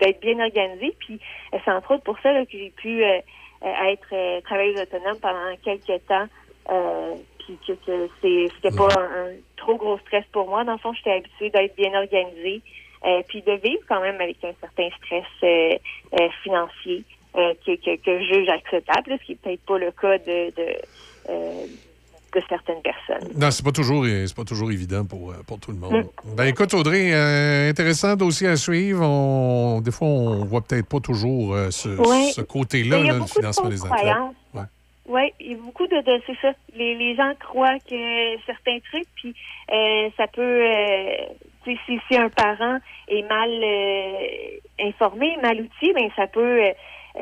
d'être bien organisée. Puis, euh, c'est entre autres pour ça là, que j'ai pu euh, euh, être euh, travailleuse autonome pendant quelques temps. Euh, puis que, que c'était pas un, un trop gros stress pour moi. Dans le fond, j'étais habituée d'être bien organisée. Euh, puis de vivre quand même avec un certain stress euh, euh, financier euh, que, que, que je juge acceptable, ce qui n'est peut-être pas le cas de, de, euh, de certaines personnes. Non, c'est pas toujours, c'est pas toujours évident pour, euh, pour tout le monde. Ben écoute, Audrey, euh, intéressant dossier à suivre. On- des fois, on voit peut-être pas toujours euh, ce, côté-là, là, le de financement des croyances. Ouais. Oui, il y a beaucoup de, de c'est ça. Les, les gens croient que certains trucs, puis euh, ça peut, euh, si, si un parent est mal euh, informé, mal outillé, ben ça peut, euh, euh,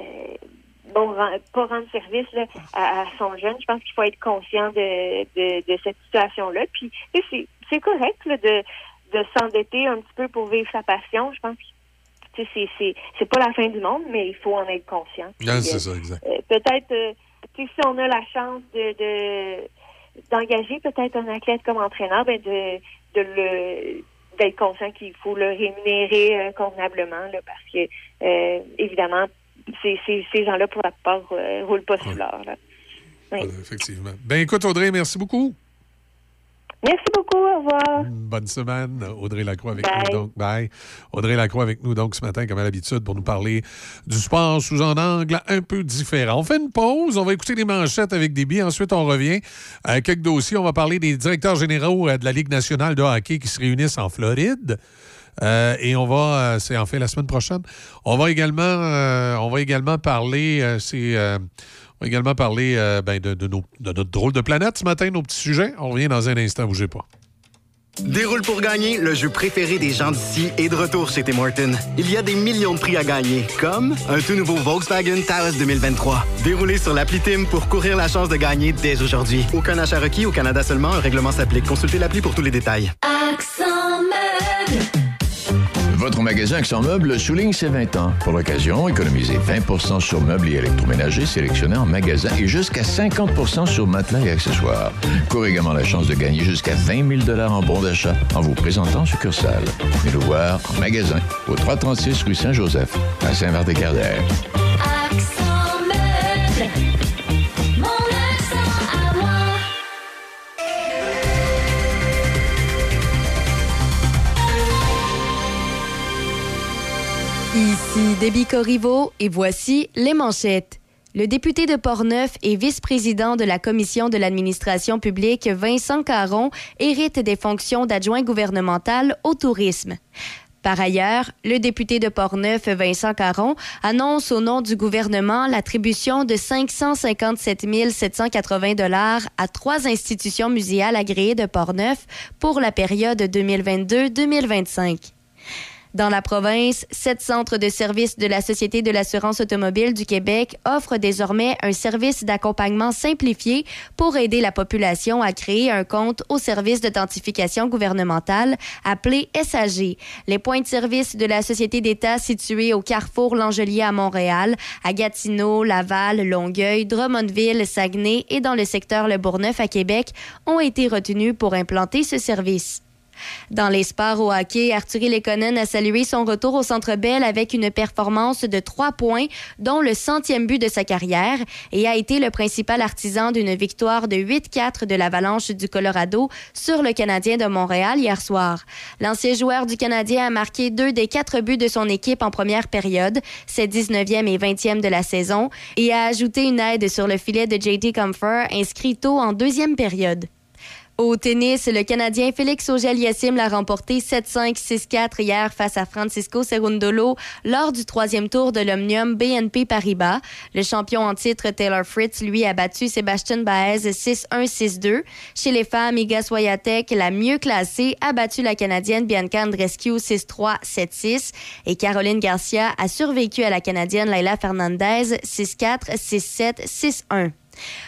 bon, pas rendre service là, à, à son jeune. Je pense qu'il faut être conscient de, de, de cette situation-là. Puis, c'est, correct là, de, de s'endetter un petit peu pour vivre sa passion. Je pense que tu sais, c'est, pas la fin du monde, mais il faut en être conscient. C'est euh, ça, exact. euh, peut-être euh, si on a la chance de, de d'engager peut-être un athlète comme entraîneur, ben de, de le d'être conscient qu'il faut le rémunérer euh, convenablement là, parce que euh, évidemment ces, ces, ces gens-là pour la plupart euh, roulent pas sur l'or. là. Oui. Effectivement. Ben écoute, Audrey, merci beaucoup. Merci beaucoup, au revoir. Bonne semaine. Audrey Lacroix avec Bye. nous. Donc, bye. Audrey Lacroix avec nous donc ce matin, comme à l'habitude, pour nous parler du sport sous un angle un peu différent. On fait une pause, on va écouter les manchettes avec Déby. Ensuite, on revient à quelques dossiers. On va parler des directeurs généraux euh, de la Ligue nationale de hockey qui se réunissent en Floride. Euh, et on va, euh, c'est en fait la semaine prochaine. On va également, euh, on va également parler, euh, c'est, euh, on va également parler euh, ben, de, de nos- de notre drôle de planète ce matin, nos petits sujets. On revient dans un instant, bougez pas. Déroule pour gagner, le jeu préféré des gens d'ici est de retour chez Tim Hortons. Il y a des millions de prix à gagner, comme un tout nouveau Volkswagen Taos 2023. Déroulez sur l'appli Tim pour courir la chance de gagner dès aujourd'hui. Aucun achat requis au Canada seulement, un règlement s'applique. Consultez l'appli pour tous les détails. Accent Meuble. Votre magasin Accent Meubles souligne ses 20 ans. Pour l'occasion, économisez 20% sur meubles et électroménagers sélectionnés en magasin et jusqu'à 50% sur matelas et accessoires. Courez également la chance de gagner jusqu'à 20 000 en bons d'achat en vous présentant en succursale. Venez nous voir en magasin au 336 rue Saint-Joseph à Saint-Vert-des-Gardères. Ici Déby Corriveau et voici les manchettes. Le député de Portneuf et vice-président de la Commission de l'administration publique, Vincent Caron, hérite des fonctions d'adjoint gouvernemental au tourisme. Par ailleurs, le député de Portneuf, Vincent Caron, annonce au nom du gouvernement l'attribution de 557 780 dollars à trois institutions muséales agréées de Portneuf pour la période 2022-2025. Dans la province, sept centres de services de la Société de l'assurance automobile du Québec offrent désormais un service d'accompagnement simplifié pour aider la population à créer un compte au service d'authentification gouvernementale appelé SAG. Les points de service de la Société d'État situés au carrefour L'Angelier à Montréal, à Gatineau, Laval, Longueuil, Drummondville, Saguenay et dans le secteur Le Bourgneuf à Québec ont été retenus pour implanter ce service. Dans les sports au hockey, Arthurie Lekonen a salué son retour au Centre Bell avec une performance de trois points, dont le centième but de sa carrière, et a été le principal artisan d'une victoire de 8-4 de l'Avalanche du Colorado sur le Canadien de Montréal hier soir. L'ancien joueur du Canadien a marqué deux des quatre buts de son équipe en première période, ses 19e et 20e de la saison, et a ajouté une aide sur le filet de JT Comfort inscrit tôt en deuxième période. Au tennis, le Canadien Félix Auger-Aliassime l'a remporté 7-5, 6-4 hier face à Francisco Cerundolo lors du troisième tour de l'Omnium BNP Paribas. Le champion en titre Taylor Fritz, lui, a battu Sébastien Baez 6-1, 6-2. Chez les femmes, Iga Swiatek, la mieux classée, a battu la Canadienne Bianca Andreescu 6-3, 7-6. Et Caroline Garcia a survécu à la Canadienne Laila Fernandez 6-4, 6-7, 6-1.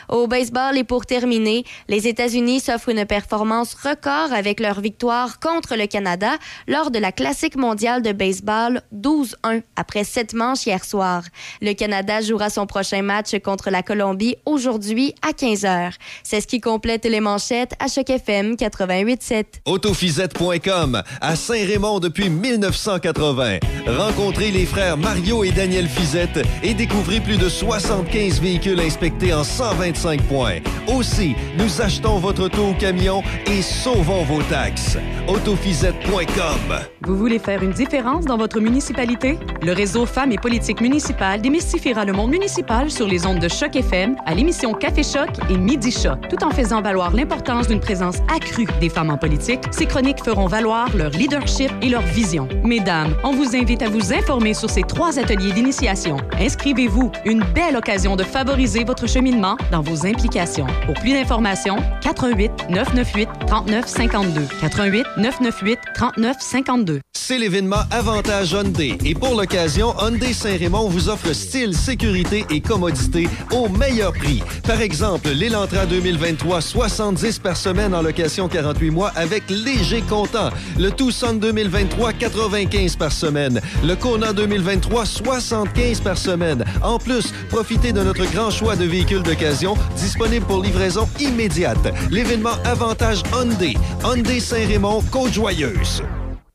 Au baseball et pour terminer, les États-Unis s'offrent une performance record avec leur victoire contre le Canada lors de la Classique mondiale de baseball 12-1 après sept manches hier soir. Le Canada jouera son prochain match contre la Colombie aujourd'hui à 15h. C'est ce qui complète les manchettes à Choc FM 88.7. Autofisette.com à Saint-Raymond depuis 1980. Rencontrez les frères Mario et Daniel Fizette et découvrez plus de 75 véhicules inspectés en 125 points. Aussi, nous achetons votre auto au camion et sauvons vos taxes. Autofisette.com. Vous voulez faire une différence dans votre municipalité? Le réseau Femmes et Politique municipale démystifiera le monde municipal sur les ondes de Choc FM à l'émission Café Choc et Midi Choc. Tout en faisant valoir l'importance d'une présence accrue des femmes en politique, ces chroniques feront valoir leur leadership et leur vision. Mesdames, on vous invite à vous informer sur ces trois ateliers d'initiation. Inscrivez-vous, une belle occasion de favoriser votre cheminement dans vos implications. Pour plus d'informations, 88 998 39 52. 88 998 39 52. C'est l'événement Avantage Hyundai et pour l'occasion, Hyundai Saint-Raymond vous offre style, sécurité et commodité au meilleur prix. Par exemple, l'Elantra 2023, 70 par semaine en location 48 mois avec léger comptant. Le Tucson 2023, 95 par semaine. Le Kona 2023, 75 par semaine. En plus, profitez de notre grand choix de véhicules d'occasion disponibles pour livraison immédiate. L'événement Avantage Hyundai. Hyundai Saint-Raymond, Côte-Joyeuse.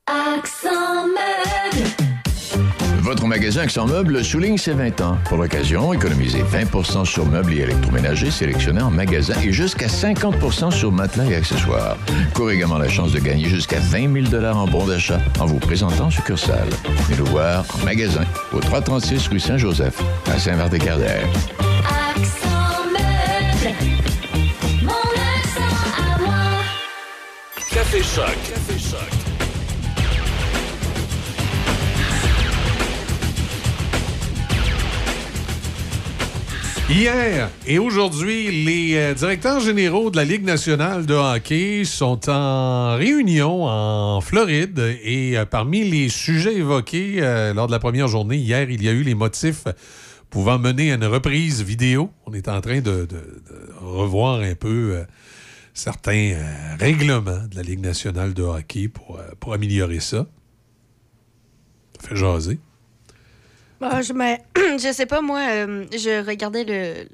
Accent meuble. Votre magasin Accent Meubles souligne ses 20 ans. Pour l'occasion, économisez 20% sur meubles et électroménagers sélectionnés en magasin et jusqu'à 50% sur matelas et accessoires. Courez également la chance de gagner jusqu'à 20 000 en bons d'achat en vous présentant en succursale. Venez nous voir en magasin au 336 rue Saint-Joseph à Saint-Vert-des-Gardères. Accent Café Choc. Café Choc. Hier et aujourd'hui, les euh, directeurs généraux de la Ligue nationale de hockey sont en réunion en Floride et euh, parmi les sujets évoqués euh, lors de la première journée, hier, il y a eu les motifs pouvant mener à une reprise vidéo. On est en train de, revoir un peu certains euh, règlements de la Ligue nationale de hockey pour, euh, pour améliorer ça. Ça fait jaser. Bah, je, mais, je sais pas, moi, euh, je regardais le,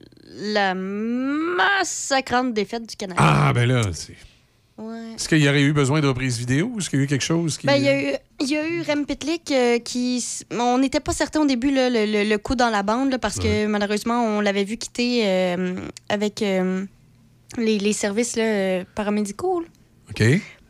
la massacrante défaite du Canada. Ah, ben là, c'est. Ouais. Est-ce qu'il y aurait eu besoin de reprise vidéo? Est-ce qu'il y a eu quelque chose qui. Ben, il y a eu, il y a eu Rem Pitlick euh, qui. On n'était pas certain au début, là, le, le- le coup dans la bande, là, parce que malheureusement, on l'avait vu quitter euh, avec les, les services là, euh, paramédicaux. là. OK.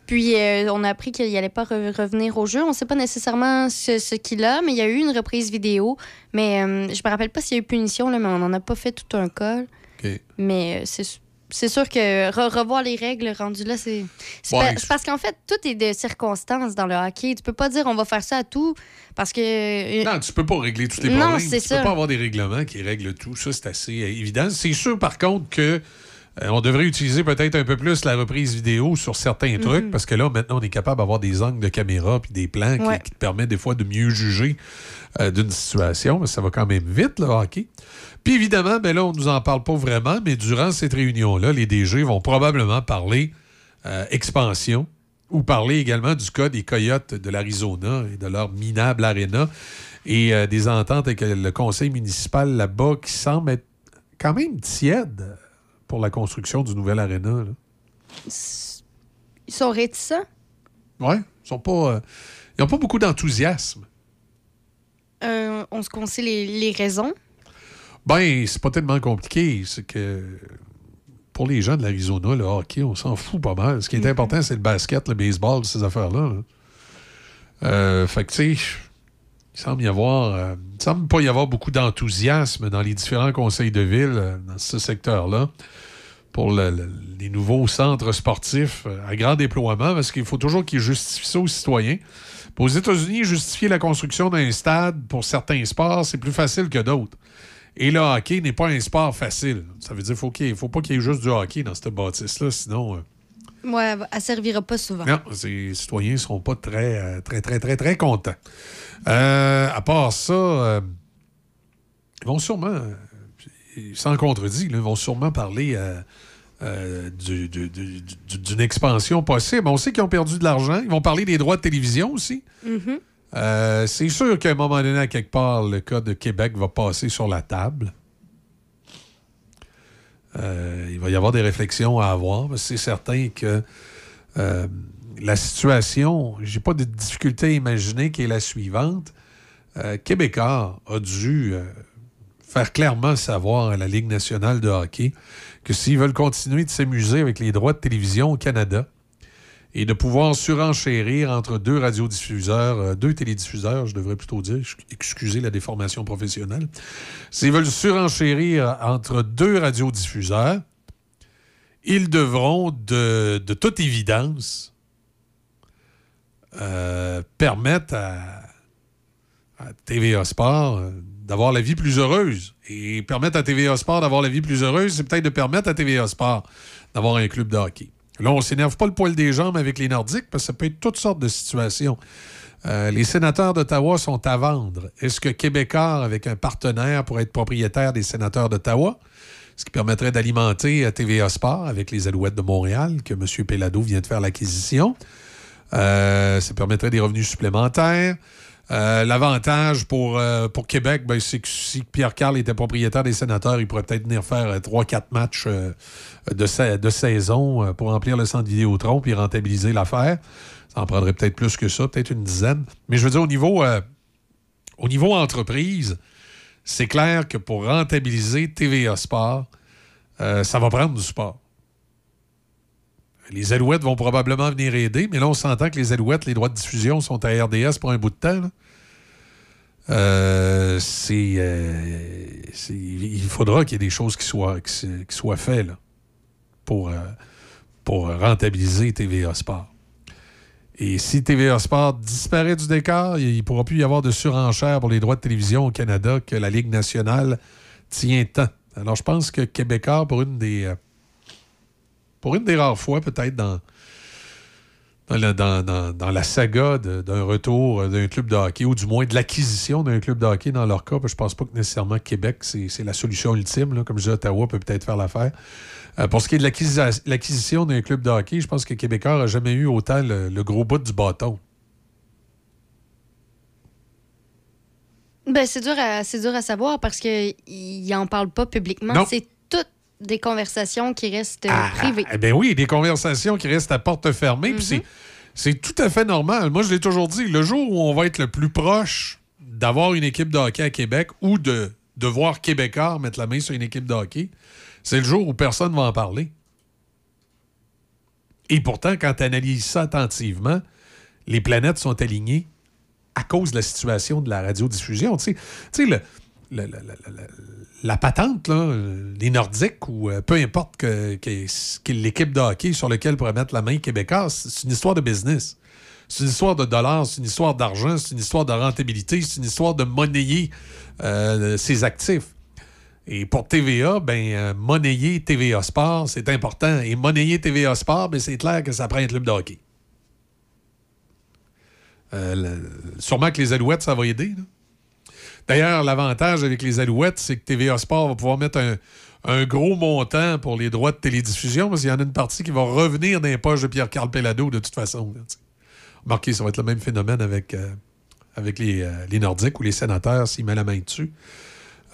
Puis, euh, on a appris qu'il n'allait pas re- revenir au jeu. On ne sait pas nécessairement ce, ce qu'il a, mais il y a eu une reprise vidéo. Mais euh, je me rappelle pas s'il y a eu punition, là, mais on n'en a pas fait tout un cas. OK. Mais euh, c'est sûr que re- revoir les règles rendues là, c'est. Ouais, pa- parce qu'en fait, tout est de circonstances dans le hockey. Tu peux pas dire on va faire ça à tout parce que. Non, tu peux pas régler tous les Non, problèmes. c'est tu ça. peux pas avoir des règlements qui règlent tout. Ça, c'est assez évident. C'est sûr, par contre, que on devrait utiliser peut-être un peu plus la reprise vidéo sur certains trucs, Mhm. parce que là, maintenant, on est capable d'avoir des angles de caméra puis des plans qui, Ouais. qui te permettent des fois de mieux juger euh, d'une situation. Mais ça va quand même vite, le hockey. Puis évidemment, ben là, on nous en parle pas vraiment, mais durant cette réunion-là, les DG vont probablement parler euh, expansion ou parler également du cas des Coyotes de l'Arizona et de leur minable arena et euh, des ententes avec le conseil municipal là-bas qui semble être quand même tiède pour la construction du nouvel arena. là. Ils sont réticents? Ouais, ils sont pas. euh, ils n'ont pas beaucoup d'enthousiasme. Euh, on se conseille les, les raisons? Ben, c'est pas tellement compliqué. C'est que pour les gens de l'Arizona, le hockey, on s'en fout pas mal. Ce qui est important, c'est le basket, le baseball, ces affaires-là. là. Euh, fait que, tu sais, il semble y avoir. euh, semble pas y avoir beaucoup d'enthousiasme dans les différents conseils de ville euh, dans ce secteur-là pour le- le- les nouveaux centres sportifs euh, à grand déploiement parce qu'il faut toujours qu'ils justifient ça aux citoyens. Aux États-Unis, justifier la construction d'un stade pour certains sports, c'est plus facile que d'autres. Et le hockey n'est pas un sport facile. Ça veut dire qu'il ne faut pas qu'il y ait juste du hockey dans cette bâtisse-là, sinon. Ouais, elle servira pas souvent. non, les citoyens ne seront pas très, euh, très, très, très, très contents. Euh, à part ça, euh, ils vont sûrement, sans contredit, là, ils vont sûrement parler euh, du- du- du- du- d'une expansion possible. On sait qu'ils ont perdu de l'argent. Ils vont parler des droits de télévision aussi. Mhm. Euh, c'est sûr qu'à un moment donné, à quelque part, le cas de Québec va passer sur la table. Euh, il va y avoir des réflexions à avoir. que C'est certain que euh, la situation, j'ai pas de difficulté à imaginer qu'elle est la suivante. Euh, Québécois a dû euh, faire clairement savoir à la Ligue nationale de hockey que s'ils veulent continuer de s'amuser avec les droits de télévision au Canada, et de pouvoir surenchérir entre deux radiodiffuseurs, euh, deux télédiffuseurs, je devrais plutôt dire, excusez la déformation professionnelle. S'ils veulent surenchérir entre deux radiodiffuseurs, ils devront, de, toute évidence, euh, permettre à, à TVA Sport euh, d'avoir la vie plus heureuse. Et permettre à TVA Sport d'avoir la vie plus heureuse, c'est peut-être de permettre à TVA Sport d'avoir un club de hockey. Là, on s'énerve pas le poil des jambes avec les Nordiques parce que ça peut être toutes sortes de situations. Euh, les sénateurs d'Ottawa sont à vendre. Est-ce que Québécois, avec un partenaire, pourrait être propriétaire des sénateurs d'Ottawa? Ce qui permettrait d'alimenter euh, TVA Sport avec les Alouettes de Montréal, que M. Pellado vient de faire l'acquisition. Euh, ça permettrait des revenus supplémentaires. Euh, L'avantage pour, euh, pour Québec, ben, c'est que si Pierre Carl était propriétaire des sénateurs, il pourrait peut-être venir faire 3-4 matchs euh, de, de saison euh, pour remplir le centre Vidéotron puis rentabiliser l'affaire. Ça en prendrait peut-être plus que ça, peut-être une dizaine. Mais je veux dire, au niveau, euh, au niveau entreprise, c'est clair que pour rentabiliser TVA Sport, euh, ça va prendre du sport. Les Alouettes vont probablement venir aider, mais là, on s'entend que les Alouettes, les droits de diffusion sont à RDS pour un bout de temps. Euh, euh, il faudra qu'il y ait des choses qui soient, faites pour, euh, pour rentabiliser TVA Sport. Et si TVA Sport disparaît du décor, il ne pourra plus y avoir de surenchère pour les droits de télévision au Canada que la Ligue nationale tient tant. Alors, je pense que Québécois, pour une des, pour une des rares fois, peut-être dans, dans, la, dans- dans- dans la saga d'un retour d'un club de hockey, ou du moins de l'acquisition d'un club de hockey dans leur cas, je pense pas que nécessairement Québec, c'est la solution ultime. là. Comme je disais, Ottawa peut peut-être faire l'affaire. Euh, pour ce qui est de l'acquisi- l'acquisition d'un club de hockey, je pense que Québécois n'a jamais eu autant le, le gros bout du bâton. Ben, c'est dur, à, dur à savoir parce qu'il n'en parle pas publiquement. C'est toutes des conversations qui restent Ah, privées. eh bien oui, des conversations qui restent à porte fermée. puis c'est- c'est tout à fait normal. Moi, je l'ai toujours dit, le jour où on va être le plus proche d'avoir une équipe de hockey à Québec ou de, de voir Québécois mettre la main sur une équipe de hockey, c'est le jour où personne ne va en parler. Et pourtant, quand tu analyses ça attentivement, les planètes sont alignées à cause de la situation de la radiodiffusion. Tu sais, tu sais, le- la patente, les Nordiques ou euh, peu importe que, l'équipe de hockey sur laquelle pourrait mettre la main québécoise, c'est une histoire de business. C'est une histoire de dollars, c'est une histoire d'argent, c'est une histoire de rentabilité, c'est une histoire de monnayer euh, ses actifs. Et pour TVA, ben, euh, monnayer TVA Sport, c'est important. Et monnayer TVA Sport, ben, c'est clair que ça prend un club de hockey. Sûrement que les Alouettes, ça va aider. D'ailleurs, l'avantage avec les Alouettes, c'est que TVA Sport va pouvoir mettre un, gros montant pour les droits de télédiffusion, parce qu'il y en a une partie qui va revenir dans les poches de Pierre-Carl Pellado, de toute façon. là. Remarquez, ça va être le même phénomène avec, euh, euh, les Nordiques ou les sénateurs s'ils mettent la main dessus.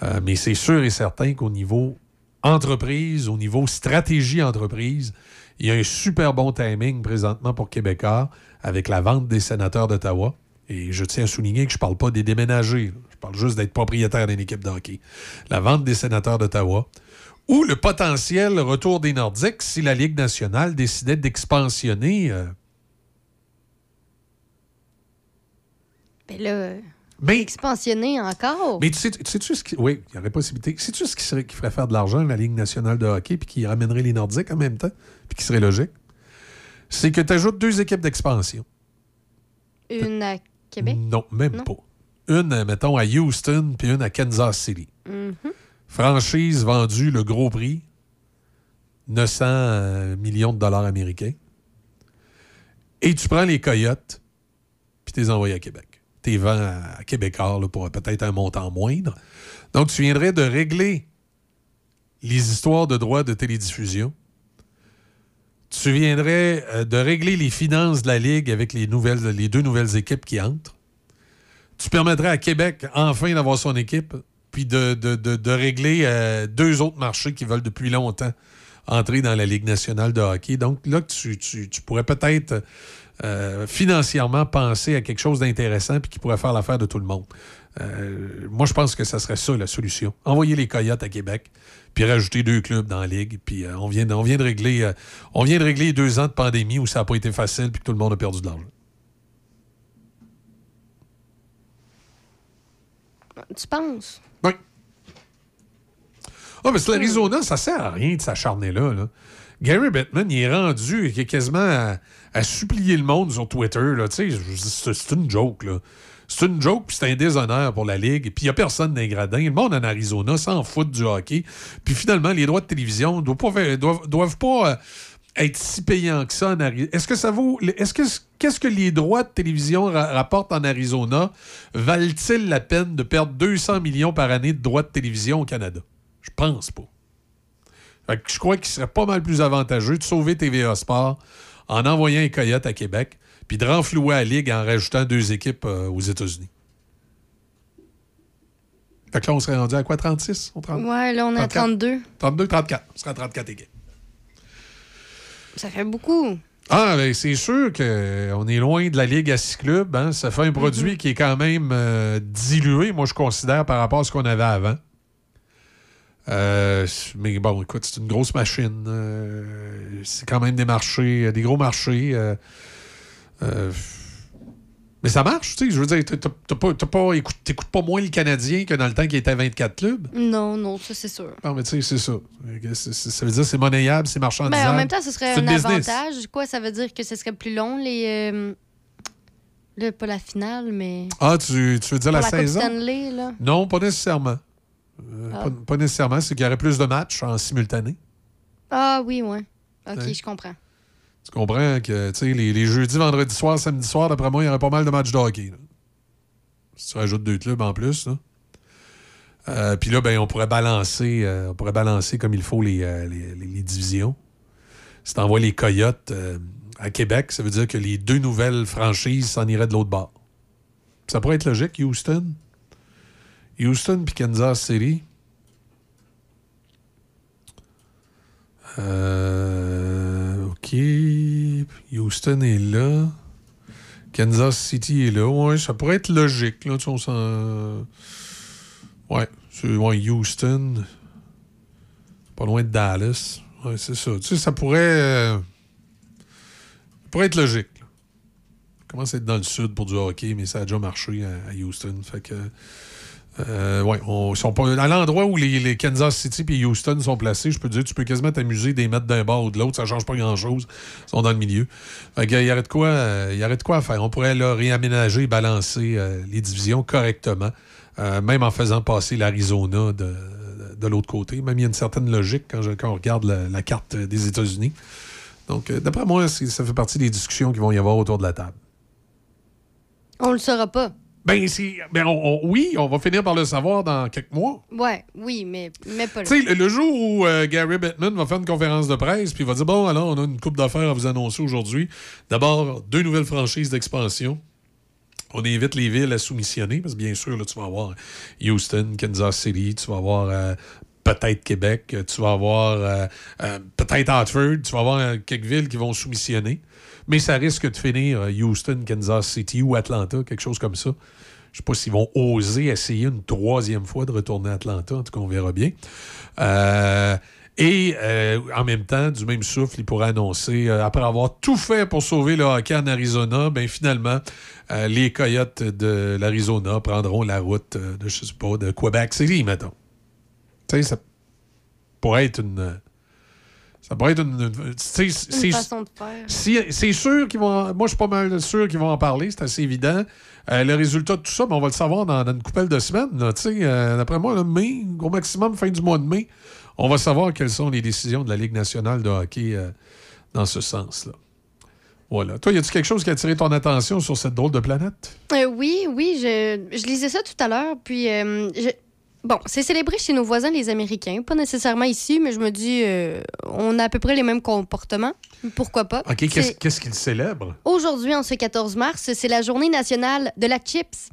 Euh, mais c'est sûr et certain qu'au niveau entreprise, au niveau stratégie entreprise, il y a un super bon timing présentement pour Québécois avec la vente des sénateurs d'Ottawa. Et je tiens à souligner que je ne parle pas des déménagés. là. Parle juste d'être propriétaire d'une équipe de hockey. La vente des sénateurs d'Ottawa. Ou le potentiel retour des Nordiques si la Ligue nationale décidait d'expansionner. euh, Ben là, Mais- expansionner encore? Mais tu sais, tu sais-tu ce qui. Oui, il y aurait possibilité. Sais-tu ce qui, serait, qui ferait faire de l'argent, la Ligue nationale de hockey, puis qui ramènerait les Nordiques en même temps, puis qui serait logique? C'est que tu ajoutes deux équipes d'expansion. Une à Québec? Non, même Non? pas. Une, mettons, à Houston, puis une à Kansas City. Mhm. Franchise vendue le gros prix, 900 euh, millions de dollars américains. Et tu prends les Coyotes, puis tu les envoies à Québec. Tu les vends à Québécois là, pour peut-être un montant moindre. Donc, tu viendrais de régler les histoires de droits de télédiffusion. Tu viendrais euh, de régler les finances de la Ligue avec les, nouvelles, les deux nouvelles équipes qui entrent. Tu permettrais à Québec enfin d'avoir son équipe, puis de, de- de- de régler euh, deux autres marchés qui veulent depuis longtemps entrer dans la Ligue nationale de hockey. Donc là, tu, tu- tu pourrais peut-être euh, financièrement penser à quelque chose d'intéressant puis qui pourrait faire l'affaire de tout le monde. Euh, moi, je pense que ça serait ça la solution. Envoyer les Coyotes à Québec, puis rajouter deux clubs dans la Ligue, puis on, vient, on, vient de régler, on vient de régler deux ans de pandémie où ça n'a pas été facile puis que tout le monde a perdu de l'argent. Tu penses? Oui. Ah, mais c'est l'Arizona, ça sert à rien de s'acharner là, là. Gary Bettman, il est rendu il est quasiment à, supplier le monde sur Twitter. C'est une joke. là. C'est une joke, puis c'est un déshonneur pour la Ligue. Puis il n'y a personne dans les. Le monde en Arizona s'en fout du hockey. Puis finalement, les droits de télévision ne doivent pas, doivent, doivent pas euh, être si payants que ça en Arizona. Est-ce que ça vaut. Est-ce que qu'est-ce que les droits de télévision ra- rapportent en Arizona? Valent-ils la peine de perdre 200 millions par année de droits de télévision au Canada? Je pense pas. Fait que je crois qu'il serait pas mal plus avantageux de sauver TVA Sport en envoyant un coyote à Québec, puis de renflouer la Ligue en rajoutant deux équipes euh, aux États-Unis. Fait que là, on serait rendu à quoi, 36? On 30? Ouais, là, on est à 34? 32. 32, 34. On serait à 34 équipes. Ça fait beaucoup. Ah, ben, c'est sûr qu'on est loin de la Ligue à six clubs. hein. Ça fait un produit qui est quand même euh, dilué, moi, je considère, par rapport à ce qu'on avait avant. Euh, mais bon, écoute, c'est une grosse machine. Euh, c'est quand même des marchés, euh, des gros marchés. euh, euh, mais ça marche, tu sais. Je veux dire, t'as pas, t'as pas, t'écoutes moins le Canadien que dans le temps qui était à 24 clubs. Non, non, ça, c'est sûr. Non, mais tu sais, c'est ça. C'est- c'est- Ça veut dire que c'est monnayable, c'est marchandisable. Mais en même temps, ce serait C'est un business. avantage. Quoi, ça veut dire que ce serait plus long, les. euh, là, pas la finale, mais. Ah, tu, tu veux dire pour la, la saison? Stanley, là. Non, pas nécessairement. Euh, Ah. pas, pas nécessairement. C'est qu'il y aurait plus de matchs en simultané. Ah, oui, ouais. OK, Ouais. je comprends. Tu comprends que les, les jeudis, vendredis soir, samedi soir, d'après moi, il y aurait pas mal de matchs de. Si tu rajoutes deux clubs en plus. là. Euh, Puis là, ben, on pourrait balancer, euh, on pourrait balancer comme il faut les, euh, divisions. Si tu envoies les Coyotes à Québec, ça veut dire que les deux nouvelles franchises s'en iraient de l'autre bord. Ça pourrait être logique, Houston. Houston puis Kansas City. Euh, Houston est là. Kansas City est là. Ouais, ça pourrait être logique. Là, tu Ouais, Houston. Pas loin de Dallas. Ouais, c'est ça. Tu sais, ça pourrait. euh, ça pourrait être logique. Ça commence à être dans le sud pour du hockey, mais ça a déjà marché à, à Houston. Fait que. Euh, sont pas, à l'endroit où les, Kansas City et Houston sont placés, je peux dire, tu peux quasiment t'amuser des mettre d'un bord ou de l'autre, ça change pas grand-chose. Ils sont dans le milieu. Fait il y aurait de quoi, euh, il y de quoi à faire. On pourrait là, réaménager et balancer euh, les divisions correctement, euh, même en faisant passer l'Arizona de, l'autre côté. Même il y a une certaine logique quand, je- on regarde la, carte des États-Unis. Donc, d'après moi, ça fait partie des discussions qui vont y avoir autour de la table. On le saura pas. Ben, c'est, ben on- on- oui, on va finir par le savoir dans quelques mois. Ouais, oui, mais, mais pas le, le jour où euh, Gary Bettman va faire une conférence de presse, puis il va dire Bon, alors, on a une coupe d'affaires à vous annoncer aujourd'hui. D'abord, deux nouvelles franchises d'expansion. On invite les villes à soumissionner, parce que bien sûr, là, tu vas avoir Houston, Kansas City, tu vas avoir euh, peut-être Québec, tu vas avoir euh, euh, peut-être Hartford, tu vas avoir euh, quelques villes qui vont soumissionner. Mais ça risque de finir Houston, Kansas City ou Atlanta, quelque chose comme ça. Je sais pas s'ils vont oser essayer une troisième fois de retourner à Atlanta. En tout cas, on verra bien. Euh, et euh, en même temps, du même souffle, il pourrait annoncer, euh, après avoir tout fait pour sauver le hockey en Arizona, ben finalement, euh, les Coyotes de l'Arizona prendront la route de, je sais pas, de Quebec City, mettons. Tu sais, ça pourrait être une... Ça pourrait être une... une- tu sais, c'est- Une façon de faire. si- c'est sûr qu'ils vont. Moi, je suis pas mal sûr qu'ils vont en parler, c'est assez évident. Euh, le résultat de tout ça, ben, on va le savoir dans, une couple de semaines. là. Euh, D'après moi, le mai, au maximum, fin du mois de mai, on va savoir quelles sont les décisions de la Ligue nationale de hockey euh, dans ce sens-là. Voilà. Toi, y a-t-il quelque chose qui a attiré ton attention sur cette drôle de planète? Euh, oui, oui, je, lisais ça tout à l'heure. Puis, bon, c'est célébré chez nos voisins, les Américains. Pas nécessairement ici, mais je me dis, on a à peu près les mêmes comportements. Pourquoi pas? OK, qu'est-ce qu'ils célèbrent? Aujourd'hui, en ce 14 mars, c'est la journée nationale de la chips.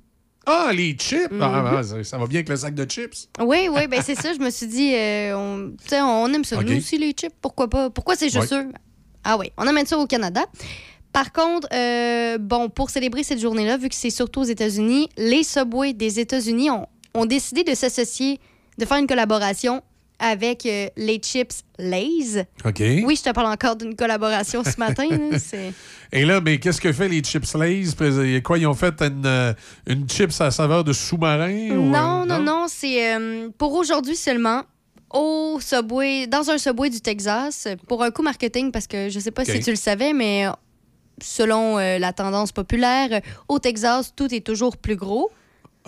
Ah, les chips! Ah, Mhm. ah, ça, ça va bien avec le sac de chips? Oui, oui, ben c'est ça. Je me suis dit, euh, on, on aime ça. Nous aussi, les chips, pourquoi pas? Pourquoi c'est juste Ouais. eux? Ah oui, on amène ça au Canada. Par contre, euh, bon, pour célébrer cette journée-là, vu que c'est surtout aux États-Unis, les Subway des États-Unis ont, ont décidé de s'associer, de faire une collaboration avec euh, les chips Lay's. OK. Oui, je te parle encore d'une collaboration ce matin. Et là, mais qu'est-ce que fait les chips Lays? Puis, Quoi, ils ont fait une, euh, une chips à saveur de sous-marin? ou, Non, euh, non, non, c'est euh, pour aujourd'hui seulement. Au Subway, dans un Subway du Texas, pour un coup marketing, parce que je sais pas si tu le savais, mais euh, selon euh, la tendance populaire, euh, au Texas, tout est toujours plus gros.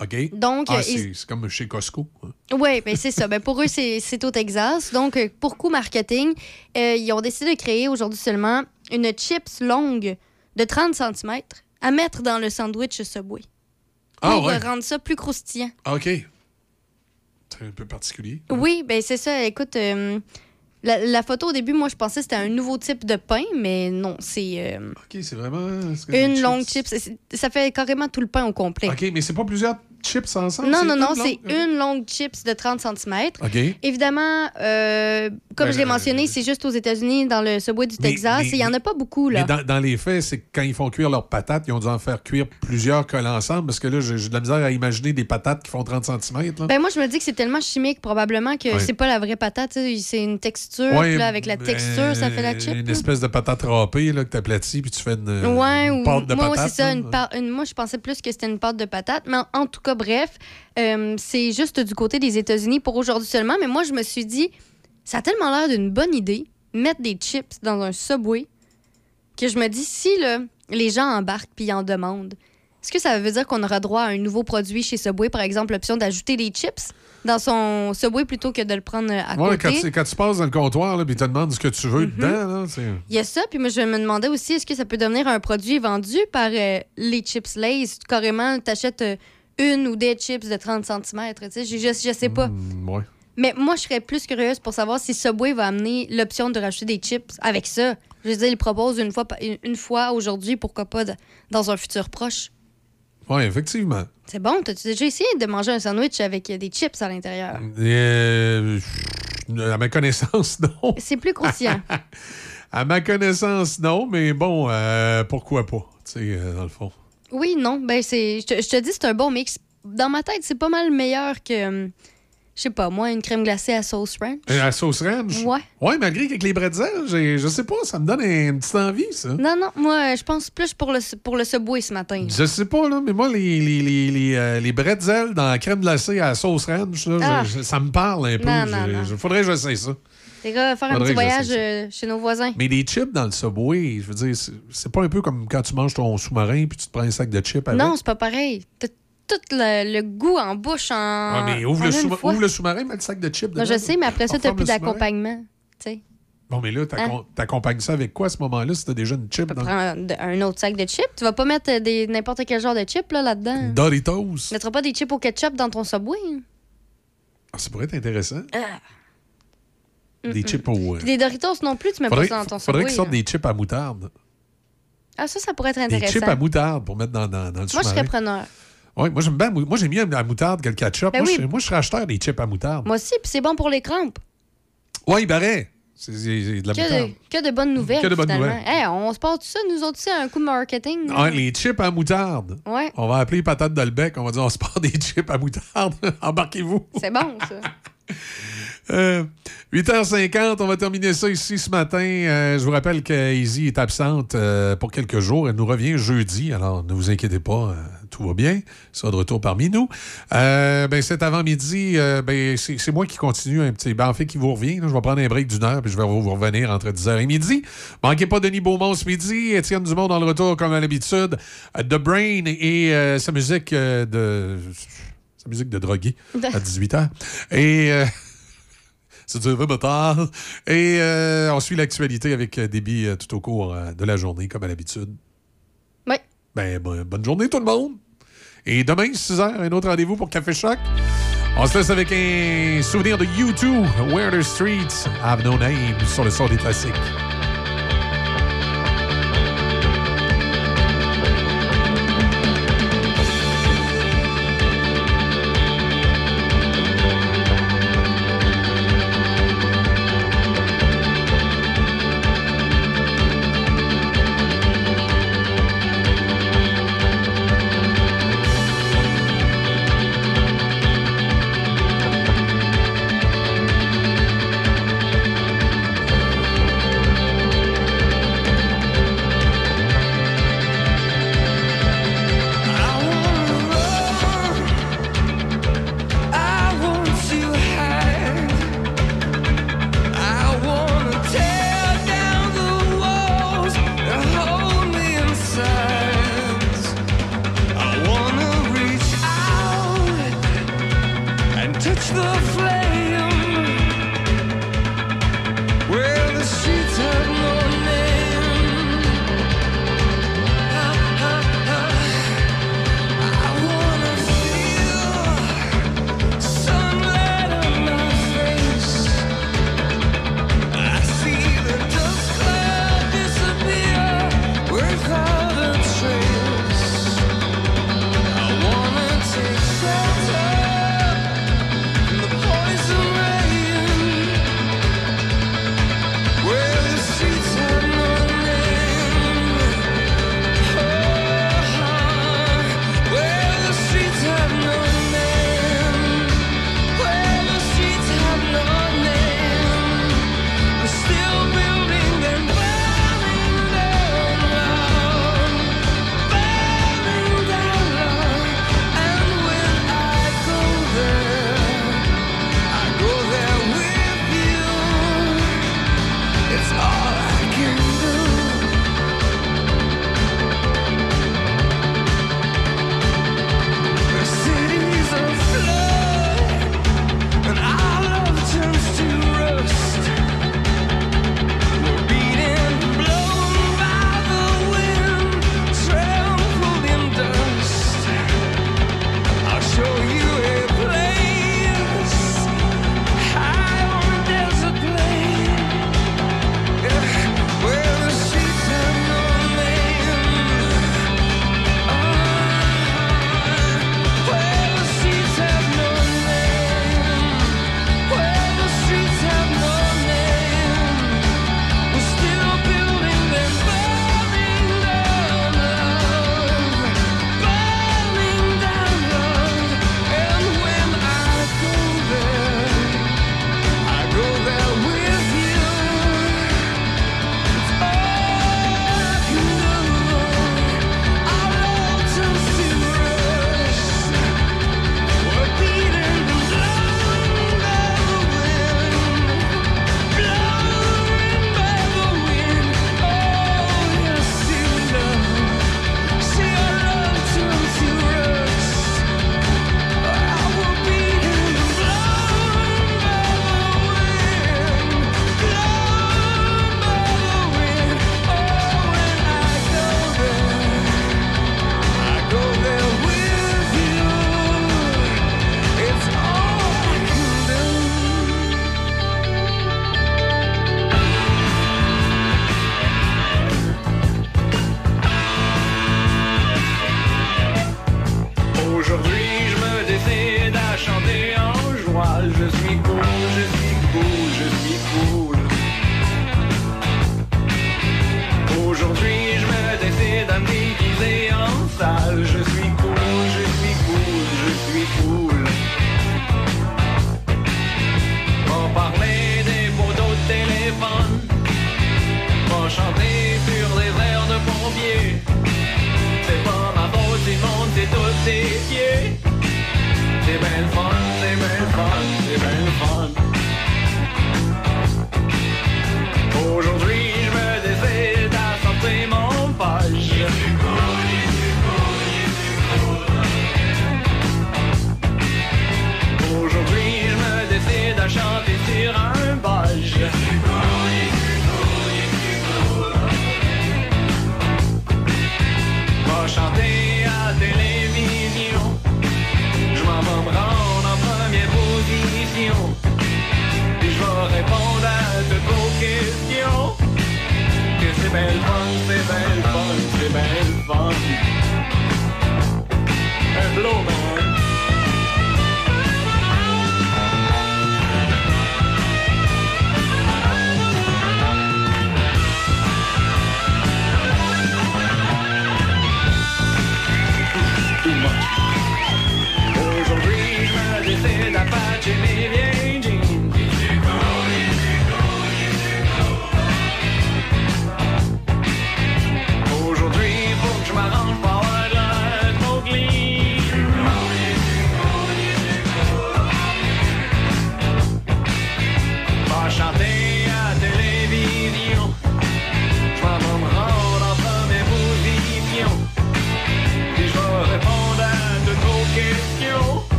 OK? Donc, Ah, euh, c'est ils- comme chez Costco. hein. Oui, ben c'est ça. Ben pour eux, c'est au Texas. Donc, euh, pour coup marketing, euh, ils ont décidé de créer aujourd'hui seulement une chips longue de 30 cm à mettre dans le sandwich Subway. Ah, pour ouais. rendre ça plus croustillant. Ah, OK. C'est un peu particulier. Oui, ben c'est ça. Écoute, euh, la, la photo au début, moi, je pensais que c'était un nouveau type de pain, mais non, c'est euh, OK, c'est vraiment... une chips. longue chips. C'est- Ça fait carrément tout le pain au complet. OK, mais c'est pas plusieurs chips ensemble? Non, non, non, longue? c'est une longue chips de 30 cm. Évidemment, euh, comme Ben, je l'ai euh, mentionné, c'est juste aux États-Unis, dans le subway du Mais- Texas. mais- et il n'y en a pas beaucoup, là. Mais dans, dans les faits, c'est que quand ils font cuire leurs patates, ils ont dû en faire cuire plusieurs collés ensemble, parce que là, j'ai de la misère à imaginer des patates qui font 30 cm. Là. Ben moi, je me dis que c'est tellement chimique, probablement, que Ouais. c'est pas la vraie patate. C'est une texture. Ouais, puis là, avec la ben, texture, ça fait la chip. Une là. espèce de patate râpée là, que tu aplatis, puis tu fais une, Ouais, une ou pâte de moi, patate. c'est ça. une- moi, je pensais plus que c'était une pâte de patate. Mais en, en tout cas, bref, euh, c'est juste du côté des États-Unis pour aujourd'hui seulement. Mais moi, je me suis dit, ça a tellement l'air d'une bonne idée, mettre des chips dans un Subway, que je me dis, si là, les gens embarquent puis en demandent, est-ce que ça veut dire qu'on aura droit à un nouveau produit chez Subway, par exemple, l'option d'ajouter des chips dans son Subway plutôt que de le prendre à Ouais, quand, côté? tu- quand tu passes dans le comptoir, puis ils te demandent ce que tu veux dedans, là, c'est... Il y a ça, puis moi, je me demandais aussi, est-ce que ça peut devenir un produit vendu par euh, les chips Lays? Carrément, t'achètes euh, une ou des chips de 30 cm, tu sais, je, je, je sais pas. Mm, ouais. Mais moi, je serais plus curieuse pour savoir si Subway va amener l'option de rajouter des chips avec ça. Je veux dire, ils proposent une fois, une- fois aujourd'hui, pourquoi pas de- dans un futur proche. Oui, effectivement. C'est bon. T'as-tu déjà essayé de manger un sandwich avec des chips à l'intérieur? Euh, à ma connaissance, non. C'est plus croustillant. À ma connaissance, non, mais bon, euh, pourquoi pas, tu sais, euh, dans le fond. Oui, non. Ben, c'est. Je te, je te dis, c'est un bon mix. Dans ma tête, c'est pas mal meilleur que. Je sais pas, moi, une crème glacée à sauce ranch. Et la sauce ranch? Ouais. Ouais, malgré qu'avec les bretzels, j'ai- je sais pas, ça me donne une petite envie, ça. Non, non, moi, je pense plus pour le, pour le Subway ce matin. Je sais pas, là, mais moi, les, les, les, les, euh, les bretzels dans la crème glacée à la sauce ranch, là, Ah. je- je- ça me parle un peu. Non, non. je- Faudrait que j'essaie ça. Les gars, faire un petit voyage euh, chez nos voisins. Mais des chips dans le Subway, je veux dire, c'est- pas un peu comme quand tu manges ton sous-marin puis tu te prends un sac de chips avec? Non, c'est pas pareil. T'as tout le, le goût en bouche en. Ah, mais ouvre en le, sous- ouvre le sous-marin, mets le sac de chips Non, je dedans. sais, mais après ça, t'as plus d'accompagnement. Tu. Bon, mais là, Hein? t'accompagnes ça avec quoi à ce moment-là si t'as déjà une chip dans Prends de- un autre sac de chips. Tu vas pas mettre euh, n'importe quel genre de chips là, là-dedans. Doritos? Tu mettras pas des chips au ketchup dans ton Subway. hein. Ah, ça pourrait être intéressant. Ah. Des chips au. euh, Puis des Doritos non plus, tu Faudrait, pas ça dans ton faudrait qu'ils sortent des chips à moutarde. Ah, ça, ça pourrait être Des intéressant. chips à moutarde pour mettre dans, dans, dans le Moi, je serais preneur. Ouais, moi, j'aime bien. Moi, j'aime mieux la moutarde que le ketchup. Ben moi, oui. je, moi, je serais acheteur des chips à moutarde. Moi aussi, puis c'est bon pour les crampes. Ouais, il paraît. C'est de la Que moutarde. de, que de bonnes nouvelles. Que de bonnes nouvelles. Hey, on se tout ça, nous autres, c'est un coup de marketing. Ah, les chips à moutarde. Ouais. On va appeler patate de le bec. On va dire on se part des chips à moutarde. Embarquez-vous. C'est bon, ça. Euh, 8h50, on va terminer ça ici ce matin. Euh, je vous rappelle que Izzy est absente euh, pour quelques jours. Elle nous revient jeudi, alors ne vous inquiétez pas, euh, tout va bien. Elle sera de retour parmi nous. Euh, ben, cet avant-midi, euh, ben, c'est moi qui continue un petit... Ben, en fait, qui vous revient. là. je vais prendre un break d'une heure, puis je vais vous revenir entre 10h et midi. Manquez pas Denis Beaumont ce midi. Étienne Dumont dans le retour, comme à l'habitude. Euh, The Brain et euh, sa musique euh, de... Sa musique de drogué à 18h. Et... c'est du vrai tard. Et euh, on suit l'actualité avec euh, débit euh, tout au cours de la journée, comme à l'habitude. Oui. Ben, bon- bonne journée, tout le monde. Et demain, 6 h, un autre rendez-vous pour Café Choc. On se laisse avec un souvenir de U2, Where the Streets Have No Name, sur le sort des classiques.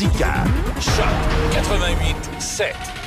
Choc 88 7.